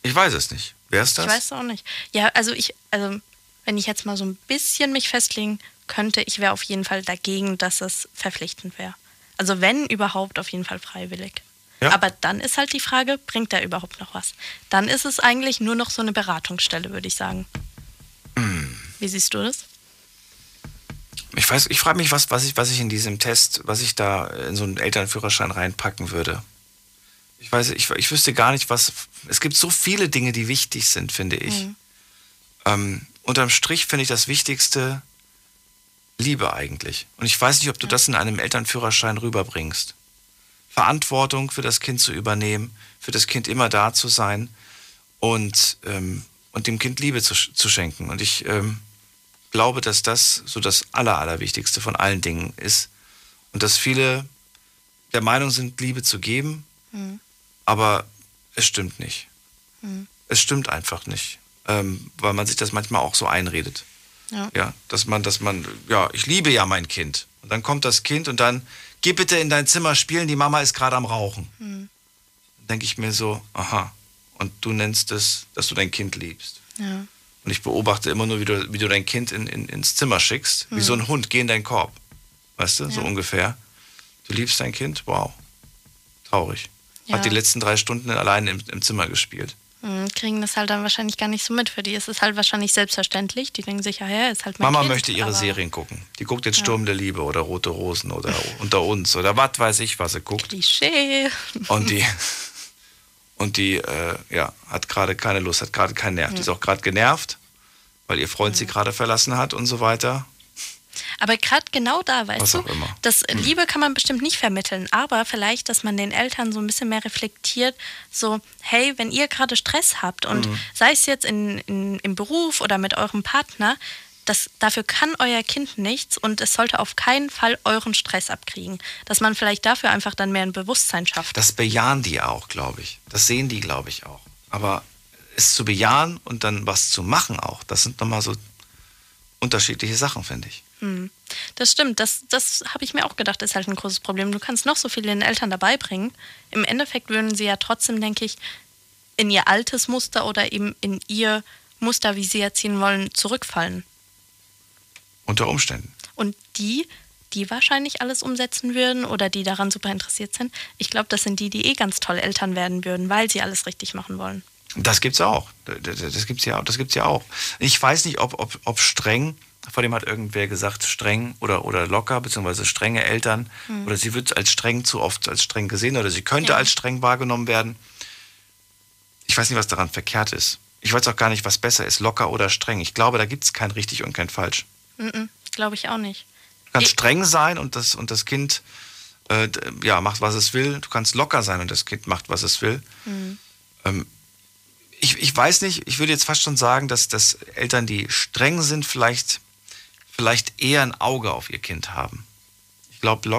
Ich weiß es nicht. Wer ist das? Ich weiß es auch nicht. Ja, also ich, also wenn ich jetzt mal so ein bisschen mich festlegen könnte, ich wäre auf jeden Fall dagegen, dass es verpflichtend wäre. Also wenn überhaupt, auf jeden Fall freiwillig. Ja. Aber dann ist halt die Frage, bringt er überhaupt noch was? Dann ist es eigentlich nur noch so eine Beratungsstelle, würde ich sagen. Mm. Wie siehst du das? Ich weiß, ich frage mich, was, was, ich, was ich in diesem Test, was ich da in so einen Elternführerschein reinpacken würde. Ich weiß, ich, ich wüsste gar nicht, was. Es gibt so viele Dinge, die wichtig sind, finde ich. Mhm. Ähm, unterm Strich finde ich das Wichtigste, Liebe eigentlich. Und ich weiß nicht, ob du das in einem Elternführerschein rüberbringst. Verantwortung für das Kind zu übernehmen, für das Kind immer da zu sein und, ähm, und dem Kind Liebe zu, zu schenken. Und ich ähm, glaube, dass das so das Aller, Allerwichtigste von allen Dingen ist. Und dass viele der Meinung sind, Liebe zu geben, Mhm. aber es stimmt nicht. Mhm. Es stimmt einfach nicht, ähm, weil man sich das manchmal auch so einredet. Ja. Ja, dass man, dass man, ja, ich liebe ja mein Kind. Und dann kommt das Kind und dann, geh bitte in dein Zimmer spielen, die Mama ist gerade am Rauchen. Mhm. Dann denke ich mir so, aha. Und du nennst es, dass du dein Kind liebst. Ja. Und ich beobachte immer nur, wie du, wie du dein Kind in, in, ins Zimmer schickst, wie Mhm. so ein Hund, geh in deinen Korb. Weißt du, so Ja. ungefähr. Du liebst dein Kind? Wow. Traurig. Ja. Hat die letzten drei Stunden allein im, im Zimmer gespielt. Mhm, Kriegen das halt dann wahrscheinlich gar nicht so mit. Für die ist es halt wahrscheinlich selbstverständlich. Die denken sich, ja, ja, ist halt mein Mama kind, möchte ihre Serien gucken. Die guckt jetzt Ja. Sturm der Liebe oder Rote Rosen oder Unter uns oder was weiß ich, was sie guckt. Klischee. Und die, und die äh, ja, hat gerade keine Lust, hat gerade keinen Nerv. Die ist auch gerade genervt, weil ihr Freund sie gerade verlassen hat und so weiter. Aber gerade genau da, weißt Was du, das Liebe kann man bestimmt nicht vermitteln, aber vielleicht, dass man den Eltern so ein bisschen mehr reflektiert, so, hey, wenn ihr gerade Stress habt und Mhm. sei es jetzt in, in, im Beruf oder mit eurem Partner, das, dafür kann euer Kind nichts und es sollte auf keinen Fall euren Stress abkriegen. Dass man vielleicht dafür einfach dann mehr ein Bewusstsein schafft. Das bejahen die auch, glaube ich. Das sehen die, glaube ich, auch. Aber es zu bejahen und dann was zu machen auch, das sind nochmal so unterschiedliche Sachen, finde ich. Hm. Das stimmt, das, das habe ich mir auch gedacht, ist halt ein großes Problem. Du kannst noch so viele den Eltern dabei bringen. Im Endeffekt würden sie ja trotzdem, denke ich, in ihr altes Muster oder eben in ihr Muster, wie sie erziehen wollen, zurückfallen. Unter Umständen. Und die, die wahrscheinlich alles umsetzen würden oder die daran super interessiert sind, ich glaube, das sind die, die eh ganz toll Eltern werden würden, weil sie alles richtig machen wollen. Das gibt's auch. Das gibt's ja, das gibt's ja auch. Ich weiß nicht, ob, ob, ob streng, vor dem hat irgendwer gesagt, streng oder, oder locker, beziehungsweise strenge Eltern, Hm. oder sie wird als streng zu oft als streng gesehen oder sie könnte Ja. als streng wahrgenommen werden. Ich weiß nicht, was daran verkehrt ist. Ich weiß auch gar nicht, was besser ist, locker oder streng. Ich glaube, da gibt's kein richtig und kein falsch. Glaube ich auch nicht. Du kannst streng sein und das, und das Kind äh, ja, macht, was es will. Du kannst locker sein und das Kind macht, was es will. Mhm. Ähm, ich, ich weiß nicht, ich würde jetzt fast schon sagen, dass, dass Eltern, die streng sind, vielleicht, vielleicht eher ein Auge auf ihr Kind haben. Ich glaube,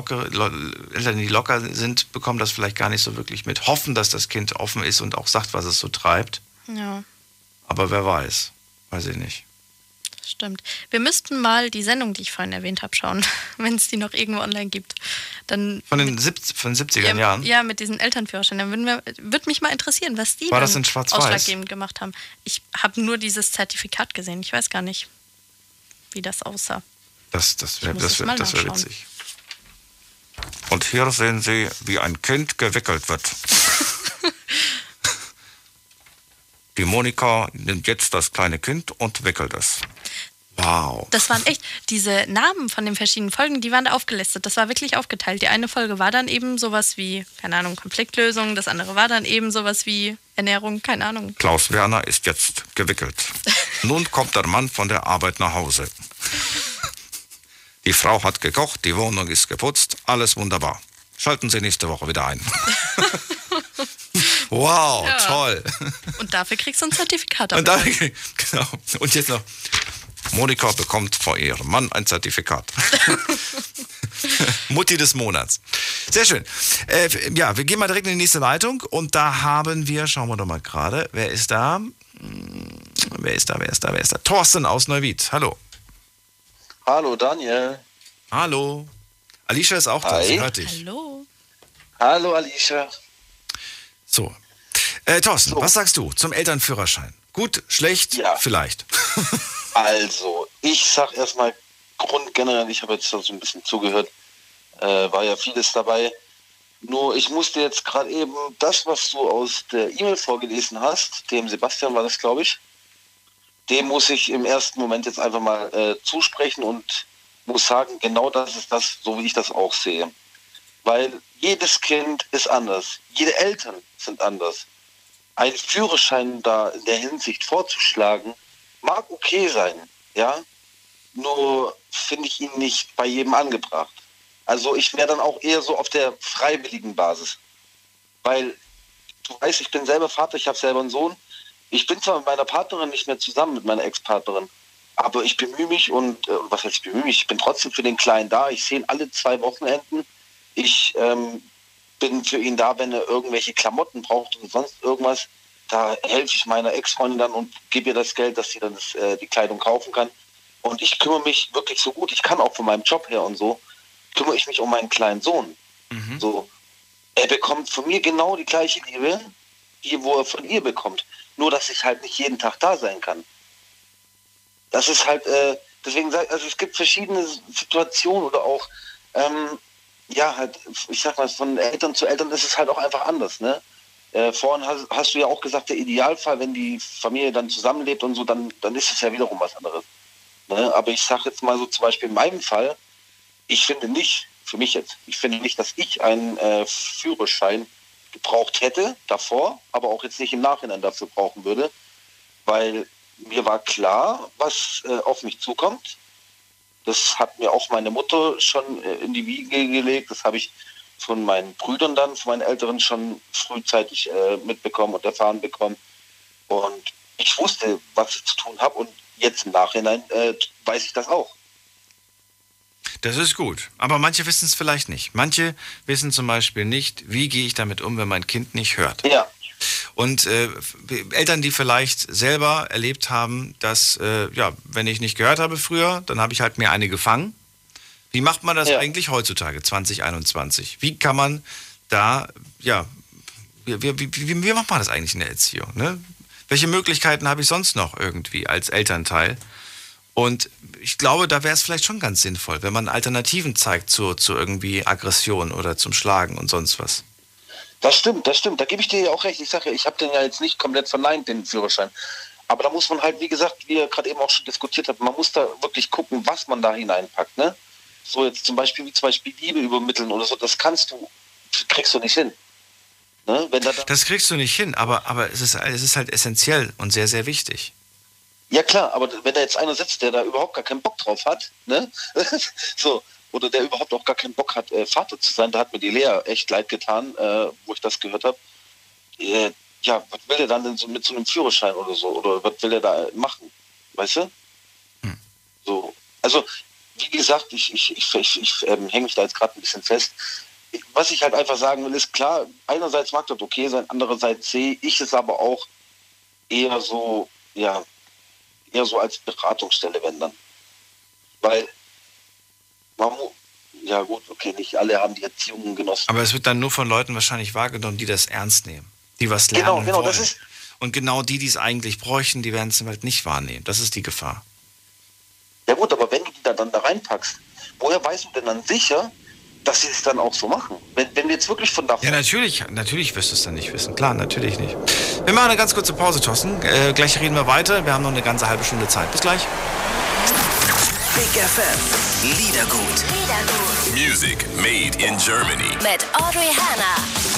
Eltern, die locker sind, bekommen das vielleicht gar nicht so wirklich mit. Hoffen, dass das Kind offen ist und auch sagt, was es so treibt. Ja. Aber wer weiß. Weiß ich nicht. Stimmt. Wir müssten mal die Sendung, die ich vorhin erwähnt habe, schauen, wenn es die noch irgendwo online gibt. Dann Von den, 70, von den 70er ja, Jahren. ja, mit diesen Elternführerscheinen. Dann wir, würde mich mal interessieren, was die War das in ausschlaggebend gemacht haben. Ich habe nur dieses Zertifikat gesehen. Ich weiß gar nicht, wie das aussah. Das, das wäre das wär, das wär witzig. Und hier sehen Sie, wie ein Kind gewickelt wird. Die Monika nimmt jetzt das kleine Kind und wickelt es. Wow. Das waren echt, diese Namen von den verschiedenen Folgen, die waren da aufgelistet. Das war wirklich aufgeteilt. Die eine Folge war dann eben sowas wie, keine Ahnung, Konfliktlösung. Das andere war dann eben sowas wie Ernährung, keine Ahnung. Klaus Werner ist jetzt gewickelt. Nun kommt der Mann von der Arbeit nach Hause. Die Frau hat gekocht, die Wohnung ist geputzt, alles wunderbar. Schalten Sie nächste Woche wieder ein. wow, Ja. toll. Und dafür kriegst du ein Zertifikat. Und, dafür. genau. und jetzt noch, Monika bekommt von ihrem Mann ein Zertifikat. Mutti des Monats. Sehr schön. Äh, ja, wir gehen mal direkt in die nächste Leitung und da haben wir, schauen wir doch mal gerade, wer ist da? Hm, Wer ist da, wer ist da, wer ist da? Thorsten aus Neuwied. Hallo. Hallo Daniel. Hallo. Alicia ist auch da, Hi. sie hört dich. Hallo. Hallo Alicia. So. Äh, Thorsten, was sagst du zum Elternführerschein? Gut, schlecht, vielleicht. Also, ich sag erstmal grundgenerell, ich habe jetzt so ein bisschen zugehört, äh, war ja vieles dabei. Nur ich musste jetzt gerade eben das, was du aus der E-Mail vorgelesen hast, dem Sebastian war das, glaube ich, dem muss ich im ersten Moment jetzt einfach mal äh, zusprechen und muss sagen, genau das ist das, so wie ich das auch sehe. Weil jedes Kind ist anders. Jede Eltern sind anders. Ein Führerschein da in der Hinsicht vorzuschlagen, mag okay sein, ja. nur finde ich ihn nicht bei jedem angebracht. Also ich wäre dann auch eher so auf der freiwilligen Basis. Weil du weißt, ich bin selber Vater, ich habe selber einen Sohn. Ich bin zwar mit meiner Partnerin nicht mehr zusammen, mit meiner Ex-Partnerin, aber ich bemühe mich und, äh, was heißt ich bemühe mich, ich bin trotzdem für den Kleinen da. Ich sehe ihn alle zwei Wochenenden. Ich ähm, bin für ihn da, wenn er irgendwelche Klamotten braucht und sonst irgendwas. Da helfe ich meiner Ex-Freundin dann und gebe ihr das Geld, dass sie dann das, äh, die Kleidung kaufen kann. Und ich kümmere mich wirklich so gut. Ich kann auch von meinem Job her und so, kümmere ich mich um meinen kleinen Sohn. So, er bekommt von mir genau die gleiche Liebe, wie wo er von ihr bekommt. Nur, dass ich halt nicht jeden Tag da sein kann. Das ist halt, äh, deswegen sag also es gibt verschiedene Situationen oder auch, ähm, ja, halt, ich sag mal, von Eltern zu Eltern ist es halt auch einfach anders, ne? Äh, vorhin hast, hast du ja auch gesagt, der Idealfall, wenn die Familie dann zusammenlebt und so, dann, dann ist es ja wiederum was anderes. Ne? Aber ich sag jetzt mal so zum Beispiel in meinem Fall, ich finde nicht, für mich jetzt, ich finde nicht, dass ich einen äh, Führerschein gebraucht hätte davor, aber auch jetzt nicht im Nachhinein dafür brauchen würde, weil mir war klar, was äh, auf mich zukommt. Das hat mir auch meine Mutter schon äh, in die Wiege gelegt. Das habe ich von meinen Brüdern dann, von meinen Älteren schon frühzeitig äh, mitbekommen und erfahren bekommen. Und ich wusste, was ich zu tun habe und jetzt im Nachhinein äh, weiß ich das auch. Das ist gut. Aber manche wissen es vielleicht nicht. Manche wissen zum Beispiel nicht, wie gehe ich damit um, wenn mein Kind nicht hört. Ja. Und äh, Eltern, die vielleicht selber erlebt haben, dass, äh, ja, wenn ich nicht gehört habe früher, dann habe ich halt mir eine gefangen. Wie macht man das eigentlich heutzutage, 2021? Wie kann man da, ja, wie, wie, wie, wie macht man das eigentlich in der Erziehung? Ne? Welche Möglichkeiten habe ich sonst noch irgendwie als Elternteil? Und ich glaube, da wäre es vielleicht schon ganz sinnvoll, wenn man Alternativen zeigt zu, zu irgendwie Aggression oder zum Schlagen und sonst was. Das stimmt, das stimmt. Da gebe ich dir ja auch recht. Ich sage ja, ich habe den ja jetzt nicht komplett verneint, den Führerschein. Aber da muss man halt, wie gesagt, wie ihr gerade eben auch schon diskutiert habt, man muss da wirklich gucken, was man da hineinpackt. Ne? So jetzt zum Beispiel, wie zum Beispiel Liebe übermitteln oder so, das kannst du, kriegst du nicht hin. Ne? Wenn da Das kriegst du nicht hin, aber, aber es, ist, es ist halt essentiell und sehr, sehr wichtig. Ja klar, aber wenn da jetzt einer sitzt, der da überhaupt gar keinen Bock drauf hat, ne? so, oder der überhaupt auch gar keinen Bock hat, äh, Vater zu sein, da hat mir die Lea echt leid getan, äh, wo ich das gehört habe. Äh, ja, was will der dann denn so mit so einem Führerschein oder so? Oder was will er da machen? Weißt du? So, also, wie gesagt, ich, ich, ich, ich, ich ähm, hänge mich da jetzt gerade ein bisschen fest. Was ich halt einfach sagen will, ist klar, einerseits mag das okay sein, andererseits sehe ich es aber auch eher so, ja, eher so als Beratungsstelle, wenn dann. Weil man mu- ja gut, okay, nicht alle haben die Erziehung genossen. Aber es wird dann nur von Leuten wahrscheinlich wahrgenommen, die das ernst nehmen, die was lernen Genau, genau, wollen. das ist- und genau die, die es eigentlich bräuchten, die werden es halt nicht wahrnehmen. Das ist die Gefahr. Ja gut, aber wenn da dann da reinpackst, woher weißt du denn dann sicher, dass sie es dann auch so machen? Wenn, wenn wir jetzt wirklich von davon... Ja, natürlich, natürlich wirst du es dann nicht wissen. Klar, natürlich nicht. Wir machen eine ganz kurze Pause, Thorsten. Äh, gleich reden wir weiter. Wir haben noch eine ganze halbe Stunde Zeit. Bis gleich. Big FM. Liedergut. Music made in Germany. Mit Audrey Hanna.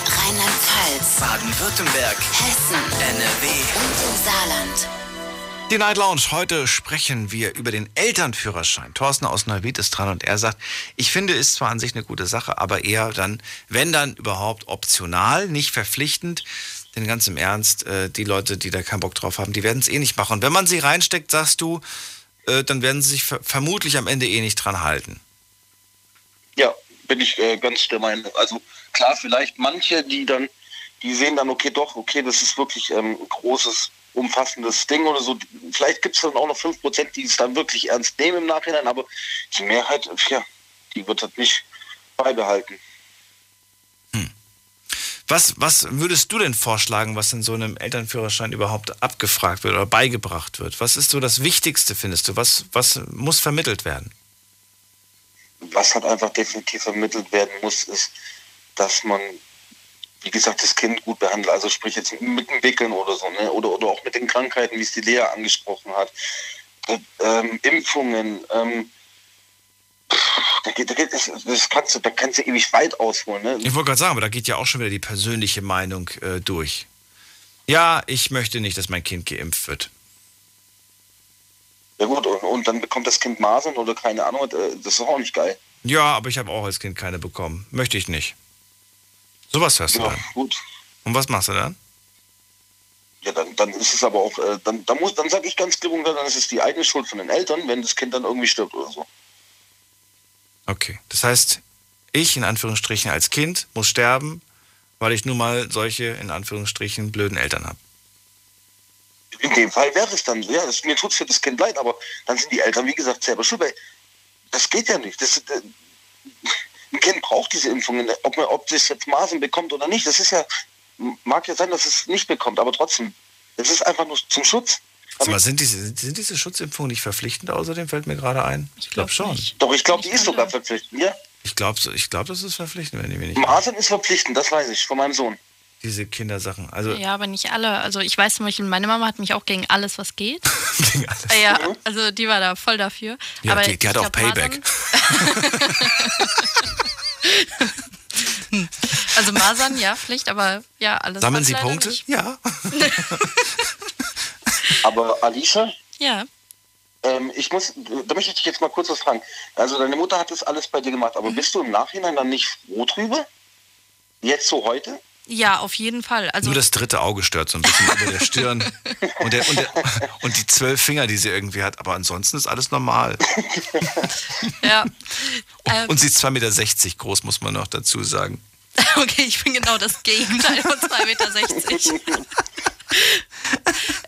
Rheinland-Pfalz, Baden-Württemberg. Hessen, NRW. und im Saarland. Die Night Lounge. Heute sprechen wir über den Elternführerschein. Thorsten aus Neuwied ist dran und er sagt, ich finde, ist zwar an sich eine gute Sache, aber eher dann, wenn dann überhaupt optional, nicht verpflichtend. Denn ganz im Ernst, äh, die Leute, die da keinen Bock drauf haben, die werden es eh nicht machen. Und wenn man sie reinsteckt, sagst du, äh, dann werden sie sich ver vermutlich am Ende eh nicht dran halten. Ja, bin ich äh, ganz der Meinung. Also klar, vielleicht manche, die dann, die sehen dann, okay, doch, okay, das ist wirklich ähm, ein großes, umfassendes Ding oder so. Vielleicht gibt es dann auch noch 5%, die es dann wirklich ernst nehmen im Nachhinein, aber die Mehrheit, ja, die wird das nicht beibehalten. Was, was würdest du denn vorschlagen, was in so einem Elternführerschein überhaupt abgefragt wird oder beigebracht wird? Was ist so das Wichtigste, findest du? Was, was muss vermittelt werden? Was halt einfach definitiv vermittelt werden muss, ist, dass man, wie gesagt, das Kind gut behandelt. Also sprich jetzt mit dem Wickeln oder so, ne? oder, oder auch mit den Krankheiten, wie es die Lea angesprochen hat. Ähm, Impfungen, ähm, da geht, da geht, das, das kannst du, da kannst du ewig weit ausholen. Ne? Ich wollte gerade sagen, aber da geht ja auch schon wieder die persönliche Meinung äh, durch. Ja, ich möchte nicht, dass mein Kind geimpft wird. Ja gut, und, und dann bekommt das Kind Masern oder keine Ahnung, äh, das ist auch nicht geil. Ja, aber ich habe auch als Kind keine bekommen. Möchte ich nicht. Sowas hörst ja, du dann. gut. Und was machst du dann? Ja, dann, dann ist es aber auch, äh, dann, dann, muss, dann sage ich ganz klipp und klar, dann ist es die eigene Schuld von den Eltern, wenn das Kind dann irgendwie stirbt oder so. Okay. Das heißt, ich in Anführungsstrichen als Kind muss sterben, weil ich nun mal solche in Anführungsstrichen blöden Eltern habe. In dem Fall wäre es dann so, ja, das, mir tut es für das Kind leid, aber dann sind die Eltern, wie gesagt, selber schuld, weil das geht ja nicht. Das, äh, ein Kind braucht diese Impfungen, ob man, ob das jetzt Masern bekommt oder nicht. Das ist ja, mag ja sein, dass es nicht bekommt, aber trotzdem, es ist einfach nur zum Schutz. Mal, sind diese, sind diese Schutzimpfungen nicht verpflichtend außerdem, fällt mir gerade ein? Ich glaube schon. Doch, ich glaube, die ist sogar verpflichtend, ja. Ich glaube, ich glaub, das ist verpflichtend, wenn ich mich nicht. Masern ist verpflichtend, das weiß ich, von meinem Sohn. Diese Kindersachen. Also, Ja, aber nicht alle. Also ich weiß zum Beispiel, meine Mama hat mich auch gegen alles, was geht. gegen alles. Ja, also die war da voll dafür. Ja, aber die, die hat auch glaub, Payback. Also Masern, ja, Pflicht, aber ja, alles. Sammeln Sie Punkte? nicht. Ja. Aber Alicia, Ja. ähm, ich muss, da möchte ich dich jetzt mal kurz was fragen. Also deine Mutter hat das alles bei dir gemacht, Mhm. aber bist du im Nachhinein dann nicht froh drüber? Jetzt so heute? Ja, auf jeden Fall. Also Nur das dritte Auge stört so ein bisschen über der Stirn. Und, der, und, der, und die zwölf Finger, die sie irgendwie hat. Aber ansonsten ist alles normal. ja. Ähm, Und sie ist 2,60 Meter groß, muss man noch dazu sagen. Okay, ich bin genau das Gegenteil von 2,60 Meter.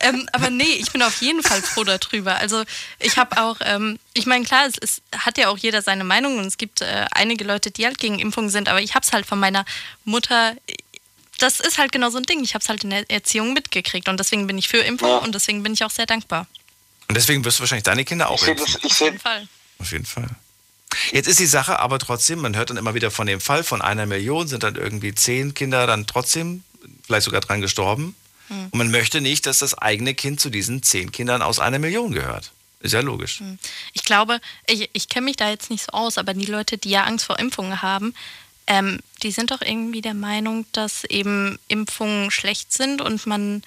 ähm, aber nee, ich bin auf jeden Fall froh darüber. Also ich habe auch, ähm, ich meine, klar, es, es hat ja auch jeder seine Meinung und es gibt äh, einige Leute, die halt gegen Impfungen sind, aber ich habe es halt von meiner Mutter, das ist halt genau so ein Ding, ich habe es halt in der Erziehung mitgekriegt und deswegen bin ich für Impfungen und deswegen bin ich auch sehr dankbar. Und deswegen wirst du wahrscheinlich deine Kinder auch Ich impfen. das, ich seh, Fall. Auf jeden Fall. Jetzt ist die Sache aber trotzdem, man hört dann immer wieder von dem Fall, von einer Million sind dann irgendwie zehn Kinder dann trotzdem vielleicht sogar dran gestorben. Hm. Und man möchte nicht, dass das eigene Kind zu diesen zehn Kindern aus einer Million gehört. Ist ja logisch. Ich glaube, ich, ich kenne mich da jetzt nicht so aus, aber die Leute, die ja Angst vor Impfungen haben, ähm, die sind doch irgendwie der Meinung, dass eben Impfungen schlecht sind und man,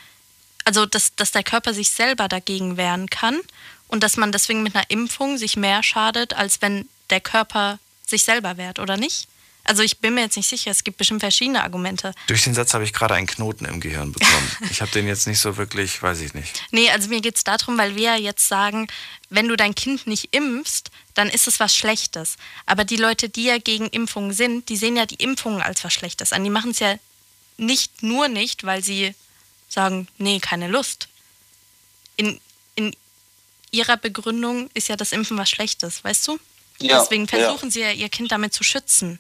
also dass, dass der Körper sich selber dagegen wehren kann und dass man deswegen mit einer Impfung sich mehr schadet, als wenn der Körper sich selber wehrt, oder nicht? Also ich bin mir jetzt nicht sicher, es gibt bestimmt verschiedene Argumente. Durch den Satz habe ich gerade einen Knoten im Gehirn bekommen. ich habe den jetzt nicht so wirklich, weiß ich nicht. Nee, also mir geht es darum, weil wir ja jetzt sagen, wenn du dein Kind nicht impfst, dann ist es was Schlechtes. Aber die Leute, die ja gegen Impfungen sind, die sehen ja die Impfungen als was Schlechtes an. Die machen es ja nicht nur nicht, weil sie sagen, nee, keine Lust. In, in ihrer Begründung ist ja das Impfen was Schlechtes, weißt du? Ja, Deswegen versuchen sie ja, ihr Kind damit zu schützen.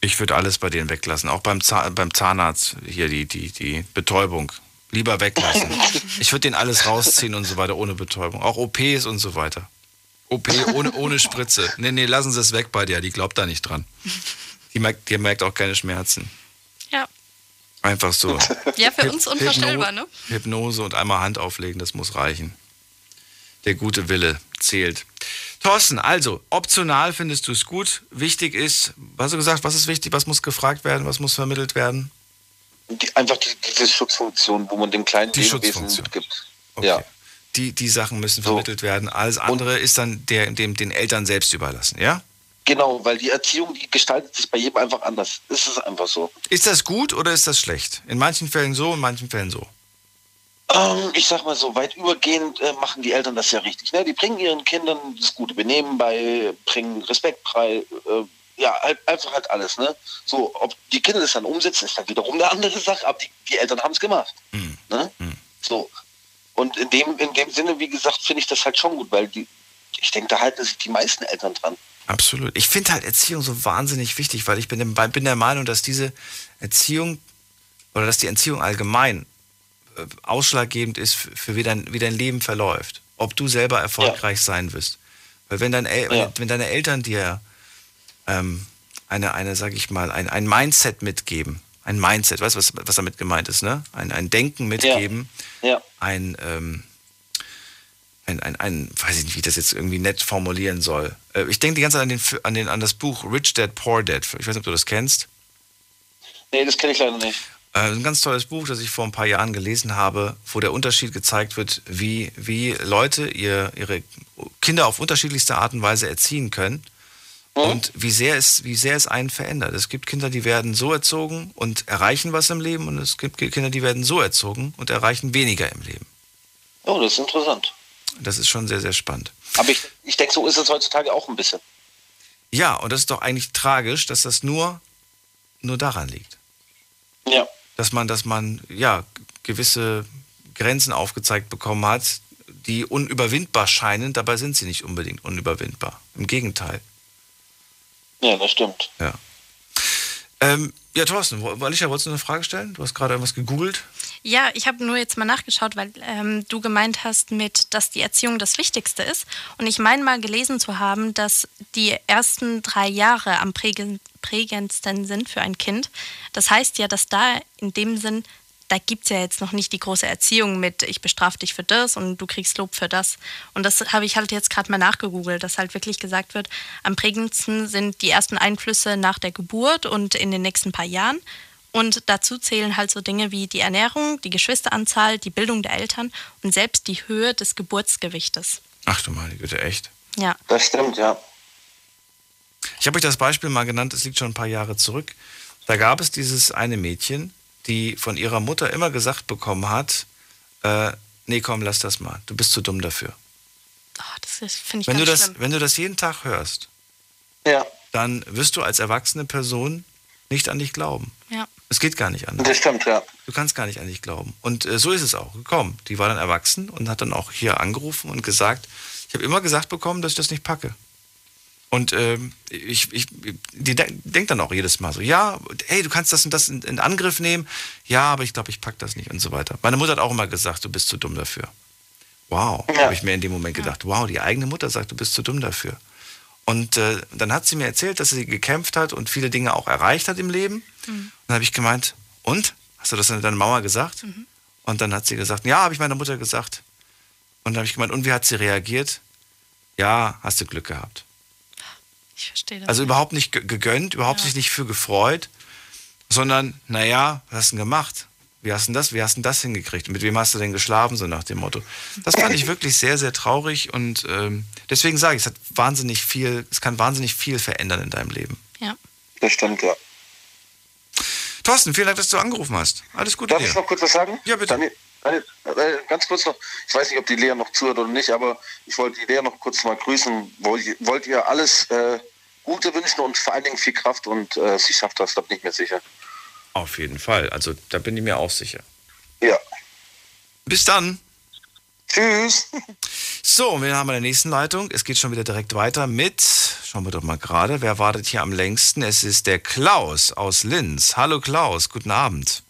Ich würde alles bei denen weglassen. Auch beim, Zahn, beim Zahnarzt hier die, die, die Betäubung. Lieber weglassen. Ich würde denen alles rausziehen und so weiter ohne Betäubung. Auch OPs und so weiter. OP ohne, ohne Spritze. Nee, nee, lassen Sie es weg bei dir. Die glaubt da nicht dran. Die merkt, die merkt auch keine Schmerzen. Ja. Einfach so. Ja, für Hyp- uns unvorstellbar, ne? Hypnose und einmal Hand auflegen, das muss reichen. Der gute Wille zählt. Thorsten, also, optional findest du es gut. Wichtig ist, was hast du gesagt, was ist wichtig, was muss gefragt werden, was muss vermittelt werden? die, einfach die, diese Schutzfunktion, wo man dem kleinen Die Lebewesen Schutzfunktion. mitgibt. Okay. Ja. Die, die Sachen müssen vermittelt werden. Alles andere ist dann der, dem, den Eltern selbst überlassen, ja? Genau, weil die Erziehung, die gestaltet sich bei jedem einfach anders. Es ist einfach so. Ist das gut oder ist das schlecht? In manchen Fällen so, in manchen Fällen so. Ähm, ich sag mal so, weit übergehend äh, machen die Eltern das ja richtig. Ne? Die bringen ihren Kindern das gute Benehmen bei, bringen Respekt bei, äh, ja, halt, einfach halt alles. Ne? So, ob die Kinder das dann umsetzen, ist dann wiederum eine andere Sache, aber die, die Eltern haben es gemacht. Ne? So. Und in dem, in dem Sinne, wie gesagt, finde ich das halt schon gut, weil die, ich denke, da halten sich die meisten Eltern dran. Absolut. Ich finde halt Erziehung so wahnsinnig wichtig, weil ich bin der, bin der Meinung, dass diese Erziehung oder dass die Erziehung allgemein ausschlaggebend ist für wie dein, wie dein Leben verläuft. Ob du selber erfolgreich ja. sein wirst. Weil wenn, dein El ja. wenn deine Eltern dir ähm, eine, eine, sag ich mal, ein, ein Mindset mitgeben, ein Mindset, weißt du, was, was damit gemeint ist, ne? Ein, ein Denken mitgeben, ja. Ja. Ein, ähm, ein, ein, ein, weiß ich nicht, wie ich das jetzt irgendwie nett formulieren soll. Äh, ich denke die ganze Zeit an, den, an, den, an das Buch Rich Dad, Poor Dad. Ich weiß nicht, ob du das kennst. Nee, das kenne ich leider nicht. Äh, ein ganz tolles Buch, das ich vor ein paar Jahren gelesen habe, wo der Unterschied gezeigt wird, wie, wie Leute ihr, ihre Kinder auf unterschiedlichste Art und Weise erziehen können mhm. und wie sehr, es, wie sehr es einen verändert. Es gibt Kinder, die werden so erzogen und erreichen was im Leben und es gibt Kinder, die werden so erzogen und erreichen weniger im Leben. Oh, das ist interessant. Das ist schon sehr, sehr spannend. Aber ich, ich denke, so ist es heutzutage auch ein bisschen. Ja, und das ist doch eigentlich tragisch, dass das nur, nur daran liegt. Ja dass man, dass man ja gewisse Grenzen aufgezeigt bekommen hat, die unüberwindbar scheinen. Dabei sind sie nicht unbedingt unüberwindbar. Im Gegenteil. Ja, das stimmt. Ja. Ähm, ja, Thorsten, Alicia, wolltest du eine Frage stellen? Du hast gerade irgendwas gegoogelt. Ja, ich habe nur jetzt mal nachgeschaut, weil ähm, du gemeint hast mit, dass die Erziehung das Wichtigste ist. Und ich meine mal gelesen zu haben, dass die ersten drei Jahre am prägendsten sind für ein Kind. Das heißt ja, dass da in dem Sinn, da gibt es ja jetzt noch nicht die große Erziehung mit, ich bestrafe dich für das und du kriegst Lob für das. Und das habe ich halt jetzt gerade mal nachgegoogelt, dass halt wirklich gesagt wird, am prägendsten sind die ersten Einflüsse nach der Geburt und in den nächsten paar Jahren. Und dazu zählen halt so Dinge wie die Ernährung, die Geschwisteranzahl, die Bildung der Eltern und selbst die Höhe des Geburtsgewichtes. Ach du meine Güte, echt? Ja. Das stimmt, ja. Ich habe euch das Beispiel mal genannt, es liegt schon ein paar Jahre zurück. Da gab es dieses eine Mädchen, die von ihrer Mutter immer gesagt bekommen hat, äh, nee, komm, lass das mal, du bist zu dumm dafür. Oh, das finde ich wenn ganz du das, schlimm. Wenn du das jeden Tag hörst, ja. dann wirst du als erwachsene Person nicht an dich glauben. Ja. Es geht gar nicht anders. Das stimmt, ja. Du kannst gar nicht an dich glauben. Und äh, so ist es auch gekommen. Die war dann erwachsen und hat dann auch hier angerufen und gesagt, ich habe immer gesagt bekommen, dass ich das nicht packe. Und ähm, ich, ich, die denkt dann auch jedes Mal so, ja, hey, du kannst das und das in, in Angriff nehmen. Ja, aber ich glaube, ich pack das nicht und so weiter. Meine Mutter hat auch immer gesagt, du bist zu dumm dafür. Wow, ja. habe ich mir in dem Moment gedacht. Wow, die eigene Mutter sagt, du bist zu dumm dafür. Und äh, dann hat sie mir erzählt, dass sie gekämpft hat und viele Dinge auch erreicht hat im Leben. Mhm. Und dann habe ich gemeint, und? Hast du das an deiner Mama gesagt? Mhm. Und dann hat sie gesagt, ja, habe ich meiner Mutter gesagt. Und dann habe ich gemeint, und wie hat sie reagiert? Ja, hast du Glück gehabt. Ich verstehe das. Also überhaupt nicht gegönnt, überhaupt ja. sich nicht für gefreut, sondern, naja, was hast du denn gemacht? Wie hast du das, wie hast du das hingekriegt? Mit wem hast du denn geschlafen, so nach dem Motto? Das fand ich wirklich sehr, sehr traurig und ähm, deswegen sage ich, es hat wahnsinnig viel, es kann wahnsinnig viel verändern in deinem Leben. Ja. Das stimmt, ja. Thorsten, vielen Dank, dass du angerufen hast. Alles Gute Darf dir. ich noch kurz was sagen? Ja, bitte. Daniel, Daniel, äh, ganz kurz noch, ich weiß nicht, ob die Lea noch zuhört oder nicht, aber ich wollte die Lea noch kurz mal grüßen. Wollt, wollt ihr alles äh, Gute wünschen und vor allen Dingen viel Kraft und äh, sie schafft das, da bin ich mir sicher. Auf jeden Fall, also da bin ich mir auch sicher. Ja. Bis dann. Tschüss. So, wir haben in der nächsten Leitung. Es geht schon wieder direkt weiter mit, schauen wir doch mal gerade, wer wartet hier am längsten? Es ist der Klaus aus Linz. Hallo Klaus, guten Abend.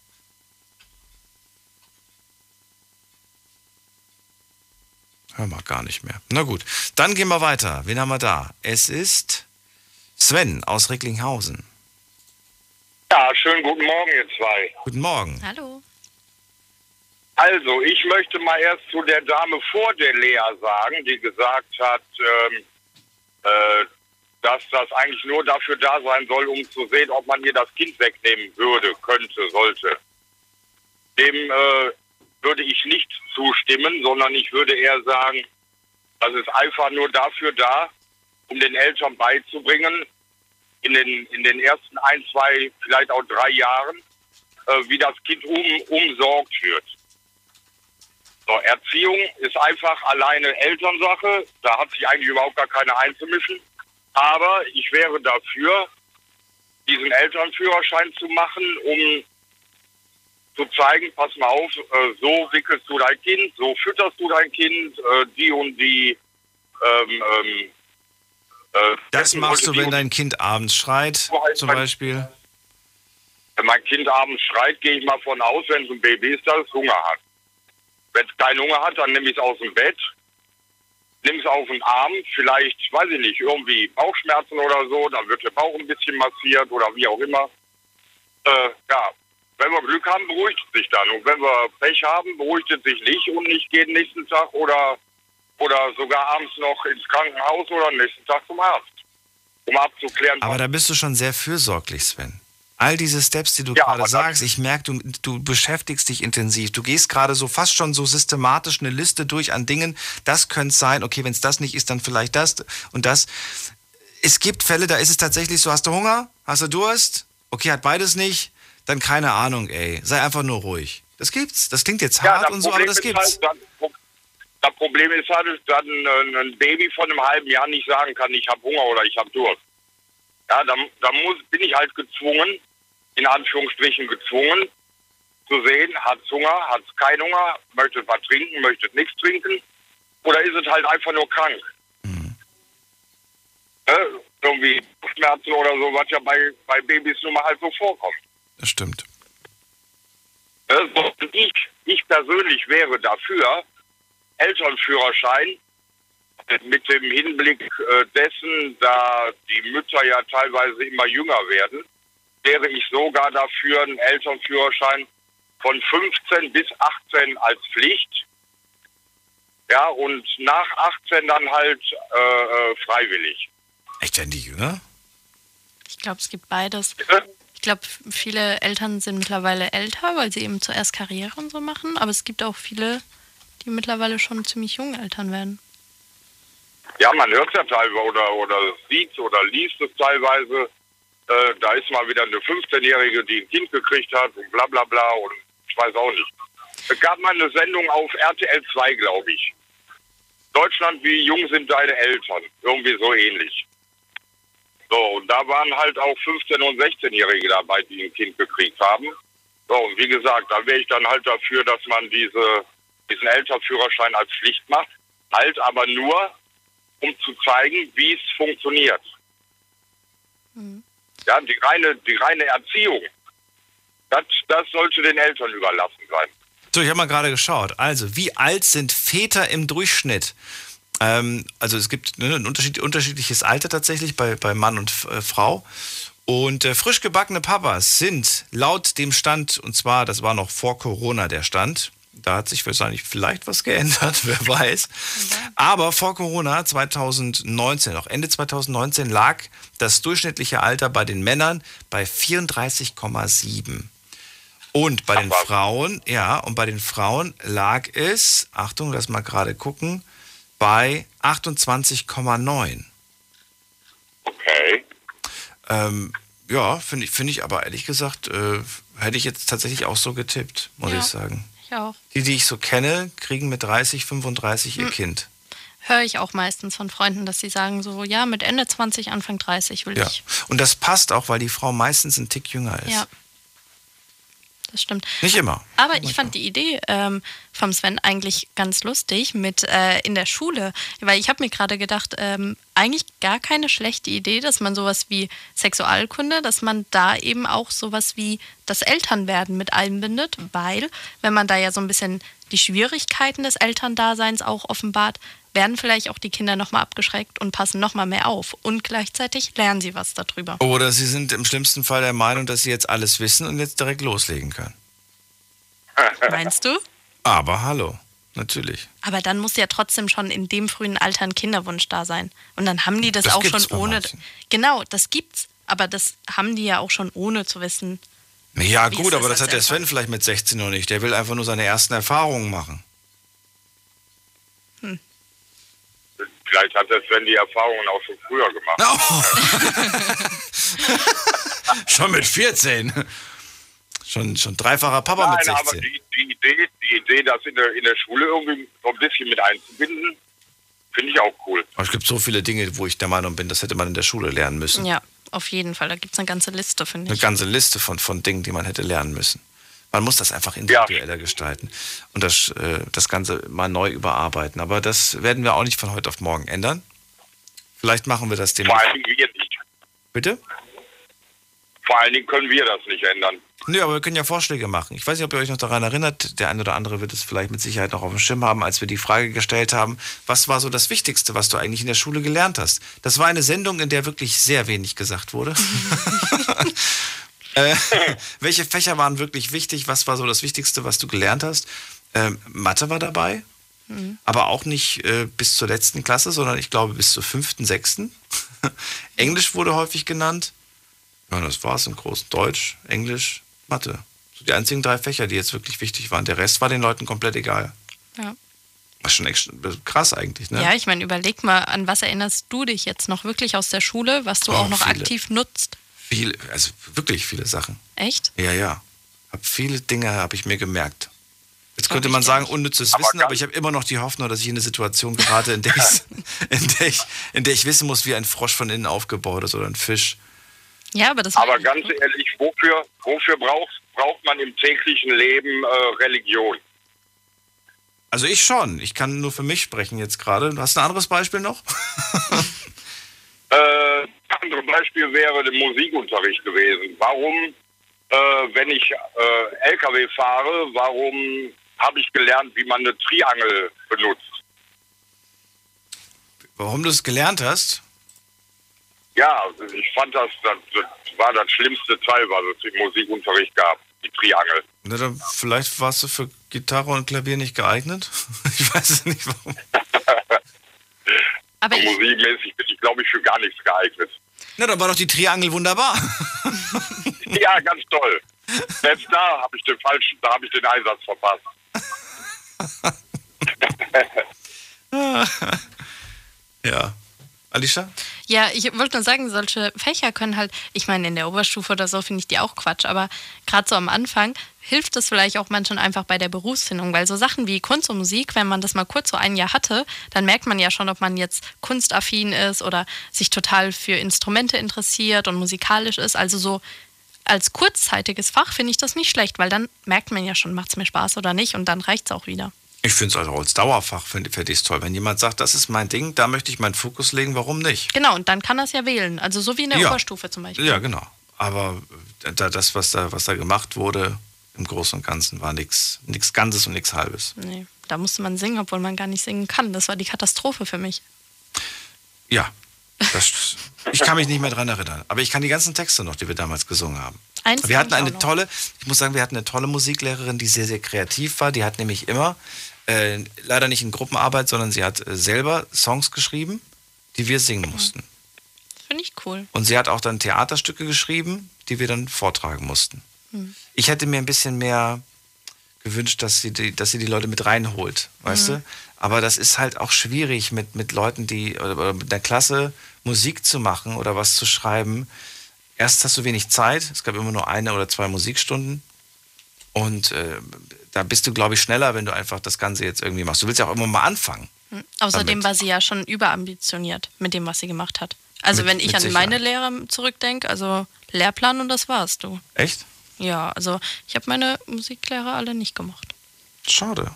Hören wir gar nicht mehr. Na gut, dann gehen wir weiter. Wen haben wir da? Es ist Sven aus Recklinghausen. Ja, schönen guten Morgen, ihr zwei. Guten Morgen. Hallo. Also, ich möchte mal erst zu der Dame vor der Lea sagen, die gesagt hat, ähm, äh, dass das eigentlich nur dafür da sein soll, um zu sehen, ob man ihr das Kind wegnehmen würde, könnte, sollte. Dem äh, würde ich nicht zustimmen, sondern ich würde eher sagen, das ist einfach nur dafür da, um den Eltern beizubringen, in den, in den ersten ein, zwei, vielleicht auch drei Jahren, äh, wie das Kind um, umsorgt wird. So, Erziehung ist einfach alleine Elternsache. Da hat sich eigentlich überhaupt gar keine einzumischen. Aber ich wäre dafür, diesen Elternführerschein zu machen, um zu zeigen, pass mal auf, äh, so wickelst du dein Kind, so fütterst du dein Kind, äh, die und die. Ähm, ähm, äh, das machst du, wenn dein Kind abends schreit, zum Beispiel. Wenn mein Kind abends schreit, gehe ich mal von aus, wenn es ein Baby ist, dass es Hunger hat. Wenn es keinen Hunger hat, dann nehme ich es aus dem Bett, nimm es auf den Arm, vielleicht, weiß ich nicht, irgendwie Bauchschmerzen oder so, dann wird der Bauch ein bisschen massiert oder wie auch immer. Äh, ja, wenn wir Glück haben, beruhigt es sich dann. Und wenn wir Pech haben, beruhigt es sich nicht und ich gehe den nächsten Tag oder, oder sogar abends noch ins Krankenhaus oder am nächsten Tag zum Arzt, um abzuklären. Aber da bist du schon sehr fürsorglich, Sven. All diese Steps, die du ja, gerade sagst, ich merke, du, du beschäftigst dich intensiv. Du gehst gerade so fast schon so systematisch eine Liste durch an Dingen. Das könnte sein, okay, wenn es das nicht ist, dann vielleicht das und das. Es gibt Fälle, da ist es tatsächlich so, hast du Hunger? Hast du Durst? Okay, hat beides nicht? Dann keine Ahnung, ey. Sei einfach nur ruhig. Das gibt's. Das klingt jetzt hart ja, und so, aber das gibt's. Halt, dann, das Problem ist halt, dass dann ein Baby von einem halben Jahr nicht sagen kann, ich habe Hunger oder ich habe Durst. Ja, dann, dann muss, bin ich halt gezwungen, in Anführungsstrichen gezwungen zu sehen, hat Hunger, hat keinen Hunger, möchte was trinken, möchte nichts trinken oder ist es halt einfach nur krank? Mhm. Ne? Irgendwie Schmerzen oder so, was ja bei, bei Babys nun mal halt so vorkommt. Das stimmt. Ne? Ich, ich persönlich wäre dafür, Elternführerschein mit dem Hinblick äh, dessen, da die Mütter ja teilweise immer jünger werden, wäre ich sogar dafür, einen Elternführerschein von 15 bis 18 als Pflicht. Ja, und nach 18 dann halt äh, äh, freiwillig. Echt, werden die jünger? Ich glaube, es gibt beides. Ich glaube, viele Eltern sind mittlerweile älter, weil sie eben zuerst Karriere und so machen. Aber es gibt auch viele, die mittlerweile schon ziemlich jung Eltern werden. Ja, man hört es ja teilweise oder, oder sieht oder liest es teilweise äh, da ist mal wieder eine 15-Jährige, die ein Kind gekriegt hat und bla bla bla und ich weiß auch nicht. Es gab mal eine Sendung auf RTL 2, glaube ich. Deutschland, wie jung sind deine Eltern? Irgendwie so ähnlich. So, und da waren halt auch 15- und 16-Jährige dabei, die ein Kind gekriegt haben. So, und wie gesagt, da wäre ich dann halt dafür, dass man diese, diesen Elternführerschein als Pflicht macht. Halt aber nur, um zu zeigen, wie es funktioniert. Mhm. Ja, die reine, die reine Erziehung, das, das sollte den Eltern überlassen sein. So, ich habe mal gerade geschaut. Also, wie alt sind Väter im Durchschnitt? Ähm, also es gibt ne, ein unterschied, unterschiedliches Alter tatsächlich bei, bei Mann und äh, Frau. Und äh, frisch gebackene Papas sind laut dem Stand, und zwar, das war noch vor Corona der Stand, da hat sich wahrscheinlich vielleicht was geändert, wer weiß. Aber vor Corona 2019, auch Ende 2019, lag das durchschnittliche Alter bei den Männern bei 34,7. Und bei den Frauen, ja, und bei den Frauen lag es, Achtung, lass mal gerade gucken, bei 28,9. Okay. Ähm, ja, finde ich, find ich aber ehrlich gesagt, äh, hätte ich jetzt tatsächlich auch so getippt, muss ja. ich sagen. Ich auch. Die, die ich so kenne, kriegen mit 30, 35 hm. ihr Kind. Höre ich auch meistens von Freunden, dass sie sagen so, ja, mit Ende 20, Anfang 30 will ja. ich. Und das passt auch, weil die Frau meistens ein Tick jünger ist. Ja das stimmt. Nicht immer. Aber ich fand die Idee ähm, vom Sven eigentlich ganz lustig mit äh, in der Schule, weil ich habe mir gerade gedacht, ähm, eigentlich gar keine schlechte Idee, dass man sowas wie Sexualkunde, dass man da eben auch sowas wie das Elternwerden mit einbindet, weil wenn man da ja so ein bisschen die Schwierigkeiten des Elterndaseins auch offenbart, werden vielleicht auch die Kinder nochmal abgeschreckt und passen nochmal mehr auf. Und gleichzeitig lernen sie was darüber. Oder sie sind im schlimmsten Fall der Meinung, dass sie jetzt alles wissen und jetzt direkt loslegen können. Meinst du? Aber hallo, natürlich. Aber dann muss ja trotzdem schon in dem frühen Alter ein Kinderwunsch da sein. Und dann haben die das, das auch schon ohne. Genau, das gibt's. Aber das haben die ja auch schon ohne zu wissen. Ja, gut, aber das hat der Sven vielleicht mit 16 noch nicht. Der will einfach nur seine ersten Erfahrungen machen. Vielleicht hat der Sven die Erfahrungen auch schon früher gemacht. Oh. schon mit 14. Schon, schon dreifacher Papa Nein, mit 16. aber die, die, Idee, die Idee, das in der, in der Schule irgendwie so ein bisschen mit einzubinden, finde ich auch cool. Aber es gibt so viele Dinge, wo ich der Meinung bin, das hätte man in der Schule lernen müssen. Ja, auf jeden Fall. Da gibt es eine ganze Liste, finde ich. Eine ganze Liste von, von Dingen, die man hätte lernen müssen. Man muss das einfach individueller ja. gestalten und das, äh, das Ganze mal neu überarbeiten. Aber das werden wir auch nicht von heute auf morgen ändern. Vielleicht machen wir das demnächst. Vor allem wir nicht. Bitte? vor allen Dingen können wir das nicht ändern. Nö, aber wir können ja Vorschläge machen. Ich weiß nicht, ob ihr euch noch daran erinnert, der eine oder andere wird es vielleicht mit Sicherheit noch auf dem Schirm haben, als wir die Frage gestellt haben, was war so das Wichtigste, was du eigentlich in der Schule gelernt hast? Das war eine Sendung, in der wirklich sehr wenig gesagt wurde. äh, welche Fächer waren wirklich wichtig? Was war so das Wichtigste, was du gelernt hast? Ähm, Mathe war dabei, mhm. aber auch nicht äh, bis zur letzten Klasse, sondern ich glaube bis zur fünften, sechsten. Englisch wurde häufig genannt. Ja, das war es im Großen. Deutsch, Englisch, Mathe. So die einzigen drei Fächer, die jetzt wirklich wichtig waren. Der Rest war den Leuten komplett egal. Ja. Was schon echt krass eigentlich, ne? Ja, ich meine, überleg mal, an was erinnerst du dich jetzt noch wirklich aus der Schule, was du oh, auch noch viele. aktiv nutzt? Viele, also wirklich viele Sachen. Echt? Ja, ja. Hab viele Dinge habe ich mir gemerkt. Jetzt könnte man sagen, unnützes aber Wissen, aber ich habe immer noch die Hoffnung, dass ich in eine Situation gerate, in der, in, der ich, in der ich wissen muss, wie ein Frosch von innen aufgebaut ist oder ein Fisch. Ja, aber das. Aber ganz ehrlich, wofür, wofür braucht, braucht man im täglichen Leben äh, Religion? Also ich schon. Ich kann nur für mich sprechen jetzt gerade. Hast du ein anderes Beispiel noch? äh, andere Beispiel wäre der Musikunterricht gewesen. Warum, äh, wenn ich äh, LKW fahre, warum habe ich gelernt, wie man eine Triangel benutzt? Warum du es gelernt hast? Ja, ich fand das, das, das war das schlimmste Teil, was es im Musikunterricht gab, die Triangel. Na, dann vielleicht warst du für Gitarre und Klavier nicht geeignet? ich weiß es nicht warum. Aber musikmäßig bin ich, glaube ich, für gar nichts geeignet. Na, dann war doch die Triangel wunderbar. ja, ganz toll. Selbst da habe ich den falschen, da habe ich den Einsatz verpasst. ja. Alicia? Ja, ich wollte nur sagen, solche Fächer können halt, ich meine, in der Oberstufe oder so finde ich die auch Quatsch, aber gerade so am Anfang hilft es vielleicht auch manchmal einfach bei der Berufsfindung, weil so Sachen wie Kunst und Musik, wenn man das mal kurz so ein Jahr hatte, dann merkt man ja schon, ob man jetzt kunstaffin ist oder sich total für Instrumente interessiert und musikalisch ist. Also so als kurzzeitiges Fach finde ich das nicht schlecht, weil dann merkt man ja schon, macht es mir Spaß oder nicht und dann reicht es auch wieder. Ich finde es also als Dauerfach, finde find ich es toll. Wenn jemand sagt, das ist mein Ding, da möchte ich meinen Fokus legen, warum nicht? Genau, und dann kann er es ja wählen. Also so wie in der ja. Oberstufe zum Beispiel. Ja, genau. Aber äh, da, das, was da, was da gemacht wurde, im Großen und Ganzen, war nichts Ganzes und nichts Halbes. Nee, da musste man singen, obwohl man gar nicht singen kann. Das war die Katastrophe für mich. Ja, das, ich kann mich nicht mehr daran erinnern. Aber ich kann die ganzen Texte noch, die wir damals gesungen haben. Eins wir hatten eine tolle, ich muss sagen, wir hatten eine tolle Musiklehrerin, die sehr, sehr kreativ war. Die hat nämlich immer, äh, leider nicht in Gruppenarbeit, sondern sie hat äh, selber Songs geschrieben, die wir singen mhm. mussten. Finde ich cool. Und sie hat auch dann Theaterstücke geschrieben, die wir dann vortragen mussten. Mhm. Ich hätte mir ein bisschen mehr gewünscht, dass sie die, dass sie die Leute mit reinholt, weißt mhm. du? Aber das ist halt auch schwierig, mit, mit Leuten, die, oder mit der Klasse Musik zu machen oder was zu schreiben erst hast du wenig Zeit, es gab immer nur eine oder zwei Musikstunden. Und äh, da bist du, glaube ich, schneller, wenn du einfach das Ganze jetzt irgendwie machst. Du willst ja auch immer mal anfangen. Mhm. Außerdem damit. war sie ja schon überambitioniert mit dem, was sie gemacht hat. Also mit, wenn ich an Sicherheit. meine Lehre zurückdenke, also Lehrplan und das warst du. Echt? Ja, also ich habe meine Musiklehrer alle nicht gemacht. Schade.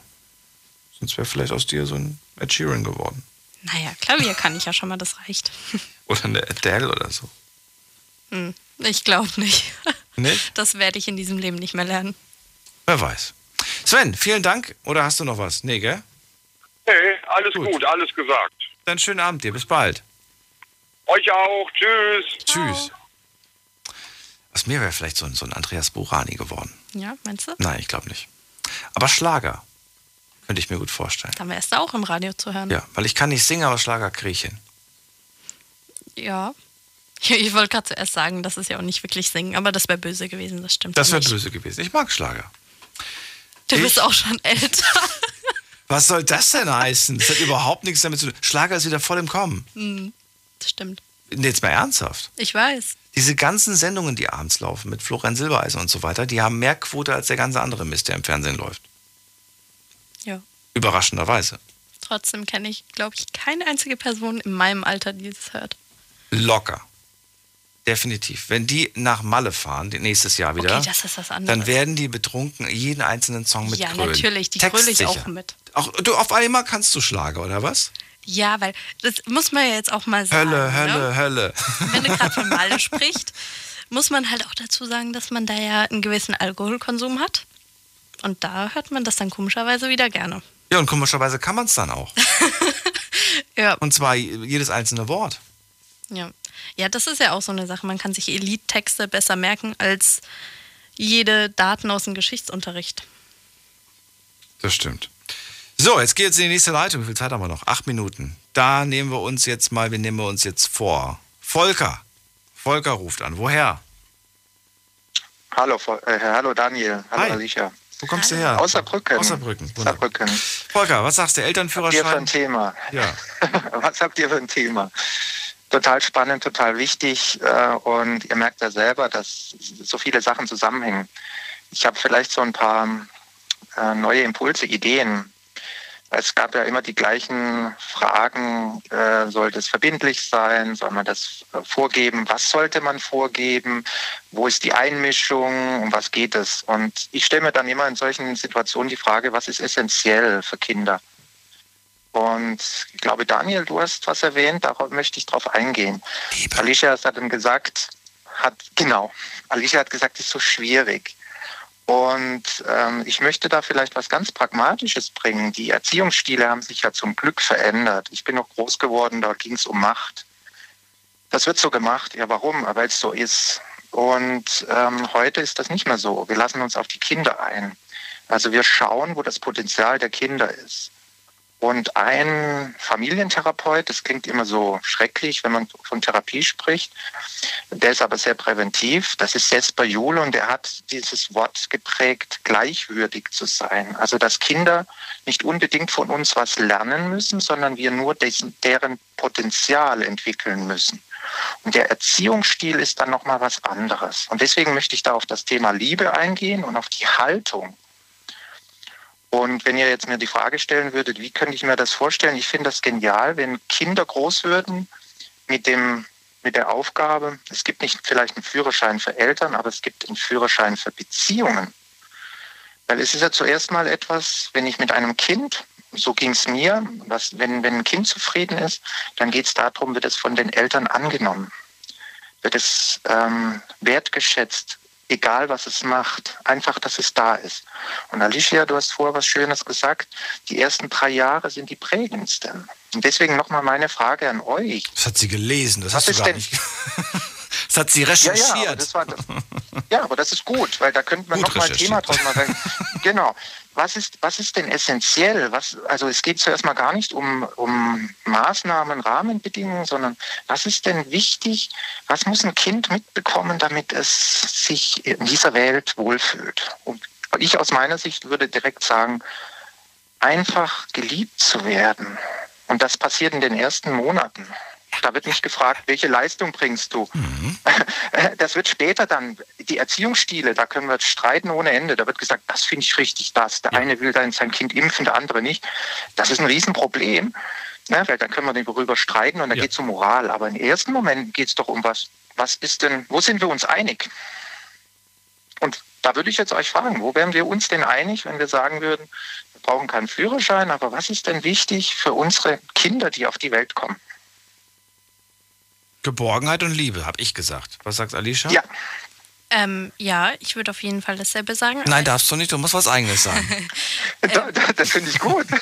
Sonst wäre vielleicht aus dir so ein Ed Sheeran geworden. Naja, Klavier kann ich ja schon mal, das reicht. Oder eine Adele oder so. Hm, ich glaube nicht. Nicht? Das werde ich in diesem Leben nicht mehr lernen. Wer weiß. Sven, vielen Dank. Oder hast du noch was? Nee, gell? Nee, alles gut, gut alles gesagt. Dann schönen Abend dir. Bis bald. Euch auch. Tschüss. Tschüss. Aus mir wäre vielleicht so ein, so ein Andreas Burani geworden. Ja, meinst du? Nein, ich glaube nicht. Aber Schlager könnte ich mir gut vorstellen. Dann wärst du auch im Radio zu hören. Ja, weil ich kann nicht singen, aber Schlager kriege ich hin. Ja, Ich wollte gerade zuerst sagen, das ist ja auch nicht wirklich singen, aber das wäre böse gewesen, das stimmt. Das wäre böse gewesen. Ich mag Schlager. Du ich? bist auch schon älter. Was soll das denn heißen? Das hat überhaupt nichts damit zu tun. Schlager ist wieder voll im Kommen. Hm, das stimmt. Jetzt mal ernsthaft. Ich weiß. Diese ganzen Sendungen, die abends laufen, mit Florian Silbereisen und so weiter, die haben mehr Quote als der ganze andere Mist, der im Fernsehen läuft. Ja. Überraschenderweise. Trotzdem kenne ich, glaube ich, keine einzige Person in meinem Alter, die das hört. Locker. Definitiv. Wenn die nach Malle fahren, nächstes Jahr wieder, okay, das ist das dann werden die betrunken jeden einzelnen Song mit Ja, grölen. natürlich, die gröle ich auch mit. Auch, du, auf einmal kannst du Schlager, oder was? Ja, weil das muss man ja jetzt auch mal sagen. Hölle, Hölle, ne? Hölle. Wenn du gerade von Malle sprichst, muss man halt auch dazu sagen, dass man da ja einen gewissen Alkoholkonsum hat. Und da hört man das dann komischerweise wieder gerne. Ja, und komischerweise kann man es dann auch. ja. Und zwar jedes einzelne Wort. Ja. Ja, das ist ja auch so eine Sache. Man kann sich Elite-Texte besser merken als jede Daten aus dem Geschichtsunterricht. Das stimmt. So, jetzt geht es in die nächste Leitung. Wie viel Zeit haben wir noch? Acht Minuten. Da nehmen wir uns jetzt mal, wir nehmen uns jetzt vor. Volker. Volker ruft an. Woher? Hallo, äh, hallo Daniel. Hallo Hi. Alicia. Wo kommst du her? Aus Saarbrücken. Aus Saarbrücken. Saarbrücken. Volker, was sagst du? Was habt ihr für Elternführerschein? ein Thema? Ja. Was habt ihr für ein Thema? Total spannend, total wichtig äh, und ihr merkt ja selber, dass so viele Sachen zusammenhängen. Ich habe vielleicht so ein paar äh, neue Impulse, Ideen. Es gab ja immer die gleichen Fragen, äh, sollte es verbindlich sein, soll man das vorgeben, was sollte man vorgeben, wo ist die Einmischung, um was geht es? Und ich stelle mir dann immer in solchen Situationen die Frage, was ist essentiell für Kinder? Und ich glaube, Daniel, du hast was erwähnt, darauf möchte ich drauf eingehen. Liebe. Alicia hat dann gesagt, hat, genau, Alicia hat gesagt, es ist so schwierig. Und ähm, ich möchte da vielleicht was ganz Pragmatisches bringen. Die Erziehungsstile haben sich ja zum Glück verändert. Ich bin noch groß geworden, da ging es um Macht. Das wird so gemacht. Ja, warum? Weil es so ist. Und ähm, heute ist das nicht mehr so. Wir lassen uns auf die Kinder ein. Also wir schauen, wo das Potenzial der Kinder ist. Und ein Familientherapeut, das klingt immer so schrecklich, wenn man von Therapie spricht, der ist aber sehr präventiv. Das ist Jesper Juhl und der hat dieses Wort geprägt, gleichwürdig zu sein. Also dass Kinder nicht unbedingt von uns was lernen müssen, sondern wir nur dessen, deren Potenzial entwickeln müssen. Und der Erziehungsstil ist dann nochmal was anderes. Und deswegen möchte ich da auf das Thema Liebe eingehen und auf die Haltung. Und wenn ihr jetzt mir die Frage stellen würdet, wie könnte ich mir das vorstellen? Ich finde das genial, wenn Kinder groß würden mit dem mit der Aufgabe, es gibt nicht vielleicht einen Führerschein für Eltern, aber es gibt einen Führerschein für Beziehungen. Weil es ist ja zuerst mal etwas, wenn ich mit einem Kind, so ging es mir, was, wenn, wenn ein Kind zufrieden ist, dann geht es darum, wird es von den Eltern angenommen, wird es ähm, wertgeschätzt, egal was es macht, einfach, dass es da ist. Und Alicia, du hast vorher was Schönes gesagt, die ersten drei Jahre sind die prägendsten. Und deswegen nochmal meine Frage an euch. Das hat sie gelesen, das Was hast du gar denn- nicht. Das hat sie recherchiert. Ja, ja, aber das, war, ja, aber das ist gut, weil da könnten wir nochmal ein Thema draus machen. genau. Was ist, was ist denn essentiell? Was, also es geht zuerst mal gar nicht um, um Maßnahmen, Rahmenbedingungen, sondern was ist denn wichtig? Was muss ein Kind mitbekommen, damit es sich in dieser Welt wohlfühlt? Und ich aus meiner Sicht würde direkt sagen, einfach geliebt zu werden. Und das passiert in den ersten Monaten. Da wird nicht gefragt, welche Leistung bringst du. Das wird später dann, die Erziehungsstile, da können wir streiten ohne Ende. Da wird gesagt, das finde ich richtig, das. Der eine will dann sein Kind impfen, der andere nicht. Das ist ein Riesenproblem, ne? weil dann können wir darüber streiten und dann geht es um Moral. Aber im ersten Moment geht es doch um was. Was ist denn, wo sind wir uns einig? Und da würde ich jetzt euch fragen, wo wären wir uns denn einig, wenn wir sagen würden, wir brauchen keinen Führerschein, aber was ist denn wichtig für unsere Kinder, die auf die Welt kommen? Geborgenheit und Liebe, habe ich gesagt. Was sagt Alicia? Ja. Ähm, ja, ich würde auf jeden Fall dasselbe sagen. Nein, darfst du nicht, du musst was eigenes sagen. das finde ich gut.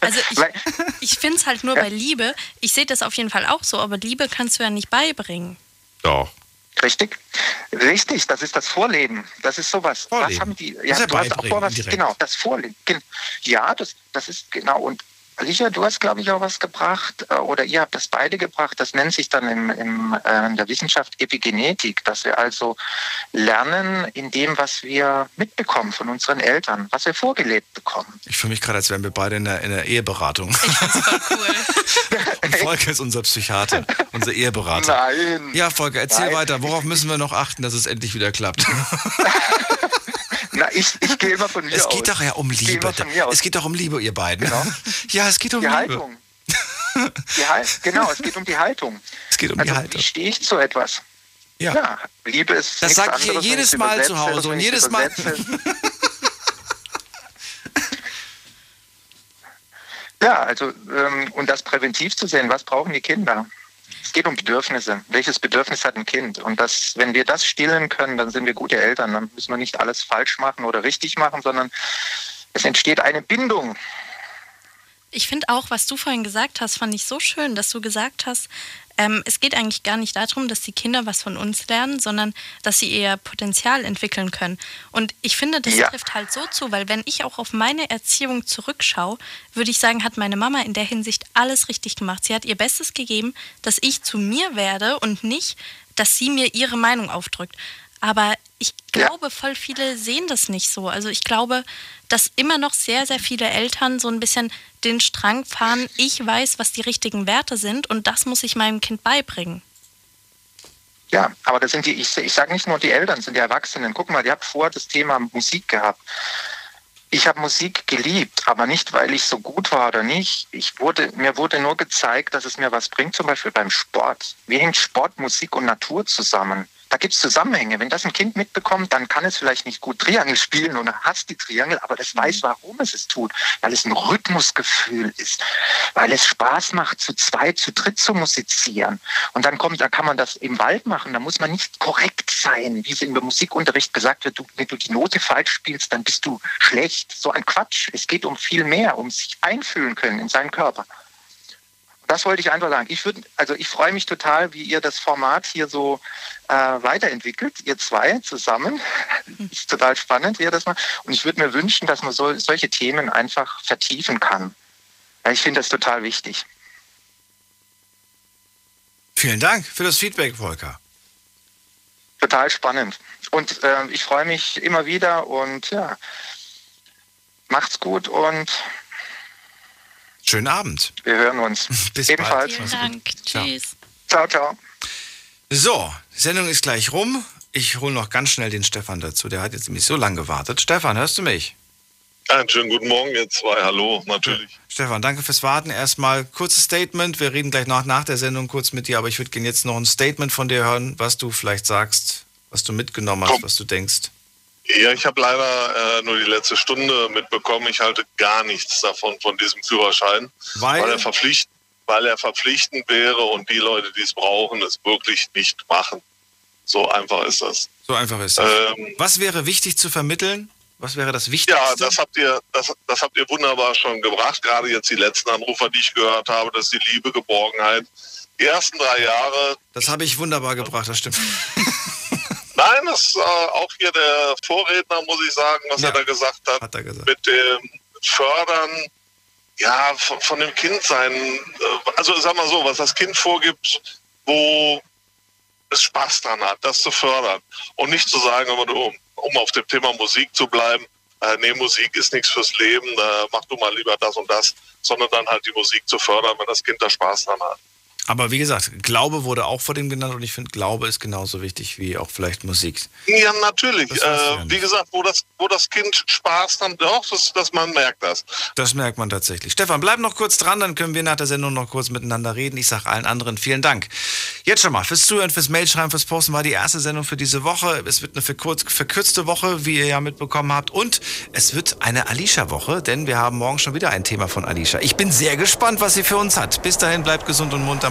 Also ich, ich finde es halt nur bei Liebe. Ich sehe das auf jeden Fall auch so, aber Liebe kannst du ja nicht beibringen. Doch. Richtig, richtig, das ist das Vorleben. Das ist sowas. Vorleben. Was haben die? Das ist ja du hast auch vor was, genau, das Vorleben. Ja, das, das ist genau. Und Alicia, du hast, glaube ich, auch was gebracht, äh, oder ihr habt das beide gebracht. Das nennt sich dann im, im, äh, in der Wissenschaft Epigenetik, dass wir also lernen in dem, was wir mitbekommen von unseren Eltern, was wir vorgelebt bekommen. Ich fühle mich gerade, als wären wir beide in der, in der Eheberatung. Und Volker ist unser Psychiater, unser Eheberater. Nein. Ja, Volker, erzähl Nein. weiter. Worauf müssen wir noch achten, dass es endlich wieder klappt? Na, ich, ich gehe immer von mir Es aus. geht doch ja um Liebe. aus. Es geht doch um Liebe, ihr beiden. Ja, es geht um die Liebe. Haltung. Die Hal genau, es geht um die Haltung. Es geht um also, die Haltung. Wie stehe ich zu etwas? Ja. Liebe ist Das nichts sag ich jedes Mal zu Hause und jedes Mal-. Ja, also ähm, und das präventiv zu sehen, was brauchen die Kinder? Es geht um Bedürfnisse. Welches Bedürfnis hat ein Kind? Und das, wenn wir das stillen können, dann sind wir gute Eltern. Dann müssen wir nicht alles falsch machen oder richtig machen, sondern es entsteht eine Bindung. Ich finde auch, was du vorhin gesagt hast, fand ich so schön, dass du gesagt hast, ähm, es geht eigentlich gar nicht darum, dass die Kinder was von uns lernen, sondern dass sie ihr Potenzial entwickeln können. Und ich finde, das ja. trifft halt so zu, weil wenn ich auch auf meine Erziehung zurückschaue, würde ich sagen, hat meine Mama in der Hinsicht alles richtig gemacht. Sie hat ihr Bestes gegeben, dass ich zu mir werde und nicht, dass sie mir ihre Meinung aufdrückt. Aber ich glaube, ja. voll viele sehen das nicht so. Also ich glaube, dass immer noch sehr, sehr viele Eltern so ein bisschen den Strang fahren, ich weiß, was die richtigen Werte sind und das muss ich meinem Kind beibringen. Ja, aber das sind die, ich, ich sage nicht nur die Eltern, sind die Erwachsenen. Guck mal, ihr habt vor das Thema Musik gehabt. Ich habe Musik geliebt, aber nicht, weil ich so gut war oder nicht. Ich wurde, mir wurde nur gezeigt, dass es mir was bringt, zum Beispiel beim Sport. Wie hängt Sport, Musik und Natur zusammen? Da gibt es Zusammenhänge. Wenn das ein Kind mitbekommt, dann kann es vielleicht nicht gut Triangel spielen und hasst die Triangel, aber es weiß, warum es es tut. Weil es ein Rhythmusgefühl ist. Weil es Spaß macht, zu zweit, zu dritt zu musizieren. Und dann kommt, da kann man das im Wald machen. Da muss man nicht korrekt sein, wie es im Musikunterricht gesagt wird. Du, wenn du die Note falsch spielst, dann bist du schlecht. So ein Quatsch. Es geht um viel mehr, um sich einfühlen können in seinen Körper das wollte ich einfach sagen. Ich würde, also ich freue mich total, wie ihr das Format hier so äh, weiterentwickelt, ihr zwei zusammen. ist total spannend, wie ihr das macht. Und ich würde mir wünschen, dass man so, solche Themen einfach vertiefen kann. Ja, ich finde das total wichtig. Vielen Dank für das Feedback, Volker. Total spannend. Und äh, ich freue mich immer wieder und ja, macht's gut und Schönen Abend. Wir hören uns. Bis Ebenfalls. Vielen Dank. Tschüss. Ciao, ciao. So, die Sendung ist gleich rum. Ich hole noch ganz schnell den Stefan dazu. Der hat jetzt nämlich so lange gewartet. Stefan, hörst du mich? Einen schönen guten Morgen, ihr zwei. Hallo, natürlich. Stefan, danke fürs Warten. Erstmal kurzes Statement. Wir reden gleich noch nach der Sendung kurz mit dir, aber ich würde gerne jetzt noch ein Statement von dir hören, was du vielleicht sagst, was du mitgenommen hast, Komm. was du denkst. Ja, ich habe leider äh, nur die letzte Stunde mitbekommen. Ich halte gar nichts davon von diesem Führerschein, weil, weil er verpflichtend, weil er verpflichtend wäre und die Leute, die es brauchen, es wirklich nicht machen. So einfach ist das. So einfach ist das. Ähm, Was wäre wichtig zu vermitteln? Was wäre das Wichtigste? Ja, das habt ihr, das, das habt ihr wunderbar schon gebracht. Gerade jetzt die letzten Anrufer, die ich gehört habe, dass die Liebe, Geborgenheit, die ersten drei Jahre. Das habe ich wunderbar gebracht, das stimmt. Nein, das ist äh, auch hier der Vorredner, muss ich sagen, was ja, er da gesagt hat. hat er gesagt. Mit dem Fördern ja, von, von dem Kindsein. Äh, also sag mal so, was das Kind vorgibt, wo es Spaß dran hat, das zu fördern. Und nicht zu sagen, aber um, um auf dem Thema Musik zu bleiben, äh, nee, Musik ist nichts fürs Leben, äh, mach du mal lieber das und das, sondern dann halt die Musik zu fördern, wenn das Kind da Spaß dran hat. Aber wie gesagt, Glaube wurde auch vor dem genannt und ich finde, Glaube ist genauso wichtig wie auch vielleicht Musik. Ja, natürlich. Äh, wie gesagt, wo das, wo das Kind Spaß hat, doch, das, das, man merkt das. Das merkt man tatsächlich. Stefan, bleib noch kurz dran, dann können wir nach der Sendung noch kurz miteinander reden. Ich sage allen anderen vielen Dank. Jetzt schon mal fürs Zuhören, fürs Mailschreiben, fürs Posten war die erste Sendung für diese Woche. Es wird eine verkürzte Woche, wie ihr ja mitbekommen habt. Und es wird eine Alicia-Woche, denn wir haben morgen schon wieder ein Thema von Alicia. Ich bin sehr gespannt, was sie für uns hat. Bis dahin, bleibt gesund und munter.